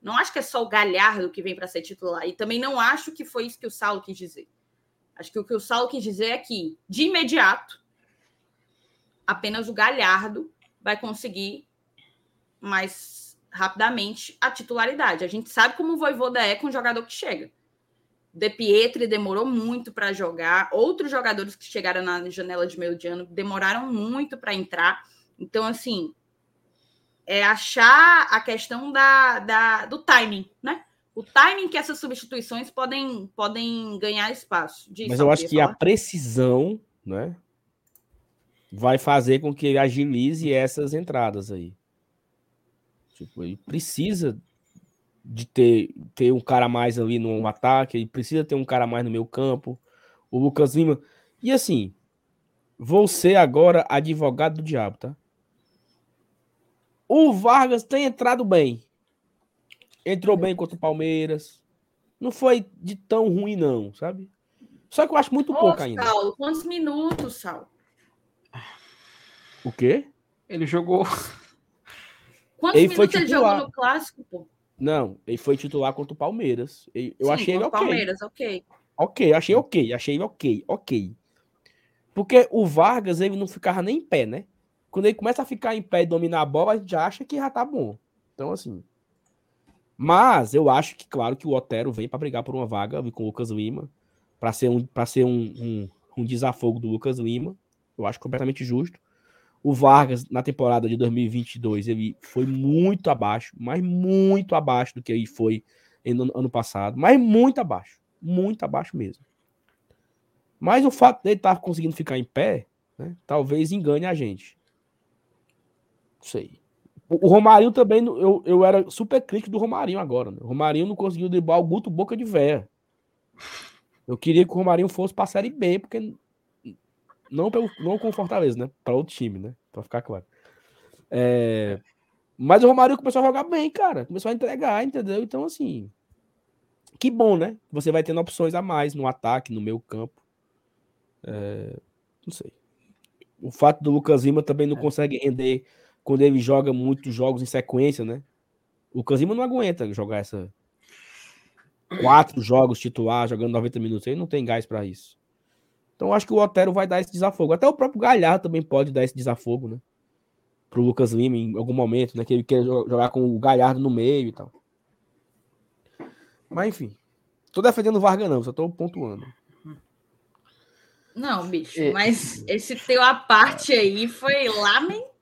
S1: Não acho que é só o Galhardo que vem para ser titular. E também não acho que foi isso que o Saulo quis dizer. Acho que o que o Saulo quis dizer é que, de imediato, apenas o Galhardo vai conseguir mais rapidamente a titularidade. A gente sabe como o Voivoda é com um jogador que chega. De Pietri demorou muito para jogar, outros jogadores que chegaram na janela de meio de ano demoraram muito para entrar. Então, assim, é achar a questão da, da, do timing, né? O timing que essas substituições podem, podem ganhar espaço.
S3: Diz, Mas eu acho que falar. a precisão, né? Vai fazer com que agilize essas entradas aí. Tipo, ele precisa de ter, ter um cara mais ali no ataque, ele precisa ter um cara mais no meu campo. O Lucas Lima. E assim, vou ser agora advogado do diabo, tá? O Vargas tem entrado bem. Entrou bem contra o Palmeiras. Não foi de tão ruim, não, sabe? Só que eu acho muito Ô, pouco ainda.
S1: Saulo, quantos minutos, Saulo?
S3: O quê?
S2: Ele jogou
S1: Quantos ele minutos ele jogou no clássico, pô?
S3: Não, ele foi titular contra o Palmeiras. Eu Sim, achei ele ok.
S1: Palmeiras, ok.
S3: Ok, achei ok, achei ok, ok. Porque o Vargas, ele não ficava nem em pé, né? Quando ele começa a ficar em pé e dominar a bola, a gente já acha que já tá bom. Então, assim. Mas eu acho que, claro, que o Otero vem para brigar por uma vaga com o Lucas Lima, para ser, um, pra ser um, um, um desafogo do Lucas Lima. Eu acho completamente justo. O Vargas, na temporada de 2022, ele foi muito abaixo, mas muito abaixo do que ele foi no ano passado, mas muito abaixo, muito abaixo mesmo. Mas o fato dele estar tá conseguindo ficar em pé, né, talvez engane a gente. Não sei. O Romarinho também, eu, eu era super crítico do Romarinho agora. Né? O Romarinho não conseguiu driblar o Guto boca de véia. Eu queria que o Romarinho fosse pra Série B, porque. Não, pelo, não com o Fortaleza, né? Pra outro time, né? Pra ficar claro. É... Mas o Romarinho começou a jogar bem, cara. Começou a entregar, entendeu? Então, assim. Que bom, né? Você vai tendo opções a mais no ataque, no meio campo. É... Não sei. O fato do Lucas Lima também não é. consegue render quando ele joga muitos jogos em sequência, né? O Lucas Lima não aguenta jogar essa. Quatro jogos titular, jogando 90 minutos. Ele não tem gás para isso. Então, acho que o Otero vai dar esse desafogo. Até o próprio Galhardo também pode dar esse desafogo, né? Pro Lucas Lima em algum momento, né? Que ele quer jogar com o Galhardo no meio e tal. Mas, enfim. Tô defendendo o Vargas, não, só tô pontuando.
S1: Não, bicho, é. mas esse teu a parte aí foi lamentável,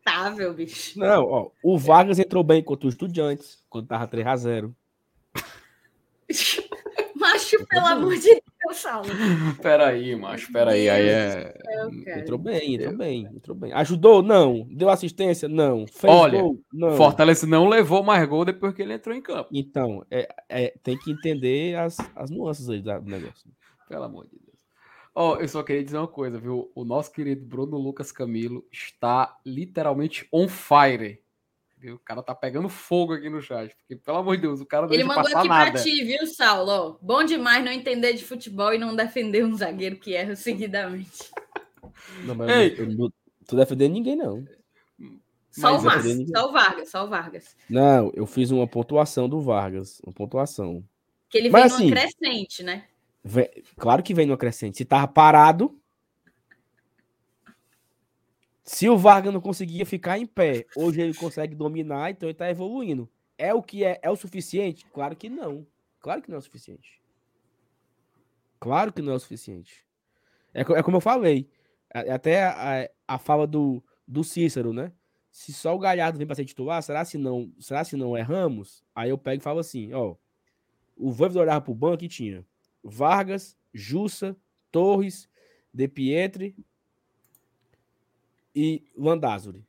S1: bicho.
S3: Não, ó, o Vargas entrou bem contra os Estudiantes, quando tava 3x0.
S1: macho, pelo amor de Deus, Saulo.
S2: Peraí, macho, peraí, aí é...
S3: entrou bem, entrou bem, entrou bem. Ajudou? Não. Deu assistência? Não.
S2: Fez Olha, gol? Não. Fortaleza não levou mais gol depois que ele entrou em campo.
S3: Então, é, é tem que entender as, as nuances aí do negócio.
S2: Pelo amor de Deus. Ó, oh, eu só queria dizer uma coisa, viu? O nosso querido Bruno Lucas Camilo está literalmente on fire. Viu? O cara tá pegando fogo aqui no chat. Porque, pelo amor de Deus, o cara não
S1: Ele mandou aqui nada. pra ti, viu, Saulo? Bom demais não entender de futebol e não defender um zagueiro que erra seguidamente.
S3: Não, mas Ei. eu não tô defendendo ninguém, não.
S1: Só o, Vargas, só o Vargas, só o Vargas.
S3: Não, eu fiz uma pontuação do Vargas. Uma pontuação.
S1: Que ele mas, vem assim, numa crescente, né?
S3: Claro que vem no crescente. Se tava parado. Se o Vargas não conseguia ficar em pé, hoje ele consegue dominar, então ele tá evoluindo. É o que é, é o suficiente? Claro que não. Claro que não é o suficiente. Claro que não é o suficiente. É, é como eu falei. É, até a, a fala do, do Cícero, né? Se só o Galhardo vem para ser titular, será se não, será se não erramos? Aí eu pego e falo assim, ó, o Voivoda olhava pro banco e tinha Vargas, Jussa, Torres, De Pietri e Landázuri.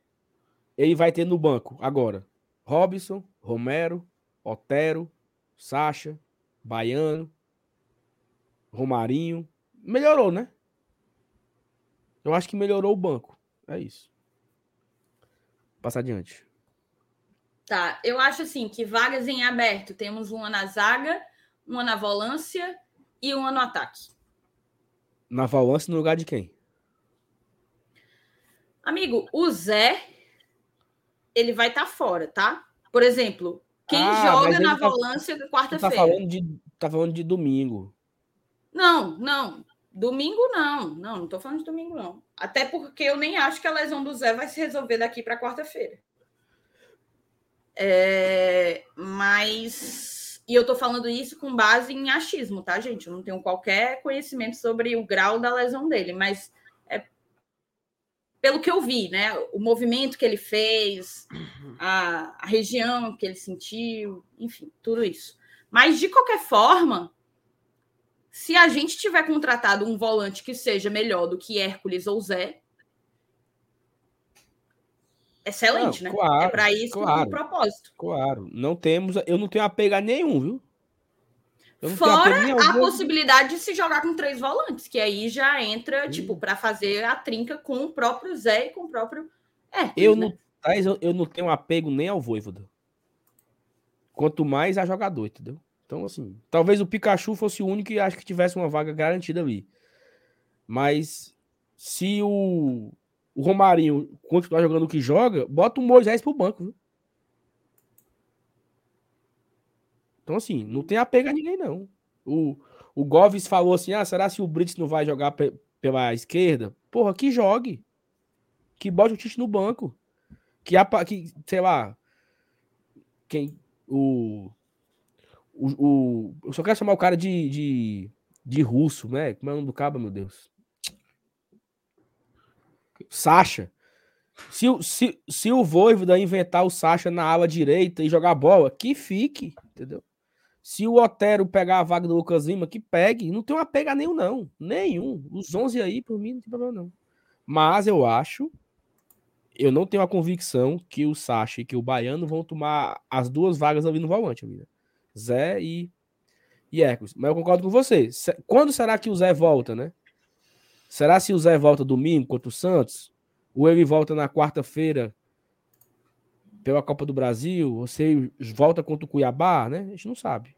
S3: Ele vai ter no banco agora Robson, Romero, Otero, Sacha, Baiano, Romarinho. Melhorou, né? Eu acho que melhorou o banco. É isso. Passa adiante.
S1: Tá, eu acho assim que vagas em aberto temos uma na zaga, uma na volância e uma no ataque.
S3: Na volância no lugar de quem?
S1: Amigo, o Zé, ele vai estar tá fora, tá? Por exemplo, quem ah, joga na tá, volância tá quarta-feira?
S3: Tá falando, de, tá falando de domingo.
S1: Não, não. Domingo não. Não, não tô falando de domingo, não. Até porque eu nem acho que a lesão do Zé vai se resolver daqui para quarta-feira. É, mas e eu tô falando isso com base em achismo, tá, gente? Eu não tenho qualquer conhecimento sobre o grau da lesão dele, mas é pelo que eu vi, né? O movimento que ele fez, a, a região que ele sentiu, enfim, tudo isso. Mas de qualquer forma, se a gente tiver contratado um volante que seja melhor do que Hércules ou Zé, excelente, não, né? Claro, é para isso claro, o propósito.
S3: Claro, não temos, eu não tenho apego a nenhum, viu?
S1: Fora nenhum, a viu? possibilidade de se jogar com três volantes, que aí já entra, hum. tipo, para fazer a trinca com o próprio Zé e com o próprio
S3: é, eu né? não, eu, eu não tenho apego nem ao Voivoda. Quanto mais a jogador, entendeu? Então, assim, talvez o Pikachu fosse o único que acho que tivesse uma vaga garantida ali. Mas se o o Romarinho continuar jogando o que joga, bota o Moisés pro banco, viu? Então, assim, não tem apego a ninguém, não. O, o Goves falou assim: ah, será se o Brits não vai jogar pela esquerda? Porra, que jogue. Que bote o Tite no banco. Que, que sei lá. Quem. O, o, o. Eu só quero chamar o cara de, de, de russo, né? Como é o nome do cabo, meu Deus? Sacha. Se, se, se o Voivoda inventar o Sacha na ala direita e jogar bola, que fique, entendeu? Se o Otero pegar a vaga do Lucas Lima, que pegue. Não tem uma pega nenhum, não. Nenhum. Os 11 aí, por mim, não tem problema, não. Mas eu acho, eu não tenho a convicção que o Sacha e que o Baiano vão tomar as duas vagas ali no volante, amiga. Zé e, e Hércules. Mas eu concordo com você. Quando será que o Zé volta, né? Será se o Zé volta domingo contra o Santos? Ou ele volta na quarta-feira pela Copa do Brasil? Ou se volta contra o Cuiabá, né? A gente não sabe.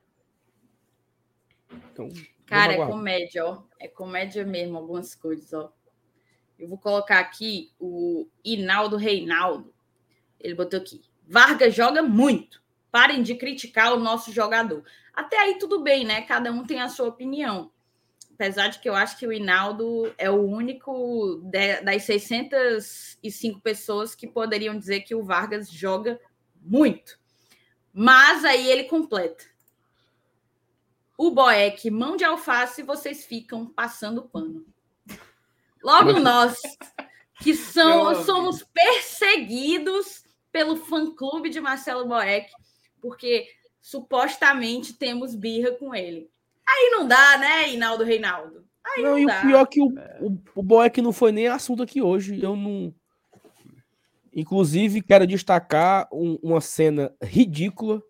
S1: Então, Cara, é comédia, ó. É comédia mesmo, algumas coisas, ó. Eu vou colocar aqui o Inaldo Reinaldo. Ele botou aqui. Vargas joga muito. Parem de criticar o nosso jogador. Até aí tudo bem, né? Cada um tem a sua opinião. Apesar de que eu acho que o Inaldo é o único de, das 605 pessoas que poderiam dizer que o Vargas joga muito. Mas aí ele completa. O Boeck, mão de alface, vocês ficam passando pano. Logo nós, que são, somos perseguidos pelo fã-clube de Marcelo Boeck, porque supostamente temos birra com ele. Aí não dá, né, Inaldo Reinaldo? Aí
S3: não, não e dá. o pior é que o, o, o Boeck não foi nem assunto aqui hoje. Eu não. Inclusive, quero destacar um, uma cena ridícula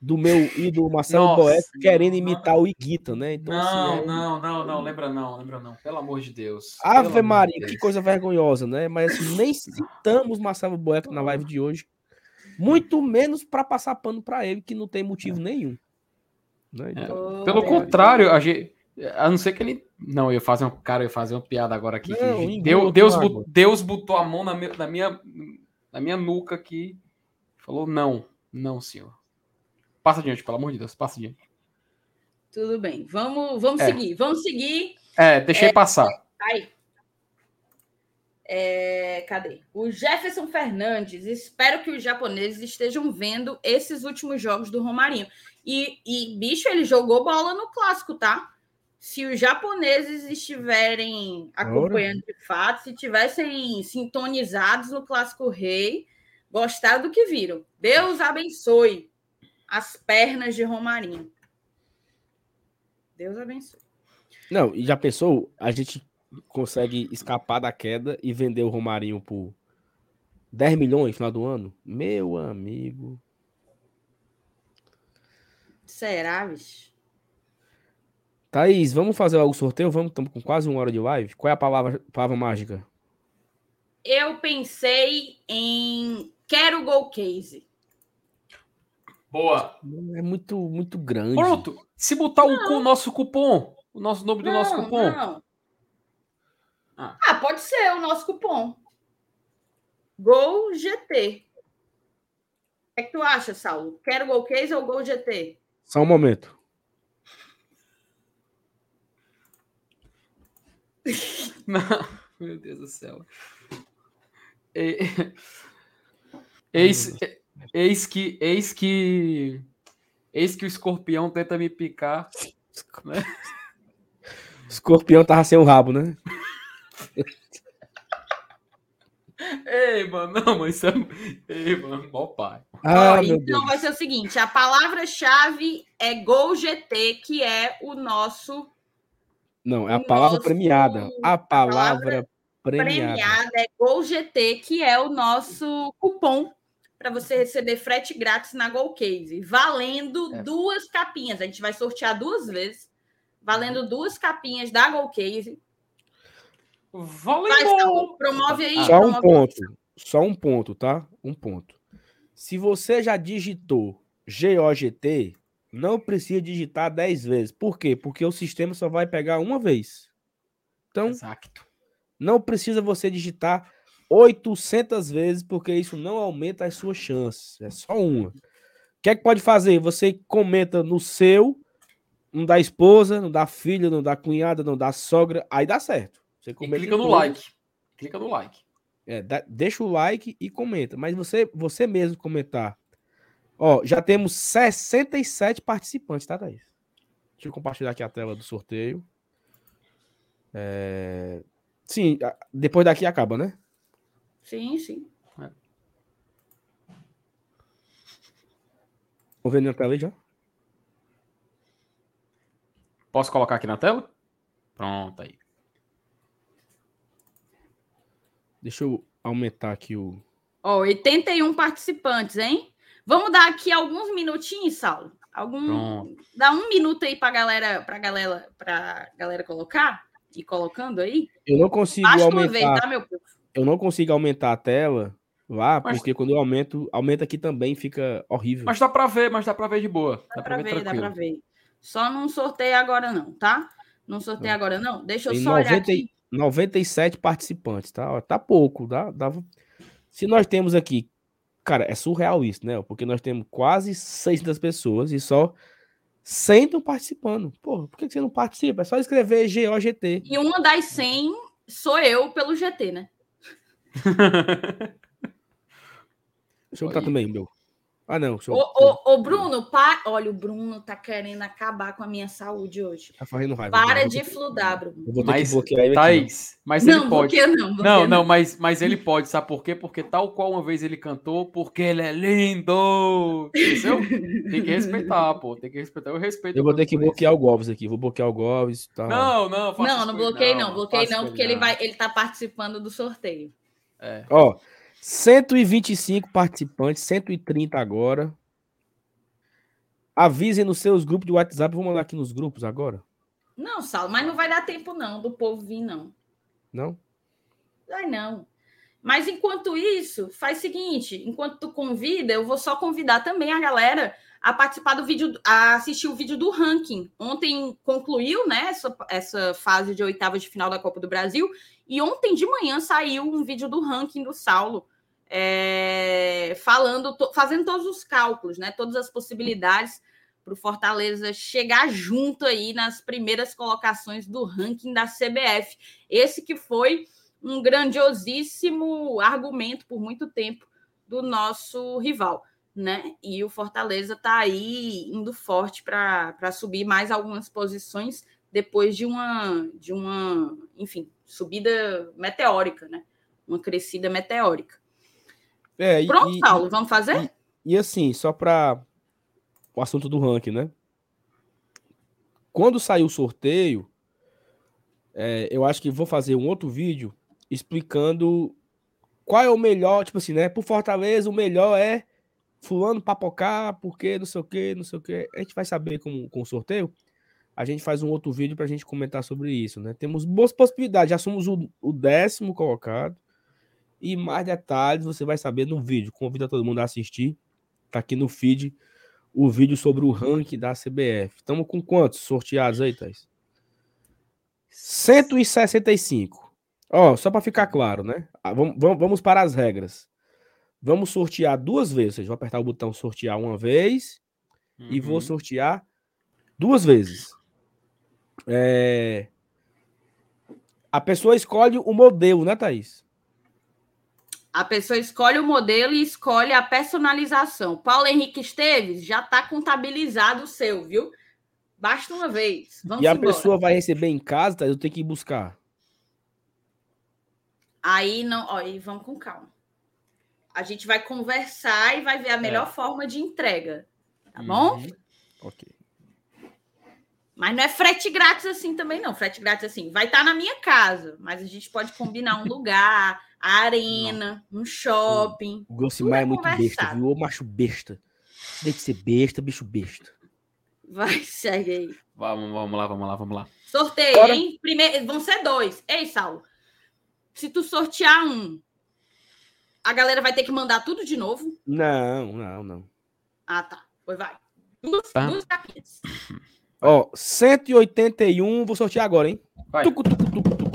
S3: do meu ídolo Marcelo Nossa, Boeck querendo imitar o Iguita, né?
S2: Então, não, assim, é... não, não, não, lembra não, lembra não, pelo amor de Deus.
S3: Ave Maria, de que coisa vergonhosa, né? Mas assim, nem citamos Marcelo Boeck na live de hoje, muito menos para passar pano para ele, que não tem motivo nenhum.
S2: Né? Então... É, pelo contrário, a gente. A não ser que ele. Não, eu ia fazer um. Cara, eu ia fazer uma piada agora aqui. Não, Deus, Deus, Deus botou a mão na minha, na minha, na minha nuca aqui. Falou: não, não, senhor. Passa adiante, pelo amor de Deus, passa adiante.
S1: Tudo bem. Vamos, vamos é. seguir. Vamos seguir.
S2: É, deixei é, passar.
S1: Aí. É, cadê? O Jefferson Fernandes. Espero que os japoneses estejam vendo esses últimos jogos do Romarinho. E, e, bicho, ele jogou bola no clássico, tá? Se os japoneses estiverem acompanhando de fato, se tivessem sintonizados no clássico rei, gostaram do que viram. Deus abençoe as pernas de Romarinho. Deus abençoe.
S3: Não, e já pensou? A gente consegue escapar da queda e vender o Romarinho por 10 milhões no final do ano? Meu amigo.
S1: Será, bicho?
S3: Thaís, vamos fazer o sorteio? Vamos, estamos com quase uma hora de live. Qual é a palavra, palavra mágica?
S1: Eu pensei em quero gol case.
S2: Boa.
S3: É muito, muito grande.
S2: Pronto. Se botar o, nosso cupom, o nosso nome do não, nosso cupom.
S1: Não. Ah. ah, pode ser o nosso cupom. Gol GT. O que, é que tu acha, Saulo? Quero Gol Case ou Gol GT?
S3: Só um momento.
S2: Não, meu Deus do céu. Eis, Eis que, eis que, eis que o escorpião tenta me picar. Né?
S3: O escorpião tava sem o rabo, né?
S2: Ei, mano, não, mas isso é. Ei, mano, bom pai.
S1: Ah, oh, então Deus. vai ser o seguinte: a palavra-chave é Gol GT, que é o nosso.
S3: Não, é a palavra nosso... premiada. A palavra, a palavra premiada. premiada
S1: é Gol GT, que é o nosso cupom para você receber frete grátis na Golcase, valendo é. duas capinhas. A gente vai sortear duas vezes, valendo uhum. duas capinhas da Golcase.
S3: Valeu! promove aí. Só promove um ponto. Aí. Só um ponto, tá? Um ponto. Se você já digitou GOGT, não precisa digitar 10 vezes. Por quê? Porque o sistema só vai pegar uma vez. Então, Exato. não precisa você digitar 800 vezes, porque isso não aumenta as suas chances. É só uma. O que é que pode fazer? Você comenta no seu, não dá esposa, não dá filha, não dá cunhada, não dá sogra, aí dá certo.
S2: Você comenta clica no like. Clica no like.
S3: É, dá, deixa o like e comenta. Mas você, você mesmo comentar. Ó, já temos 67 participantes, tá, Thaís? Deixa eu compartilhar aqui a tela do sorteio. É... Sim, depois daqui acaba, né?
S1: Sim, sim. É.
S3: Vou ver na tela já.
S2: Posso colocar aqui na tela? Pronto aí.
S3: Deixa eu aumentar aqui o.
S1: Ó, 81 participantes, hein? Vamos dar aqui alguns minutinhos, Saulo. Algum,
S2: Pronto.
S1: dá um minuto aí para galera, para galera, para galera colocar e colocando aí.
S3: Eu não consigo
S1: Basta
S3: aumentar.
S1: vez, tá, meu povo?
S3: Eu não consigo aumentar a tela lá,
S2: Mas-
S3: porque quando eu aumento, aumenta aqui também, fica horrível.
S2: Mas dá pra ver, mas dá pra ver de boa.
S1: Dá pra ver, dá pra ver. Só não sorteio agora não, tá? Não sorteio agora não. Deixa eu
S3: Tem
S1: só olhar
S3: 90 e-
S1: aqui.
S3: 97 participantes, tá? Tá pouco, dá, dava... Se nós temos aqui, cara, é surreal isso, né? Porque nós temos quase 600 pessoas e só 100 estão participando. Porra, por que você não participa? É só escrever GOGT.
S1: E uma das 100 sou eu pelo GT, né?
S3: Deixa eu botar também, meu. Ah, não.
S1: Ô, ô, ô, Bruno, pa... olha, o Bruno tá querendo acabar com a minha saúde hoje.
S3: Tá fazendo raiva.
S1: Para de fludar, Bruno.
S3: Eu vou ter
S2: Mas,
S3: que bloquear ele aqui.
S2: Thaís, mas
S1: não,
S2: ele pode.
S1: bloqueia não. bloqueia
S2: Não, não, mas, mas ele pode, sabe por quê? Porque tal qual uma vez ele cantou, porque ele é lindo. Entendeu? Tem que respeitar, pô. Tem que respeitar. Eu respeito.
S3: Eu vou
S2: o
S3: ter que bloquear o Gomes aqui. Vou bloquear o Gomes. Tá.
S2: Não, não, faça
S1: Não,
S2: isso
S1: não bloqueei não, bloqueei não, porque ele vai, ele tá participando do sorteio.
S2: É.
S3: Ó, 125 participantes, 130 agora. Avisem nos seus grupos de WhatsApp. Vamos lá aqui nos grupos agora.
S1: Não, Saulo, mas não vai dar tempo não do povo vir não.
S3: Não?
S1: Vai não. Mas enquanto isso, faz o seguinte, enquanto tu convida, eu vou só convidar também a galera a participar do vídeo, a assistir o vídeo do ranking. Ontem concluiu, né, essa, essa fase de oitavas de final da Copa do Brasil, e ontem de manhã saiu um vídeo do ranking do Saulo, é, falando, to- fazendo todos os cálculos, né, todas as possibilidades para o Fortaleza chegar junto aí nas primeiras colocações do ranking da CBF. Esse que foi um grandiosíssimo argumento por muito tempo do nosso rival, né? E o Fortaleza está aí indo forte para subir mais algumas posições depois de uma de uma, enfim, subida meteórica, né? Uma crescida meteórica.
S3: É, e,
S1: Pronto,
S3: e-
S1: Paulo, vamos fazer?
S3: E assim, só para o assunto do ranking, né? Quando sair o sorteio, é, eu acho que vou fazer um outro vídeo explicando qual é o melhor, tipo assim, né? Por Fortaleza, o melhor é fulano papocar, porque não sei o que, não sei o que. A gente vai saber com, com o sorteio. A gente faz um outro vídeo para a gente comentar sobre isso, né? Temos boas possibilidades, já somos o, o décimo colocado. E mais detalhes você vai saber no vídeo. Convido todo mundo a assistir. Tá aqui no feed o vídeo sobre o ranking da CBF. Estamos com quantos sorteados aí, Thais? 165. Ó, só para ficar claro, né? Ah, Vamos, para as regras. Vamos sortear duas vezes. Ou seja, vou apertar o botão sortear uma vez e vou
S2: Uhum.
S3: sortear duas vezes. É... A pessoa escolhe o modelo, né, Thaís?
S1: A pessoa escolhe o modelo e escolhe a personalização. Paulo Henrique Esteves já está contabilizado o seu, viu? Basta uma vez. Vamos
S3: e a
S1: embora.
S3: pessoa vai receber em casa, Thaís, eu tenho que ir buscar.
S1: Aí não, ó, e vamos com calma. A gente vai conversar e vai ver a melhor forma de entrega, tá bom?
S2: Uhum.
S3: Ok.
S1: Mas não é frete grátis assim também não. Frete grátis assim, vai estar na minha casa, mas a gente pode combinar um lugar, a arena, um shopping.
S3: O Grosimar é
S1: Tudo
S3: muito besta, viu? Ô macho besta. Tem que ser besta, bicho besta.
S1: Vai, segue aí.
S2: Vamos, vamos lá, vamos lá, vamos lá.
S1: Sorteio,
S3: Bora.
S1: hein? Primeiro, vão ser dois. Ei, Saulo, se tu sortear um, a galera vai ter que mandar tudo de novo?
S3: Não, não, não.
S1: Ah, tá. Pois vai. Duas,
S2: Tá.
S1: duas capinhas.
S3: Ó, 181, vou sortear agora, hein?
S2: Vai.
S3: Tucu, tucu, tucu, tucu.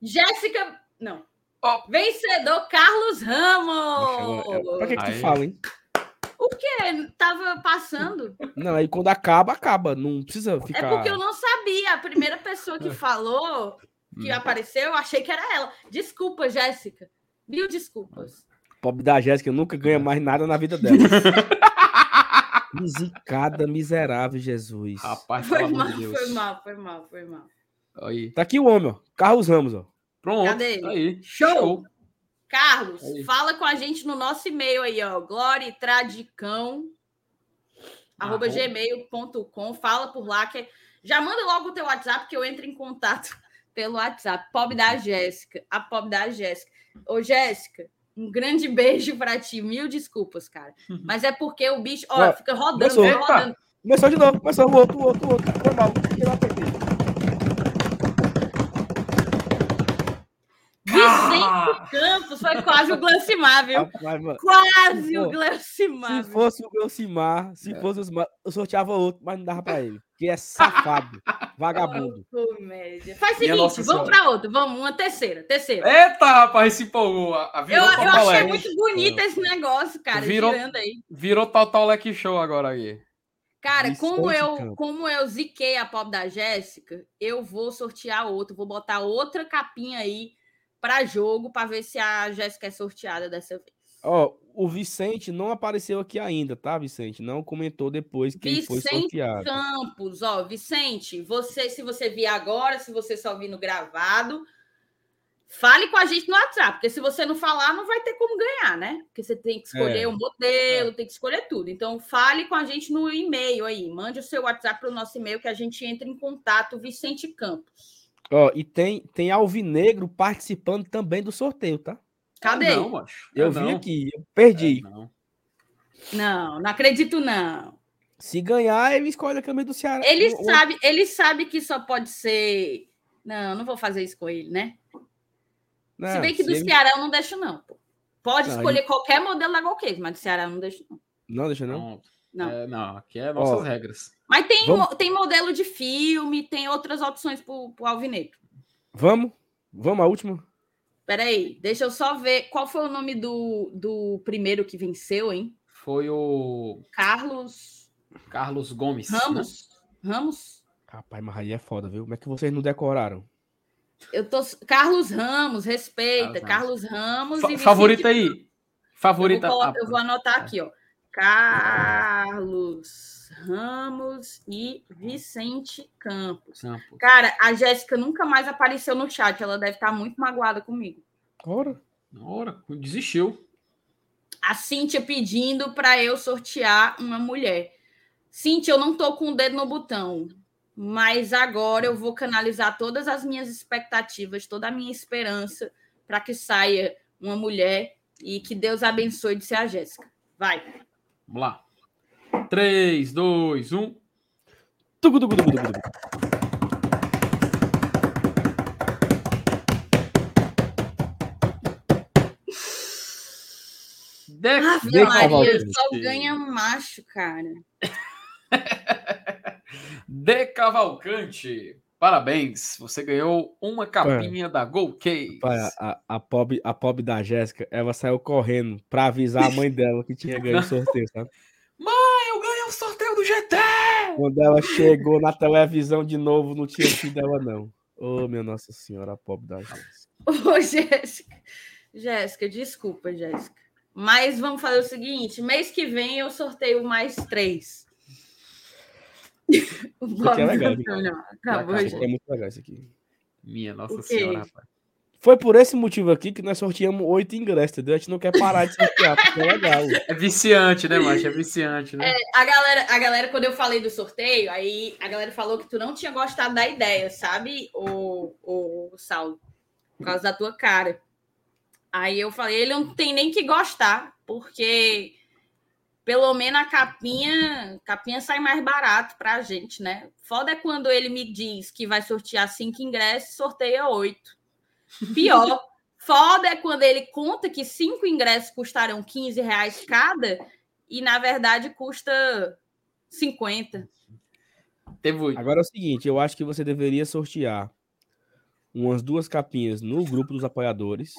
S1: Jéssica. Não.
S2: Ó.
S1: Vencedor Carlos
S3: Nossa,
S1: Ramos.
S3: é- Pra que, que tu fala, hein?
S1: O quê? Tava passando.
S3: Não, aí quando acaba, acaba. Não precisa ficar.
S1: É porque eu não sabia. A primeira pessoa que falou, que
S2: Hum.
S1: apareceu, eu achei que era ela. Desculpa, Jéssica. Mil desculpas.
S3: Pobre da Jéssica nunca ganha mais nada na vida dela. Risicada, miserável, Jesus.
S2: Rapaz,
S1: Foi mal,
S2: de Deus.
S1: foi mal, foi mal, foi mal.
S2: Aí.
S3: Tá aqui o homem, ó. Carlos Ramos, ó.
S2: Pronto.
S1: Cadê ele?
S2: tá Aí.
S1: Show! Carlos,
S2: Aí.
S1: fala com a gente no nosso e-mail aí, ó. Glorietradicão, arroba gmail.com. Fala por lá que Já manda logo o teu WhatsApp que eu entro em contato pelo WhatsApp. Pobre da Jéssica. A pobre da Jéssica. Ô, Jéssica, um grande beijo para ti. Mil desculpas, cara. Mas é porque o bicho, ó, fica rodando,
S3: começou.
S1: fica rodando.
S3: Começou de novo, começou o outro, o outro, o outro. Foi mal.
S1: Vicente Campos foi quase o Glancimar, viu?
S3: Rapaz, mano,
S1: Quase
S3: Pô,
S1: o Glancimar.
S3: Se fosse o Elcimar, se fosse o Elcimar, eu sorteava outro, mas não dava pra ele. Que é safado, vagabundo.
S1: Oh, comédia. Faz o seguinte, vamos
S2: Senhora.
S1: para outro. Vamos, uma terceira, terceira.
S2: Eita, rapaz, se empolgou. A- a
S1: Eu,
S2: Virou
S1: eu achei
S2: Leque.
S1: muito bonito esse negócio, cara,
S2: Virou-
S1: girando aí.
S2: Virou Total Leque Show agora aí.
S1: Cara, como eu,
S3: Campos.
S1: como eu ziquei a pop da Jéssica, eu vou sortear outro, vou botar outra capinha aí para jogo para ver se a Jéssica é sorteada dessa vez.
S3: Ó, o Vicente não apareceu aqui ainda, tá, Vicente? Não comentou depois quem foi
S1: Vicente
S3: sorteado.
S1: Campos, ó, Vicente, você, se você vir agora, se você só vir no gravado, fale com a gente no WhatsApp, porque se você não falar, não vai ter como ganhar, né? Porque você tem que escolher
S3: É.
S1: o modelo, tem que escolher tudo. Então, fale com a gente no e-mail aí, mande o seu WhatsApp para o nosso e-mail que a gente entra em contato, Vicente Campos.
S3: Ó, e tem, tem Alvinegro participando também do sorteio, tá?
S1: Cadê?
S2: Não, macho.
S3: Eu
S2: É,
S3: vi
S2: não.
S3: aqui, eu perdi.
S2: É, não.
S1: Não, não acredito não.
S3: Se ganhar, ele escolhe a camisa do Ceará.
S1: Ele
S3: O- o-
S1: sabe, ele sabe que só pode ser. Não, não vou fazer isso com ele, né?
S3: Não,
S1: Se bem que do
S3: ele-
S1: Ceará eu não deixo, não. Pode
S3: Não,
S1: escolher qualquer modelo da Golcase, mas do Ceará eu não deixo, não.
S3: Não, deixa não.
S2: Não.
S1: Não.
S2: É, não, aqui é nossas
S3: Ó.
S2: regras.
S1: Mas tem,
S3: Vamos-
S1: mo- tem modelo de filme, tem outras opções pro, pro Alvinegro.
S3: Vamos? Vamos, a última?
S1: Peraí, deixa eu só ver qual foi o nome do, do primeiro que venceu, hein?
S2: Foi o
S1: Carlos
S2: Carlos Gomes. né?
S1: Ramos. Ramos?
S3: Rapaz, mas aí é foda, viu? Como é que vocês não decoraram?
S1: Eu tô. Carlos Ramos, respeita.
S2: Carlos
S1: Carlos Ramos.
S2: Fa-
S1: e Vicente
S2: favorita aí. Favorita.
S1: Eu vou, colo-
S2: ah,
S1: eu vou anotar aqui, ó. Carlos Ramos e Vicente Campos.
S2: Campos.
S1: Cara, a Jéssica nunca mais apareceu no chat. Ela deve estar muito magoada comigo.
S3: Ora.
S2: Ora, desistiu.
S1: A Cíntia pedindo para eu sortear uma mulher. Cíntia, eu não tô com o dedo no botão, mas agora eu vou canalizar todas as minhas expectativas, toda a minha esperança para que saia uma mulher e que Deus abençoe de ser a Jéssica. Vai.
S2: Vamos lá. um. 3, 2, 1.
S3: Tugu, tugu, tugu, tugu.
S1: Ave Maria, só ganha macho, cara.
S2: De Cavalcante. Parabéns. Você ganhou uma capinha da Go Case.
S3: Pai, a, a, pobre, a pobre da Jéssica, ela saiu correndo pra avisar a mãe dela que tinha ganho o sorteio, sabe?
S2: Eu ganhei o sorteio do GT!
S3: Quando ela chegou na televisão de novo, não tinha sido ela, não. Ô, minha Nossa Senhora, a pobre da Jéssica.
S1: Ô, Jéssica. Jéssica, desculpa, Jéssica. Mas vamos fazer o seguinte: mês que vem eu sorteio mais três. O
S3: é
S1: Bob
S3: legal,
S2: Já
S1: Acabou,
S2: acabou.
S1: já.
S3: É muito legal isso aqui.
S2: Minha Nossa? Senhora, rapaz.
S3: Foi por esse motivo aqui que nós sorteamos oito ingressos, entendeu? A gente não quer parar de sortear, porque é legal.
S2: É viciante, né, macho? É viciante, né?
S1: A galera, a galera, quando eu falei do sorteio, aí a galera falou que tu não tinha gostado da ideia, sabe, o, o Saulo? Por causa da tua cara. Aí eu falei, ele não tem nem que gostar, porque pelo menos a capinha, capinha sai mais barato pra gente, né? Foda é quando ele me diz que vai sortear cinco ingressos, sorteia oito. Pior, foda é quando ele conta que cinco ingressos custarão 15 reais cada e na verdade custa 50.
S2: Teve oito.
S3: Agora é o seguinte, eu acho que você deveria sortear umas duas capinhas no grupo dos apoiadores.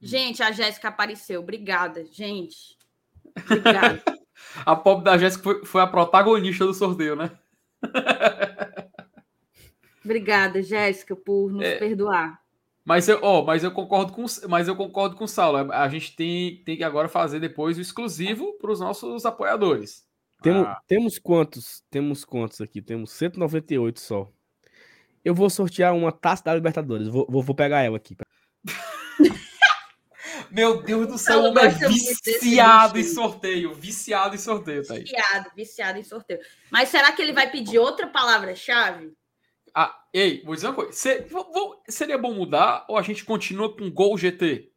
S1: Gente, a Jéssica apareceu. Obrigada, gente. Obrigada.
S2: A pobre da Jéssica foi, foi a protagonista do sorteio, né?
S1: Obrigada, Jéssica, por nos perdoar.
S2: Mas eu, ó, mas eu concordo com, mas eu concordo com o Saulo. A gente tem, tem que agora fazer depois o exclusivo para os nossos apoiadores.
S3: Temos,
S2: Ah,
S3: temos quantos? Temos quantos aqui? Temos 198 só. Eu vou sortear uma taça da Libertadores. Vou, vou, vou pegar ela aqui.
S2: Meu Deus do céu, o homem é viciado em sorteio. Viciado em sorteio, tá aí.
S1: Viciado, viciado em sorteio. Mas será que ele vai pedir outra palavra-chave?
S2: Ah, ei, vou dizer uma coisa. seria bom mudar ou a gente continua com Gol GT?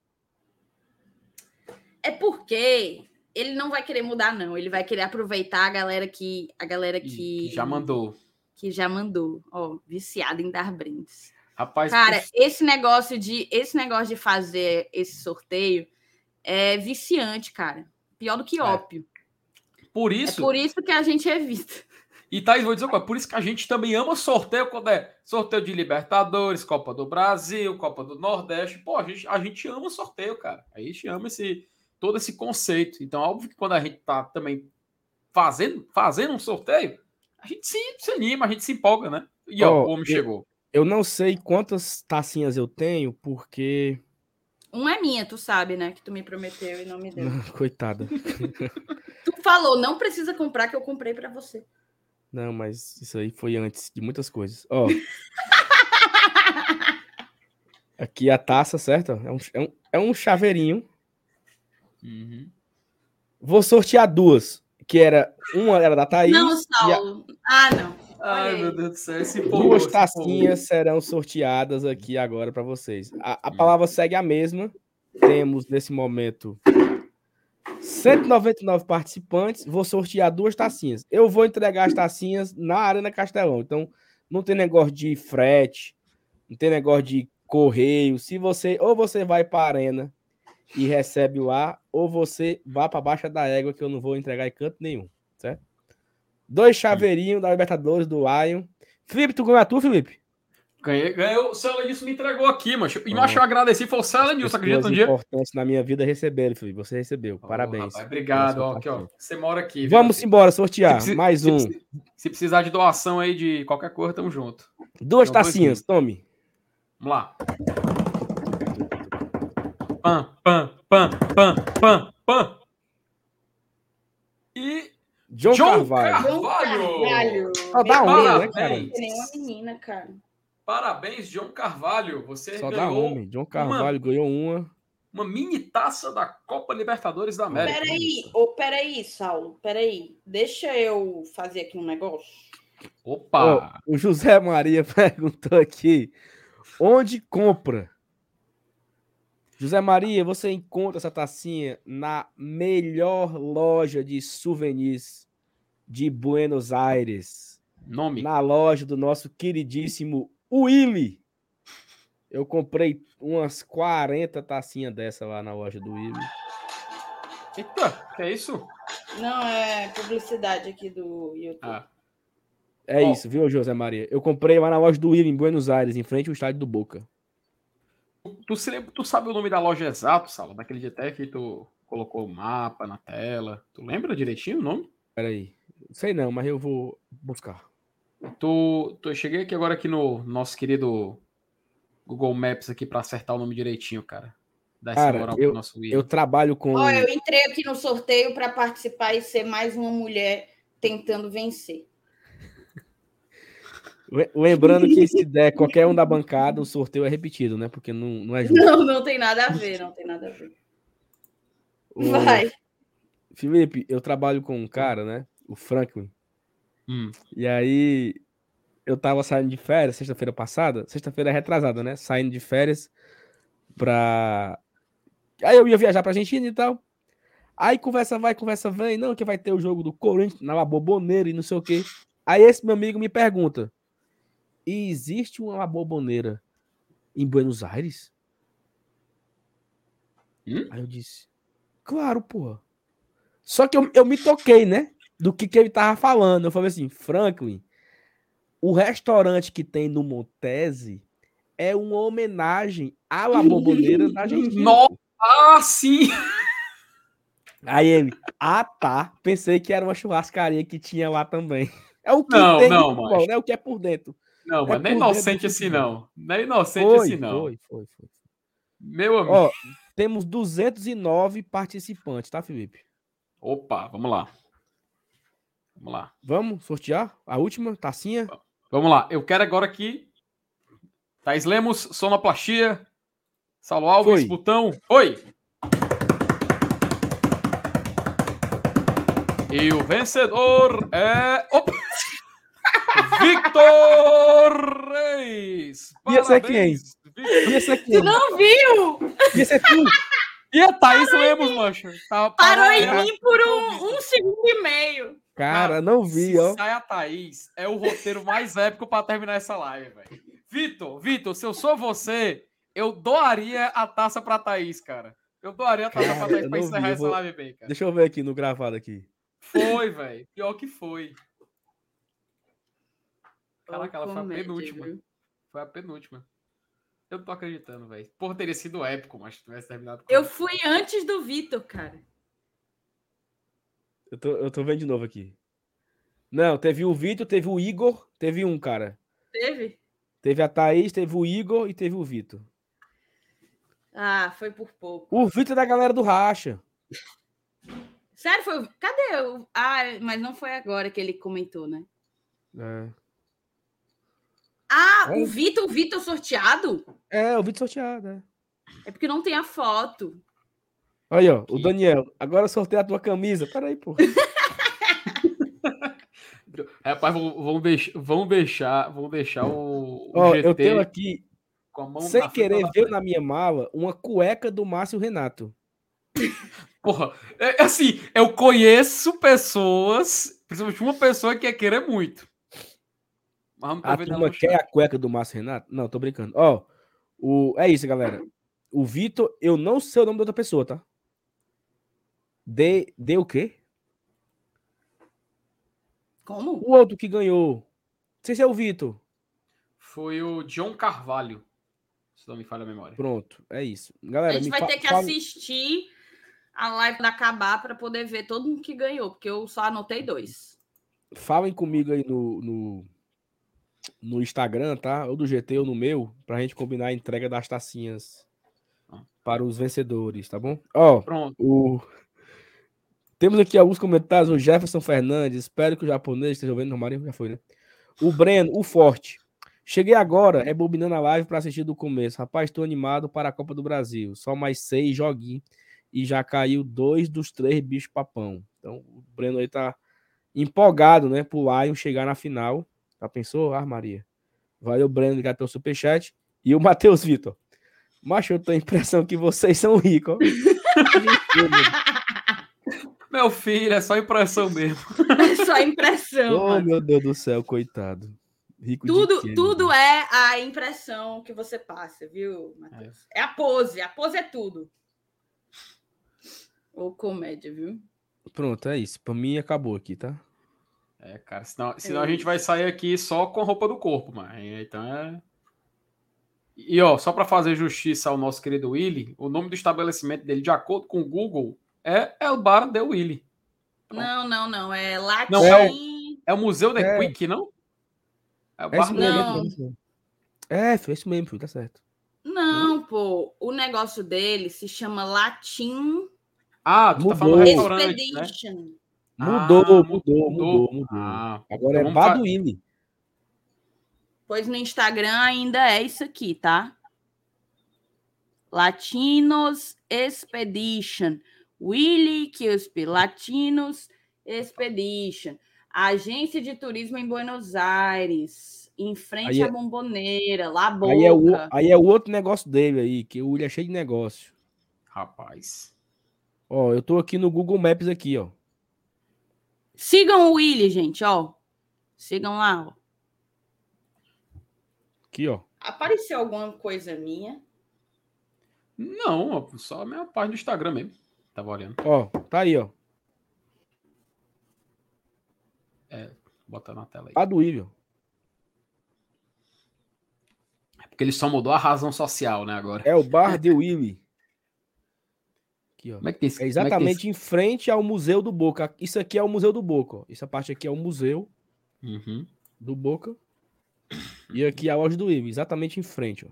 S1: É porque ele não vai querer mudar, não. Ele vai querer aproveitar a galera que. A galera que,
S2: que já mandou.
S1: Que já mandou. Ó, viciado em dar brindes.
S2: Rapaz,
S1: cara, esse negócio de esse negócio de fazer esse sorteio é viciante, cara. Pior do que é. ópio.
S2: Por isso.
S1: É por isso que a gente evita.
S2: E Thaís, vou dizer uma coisa, por isso que a gente também ama sorteio quando é sorteio de Libertadores, Copa do Brasil, Copa do Nordeste. Pô, a gente, a gente ama sorteio, cara. A gente ama esse, todo esse conceito. Então, óbvio que quando a gente tá também fazendo, fazendo um sorteio, a gente se, se anima, a gente se empolga, né? E ó, oh, o homem eu, chegou.
S3: Eu não sei quantas tacinhas eu tenho, porque.
S1: Uma é minha, tu sabe, né? Que tu me prometeu e não me deu.
S3: Coitada.
S1: tu falou, não precisa comprar, que eu comprei para você.
S3: Não, mas isso aí foi antes de muitas coisas. Ó. Aqui a taça, certo? É um, é um, é um chaveirinho.
S2: Uhum.
S3: Vou sortear duas. Que era. Uma era da Thaís.
S1: Não, Saulo. A... Ah, não.
S2: Ai, meu Deus do céu, esse
S3: povo. Duas tacinhas serão sorteadas aqui agora para vocês. A, a, palavra segue a mesma. Temos nesse momento 199 participantes. Vou sortear duas tacinhas. Eu vou entregar as tacinhas na Arena Castelão. Então, não tem negócio de frete, não tem negócio de correio. Se você ou você vai para a Arena e recebe lá, ou você vá para baixa da égua que eu não vou entregar em canto nenhum, certo? Dois chaveirinhos da Libertadores do Lion. Felipe, tu ganhou a tua, Felipe?
S2: Ganhei, ganhou. O Céu Nilson me entregou aqui, macho. E, macho, eu agradeci. Foi o Céu Nilson, acredita um dia?
S3: importantes na minha vida receberam, Felipe. Você recebeu. Oh, Parabéns.
S2: Rapaz, obrigado. Ó, aqui, ó. Você mora aqui.
S3: Vamos viu? embora, sortear. Se Mais um.
S2: Se, se, precisar de doação aí de qualquer coisa, tamo junto.
S3: Duas então, tacinhas, tome.
S2: Vamos lá. Pam, pam, pam, pam, pam, pam. E
S3: John, John Carvalho.
S1: Carvalho.
S3: Só dá um, né, cara?
S1: Nenhuma menina, cara.
S2: Parabéns, John Carvalho. Você
S3: Só
S2: ganhou
S3: dá homem. John Carvalho uma, ganhou uma.
S2: Uma mini taça da Copa Libertadores da América.
S1: Peraí, oh, peraí, Saulo. Peraí. Deixa eu fazer aqui um negócio.
S2: Opa!
S3: Oh, o José Maria perguntou aqui: onde compra? José Maria, você encontra essa tacinha na melhor loja de souvenirs de Buenos Aires.
S2: Nome?
S3: Na loja do nosso queridíssimo Willy. Eu comprei umas 40 tacinhas dessa lá na loja do Willy.
S2: Eita, que é isso?
S1: Não, é publicidade aqui do YouTube. Ah.
S3: É oh. isso, viu, José Maria? Eu comprei lá na loja do Willy em Buenos Aires, em frente ao estádio do Boca.
S2: Tu, se lembra, tu sabe o nome da loja exato, Sala? Daquele dia até que tu colocou o mapa na tela. Tu lembra direitinho o nome?
S3: Peraí. Sei não, mas eu vou buscar.
S2: Tu, tu, eu cheguei aqui agora aqui no nosso querido Google Maps aqui para acertar o nome direitinho, cara.
S3: Dá cara, moral eu, pro nosso Eu trabalho com.
S1: Ó, eu entrei aqui no sorteio para participar e ser mais uma mulher tentando vencer.
S3: Lembrando que se der qualquer um da bancada, o sorteio é repetido, né? Porque não, não é
S1: justo. Não, não tem nada a ver, não tem nada a ver. Vai.
S3: Felipe, eu trabalho com um cara, né? O Franklin.
S2: Hum.
S3: E aí eu tava saindo de férias sexta-feira passada, sexta-feira retrasada, né? Saindo de férias pra. Aí eu ia viajar pra Argentina e tal. Aí conversa vai, conversa vem, não, que vai ter o jogo do Corinthians na Boboneira e não sei o quê. Aí esse meu amigo me pergunta: e existe uma boboneira em Buenos Aires?
S2: Hum?
S3: Aí eu disse, claro, porra. Só que eu, eu me toquei, né? Do que, que ele tava falando. Eu falei assim, Franklin, o restaurante que tem no Montese é uma homenagem à La Boboneira da Argentina.
S2: Nossa, ah, sim!
S3: Aí ele, ah tá, pensei que era uma churrascaria que tinha lá também. É o que
S2: não,
S3: tem
S2: não, mas...
S3: né? O que é por dentro.
S2: Não, mas é inocente assim, não. Não é assim, inocente foi, assim, não.
S3: Foi, foi, foi.
S2: Meu amigo.
S3: Ó, temos 209 participantes, tá, Felipe?
S2: Opa, vamos lá. Vamos lá.
S3: Vamos sortear a última tacinha?
S2: Vamos lá. Eu quero agora que Thais Lemos, Sonoplastia, Salo Alves, Botão, Butão. Oi! E o vencedor é. Opa! Victor Reis!
S3: Ia ser quem? Ia ser quem?
S1: Tu não viu?
S3: Ia ser tu?
S2: E a Thaís Lemos, mancho. Tá,
S1: Parou
S2: parou-
S1: em mim por um, um segundo e meio.
S3: Cara, não vi,
S2: Se
S3: ó.
S2: sai a Thaís, é o roteiro mais épico pra terminar essa live, velho. Vitor, Vitor, se eu sou você, eu doaria a taça pra Thaís, cara. Eu doaria a taça
S3: Cara,
S2: pra Thaís pra
S3: vi,
S2: encerrar
S3: eu
S2: essa
S3: vou-
S2: live bem, cara.
S3: Deixa eu ver aqui no gravado aqui.
S2: Foi, velho. Pior que foi. Caraca, ela foi a penúltima.
S1: viu?
S2: Foi a penúltima. Eu não tô acreditando, velho. Porra, teria sido épico, mas se tivesse terminado com
S1: Eu fui antes do Vitor, cara.
S3: Eu tô, eu tô vendo de novo aqui. Não, teve o Vitor, teve o Igor, teve um, cara.
S1: Teve?
S3: Teve a Thaís, teve o Igor e teve o Vitor.
S1: Ah, foi por pouco.
S3: O Vitor é da galera do Racha.
S1: Sério, foi. o- Cadê? o- Ah, mas não foi agora que ele comentou, né?
S3: É,
S1: Ah,
S3: É.
S1: o Vitor, o Vitor sorteado?
S3: é o Vitor sorteado, é.
S1: É porque não tem a foto.
S3: Aí, ó, o Daniel. Agora sorteia a tua camisa. Peraí, pô.
S2: Rapaz, vão, vão, deixar, vão deixar, vão deixar o, o
S3: Ó,
S2: GT
S3: eu tenho aqui,
S2: com a mão
S3: sem querer, veio na minha mala uma cueca do Márcio Renato.
S2: Porra, é, é assim, eu conheço pessoas, principalmente uma pessoa que ia querer muito. Mas tô
S3: A turma quer a cueca do Márcio Renato? Não, tô brincando. Ó, o... é isso, galera. O Vitor, eu não sei o nome da outra pessoa, tá? De, de o quê?
S1: Como?
S3: O outro que ganhou. Não sei se é o Vitor.
S2: Foi o John Carvalho, se não me falha a memória.
S3: Pronto, é isso.
S1: A
S3: Galera,
S1: gente
S3: me
S1: vai ter que
S3: fala-
S1: assistir a live quando acabar para poder ver todo mundo que ganhou, porque eu só anotei dois.
S3: falem comigo aí no, no, no Instagram, tá? Ou do GT ou no meu, pra gente combinar a entrega das tacinhas
S2: Ah.
S3: para os vencedores, tá bom? Ó,
S2: Pronto.
S3: o... Temos aqui alguns comentários. O Jefferson Fernandes, espero que o japonês esteja. Não, Marinho já foi, né? O Breno, o Forte. Cheguei agora, rebobinando a live para assistir do começo. Rapaz, estou animado para a Copa do Brasil. Só mais seis joguinhos e já caiu dois dos três bichos papão. Então, o Breno aí tá empolgado, né? Pro Lion chegar na final. Já pensou? Ah, Maria. Valeu, Breno, obrigado pelo superchat. E o Matheus Vitor. Macho, eu tenho a impressão que vocês são ricos.
S2: Meu filho, é só impressão mesmo.
S1: É só impressão.
S3: oh,
S1: mano.
S3: meu Deus do céu, coitado. Rico de
S1: Tudo,
S3: quê,
S1: tudo é a impressão que você passa, viu, Matheus? É. a pose, a pose é tudo. Ou comédia, viu?
S3: Pronto, é isso. Pra mim acabou aqui, tá?
S2: É, cara, senão, senão a gente vai sair aqui só com a roupa do corpo, mano. Então é. E ó, só para fazer justiça ao nosso querido Willy, o nome do estabelecimento dele, de acordo com o Google, é El Bar de Willy.
S1: Não, não, não. É latim.
S2: Não, é É o Museu de
S3: É.
S2: Quick, não? É o
S3: É
S2: Bar
S3: mesmo.
S1: Não.
S3: é mesmo. É, foi isso mesmo, tá certo.
S1: Não, pô. O negócio dele se chama Latim
S2: Ah, tu tá falando do
S3: Mudou.
S2: restaurante, né?
S3: Mudou,
S2: Ah,
S3: mudou, mudou, mudou.
S2: Ah,
S3: Agora
S2: então
S3: é
S2: vamos fa-
S3: Baduíne.
S1: Pois no Instagram ainda é isso aqui, tá? Latinos Expedition. Willy Kilsp, Latinos Expedition. Agência de turismo em Buenos Aires. Em frente
S3: Aí é-
S1: à bomboneira, lá boca.
S3: Aí é, o, aí é o outro negócio dele aí, que o William é cheio de negócio.
S2: rapaz.
S3: Ó, eu tô aqui no Google Maps aqui, ó.
S1: Sigam o Willy, gente, ó. Sigam lá, ó.
S3: Aqui, ó.
S1: Apareceu alguma coisa minha?
S2: Não, ó, só a minha página do Instagram mesmo. Tava olhando.
S3: Ó, tá aí, ó.
S2: Bota na tela aí.
S3: Baduíne, ó.
S2: É porque ele só mudou a razão social, né, agora.
S3: É o bar de Willy. Aqui, ó.
S2: Como é que tem esse-
S3: É
S2: como que tem
S3: exatamente em frente ao Museu do Boca. Isso aqui é o Museu do Boca, ó. Essa parte aqui é o Museu
S2: Uhum.
S3: do Boca. E aqui é a loja do Willy, exatamente em frente, ó.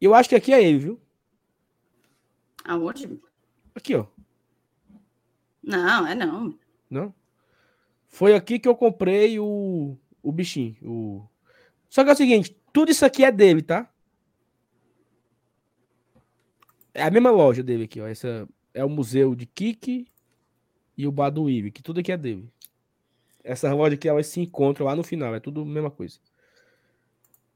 S3: E eu acho que aqui é ele, viu?
S1: Aonde?
S3: Aqui, ó.
S1: Não, é não.
S3: Não? Foi aqui que eu comprei o, o bichinho. O... Só que é o seguinte, tudo isso aqui é dele, tá? É a mesma loja dele aqui, ó. Essa é o museu de Kiki. e o Baduíbe, que tudo aqui é dele. Essas lojas aqui, elas se encontram lá no final, é tudo a mesma coisa.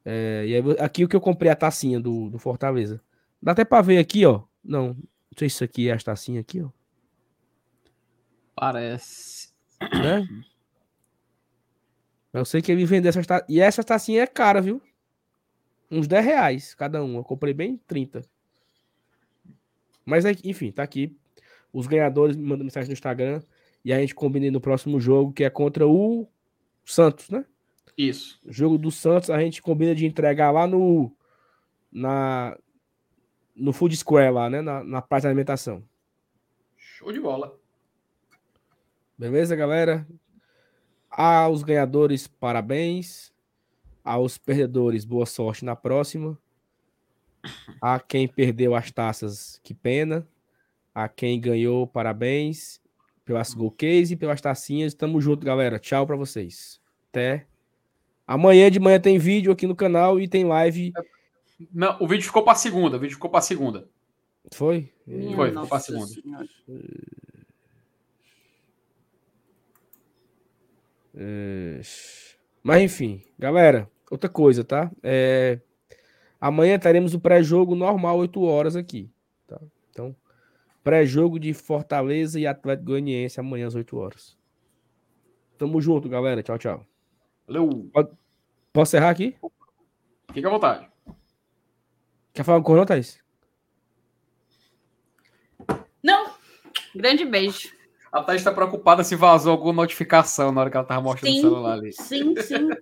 S3: É, e aí, aqui o que eu comprei a tacinha do, do Fortaleza. Dá até pra ver aqui, ó. Não, não sei se isso aqui é as tacinhas aqui, ó.
S2: Parece.
S3: Né? Eu sei que ele vende essas tacinhas. E essa tacinha é cara, viu? Uns 10 reais cada um. Eu comprei bem 30. Mas, enfim, tá aqui. Os ganhadores me mandam mensagem no Instagram. E a gente combina no próximo jogo, que é contra o Santos, né?
S2: Isso.
S3: Jogo do Santos, a gente combina de entregar lá no. Na, no Food Square, lá, né? Na, na parte de alimentação.
S2: Show de bola.
S3: Beleza, galera? Aos ganhadores, parabéns. Aos perdedores, boa sorte na próxima. A quem perdeu as taças, que pena. A quem ganhou, parabéns. Pelas Go Case e pelas tacinhas. Tamo junto, galera. Tchau para vocês. Até. Amanhã de manhã tem vídeo aqui no canal e tem live.
S2: Não, o vídeo ficou para segunda. O vídeo ficou para segunda.
S3: Foi?
S2: Minha Foi, ficou para segunda.
S3: É... Mas enfim, galera, outra coisa, tá? É... Amanhã teremos o pré-jogo normal, 8 horas aqui. Tá? Então, pré-jogo de Fortaleza e Atlético Goianiense amanhã às 8 horas. Tamo junto, galera. Tchau, tchau.
S2: Valeu.
S3: Posso encerrar aqui?
S2: Fica à vontade.
S3: Quer falar com o Thaís?
S1: Não. Grande beijo.
S2: A Thaís está preocupada se vazou alguma notificação na hora que ela estava mostrando sim, o celular ali.
S1: Sim, sim.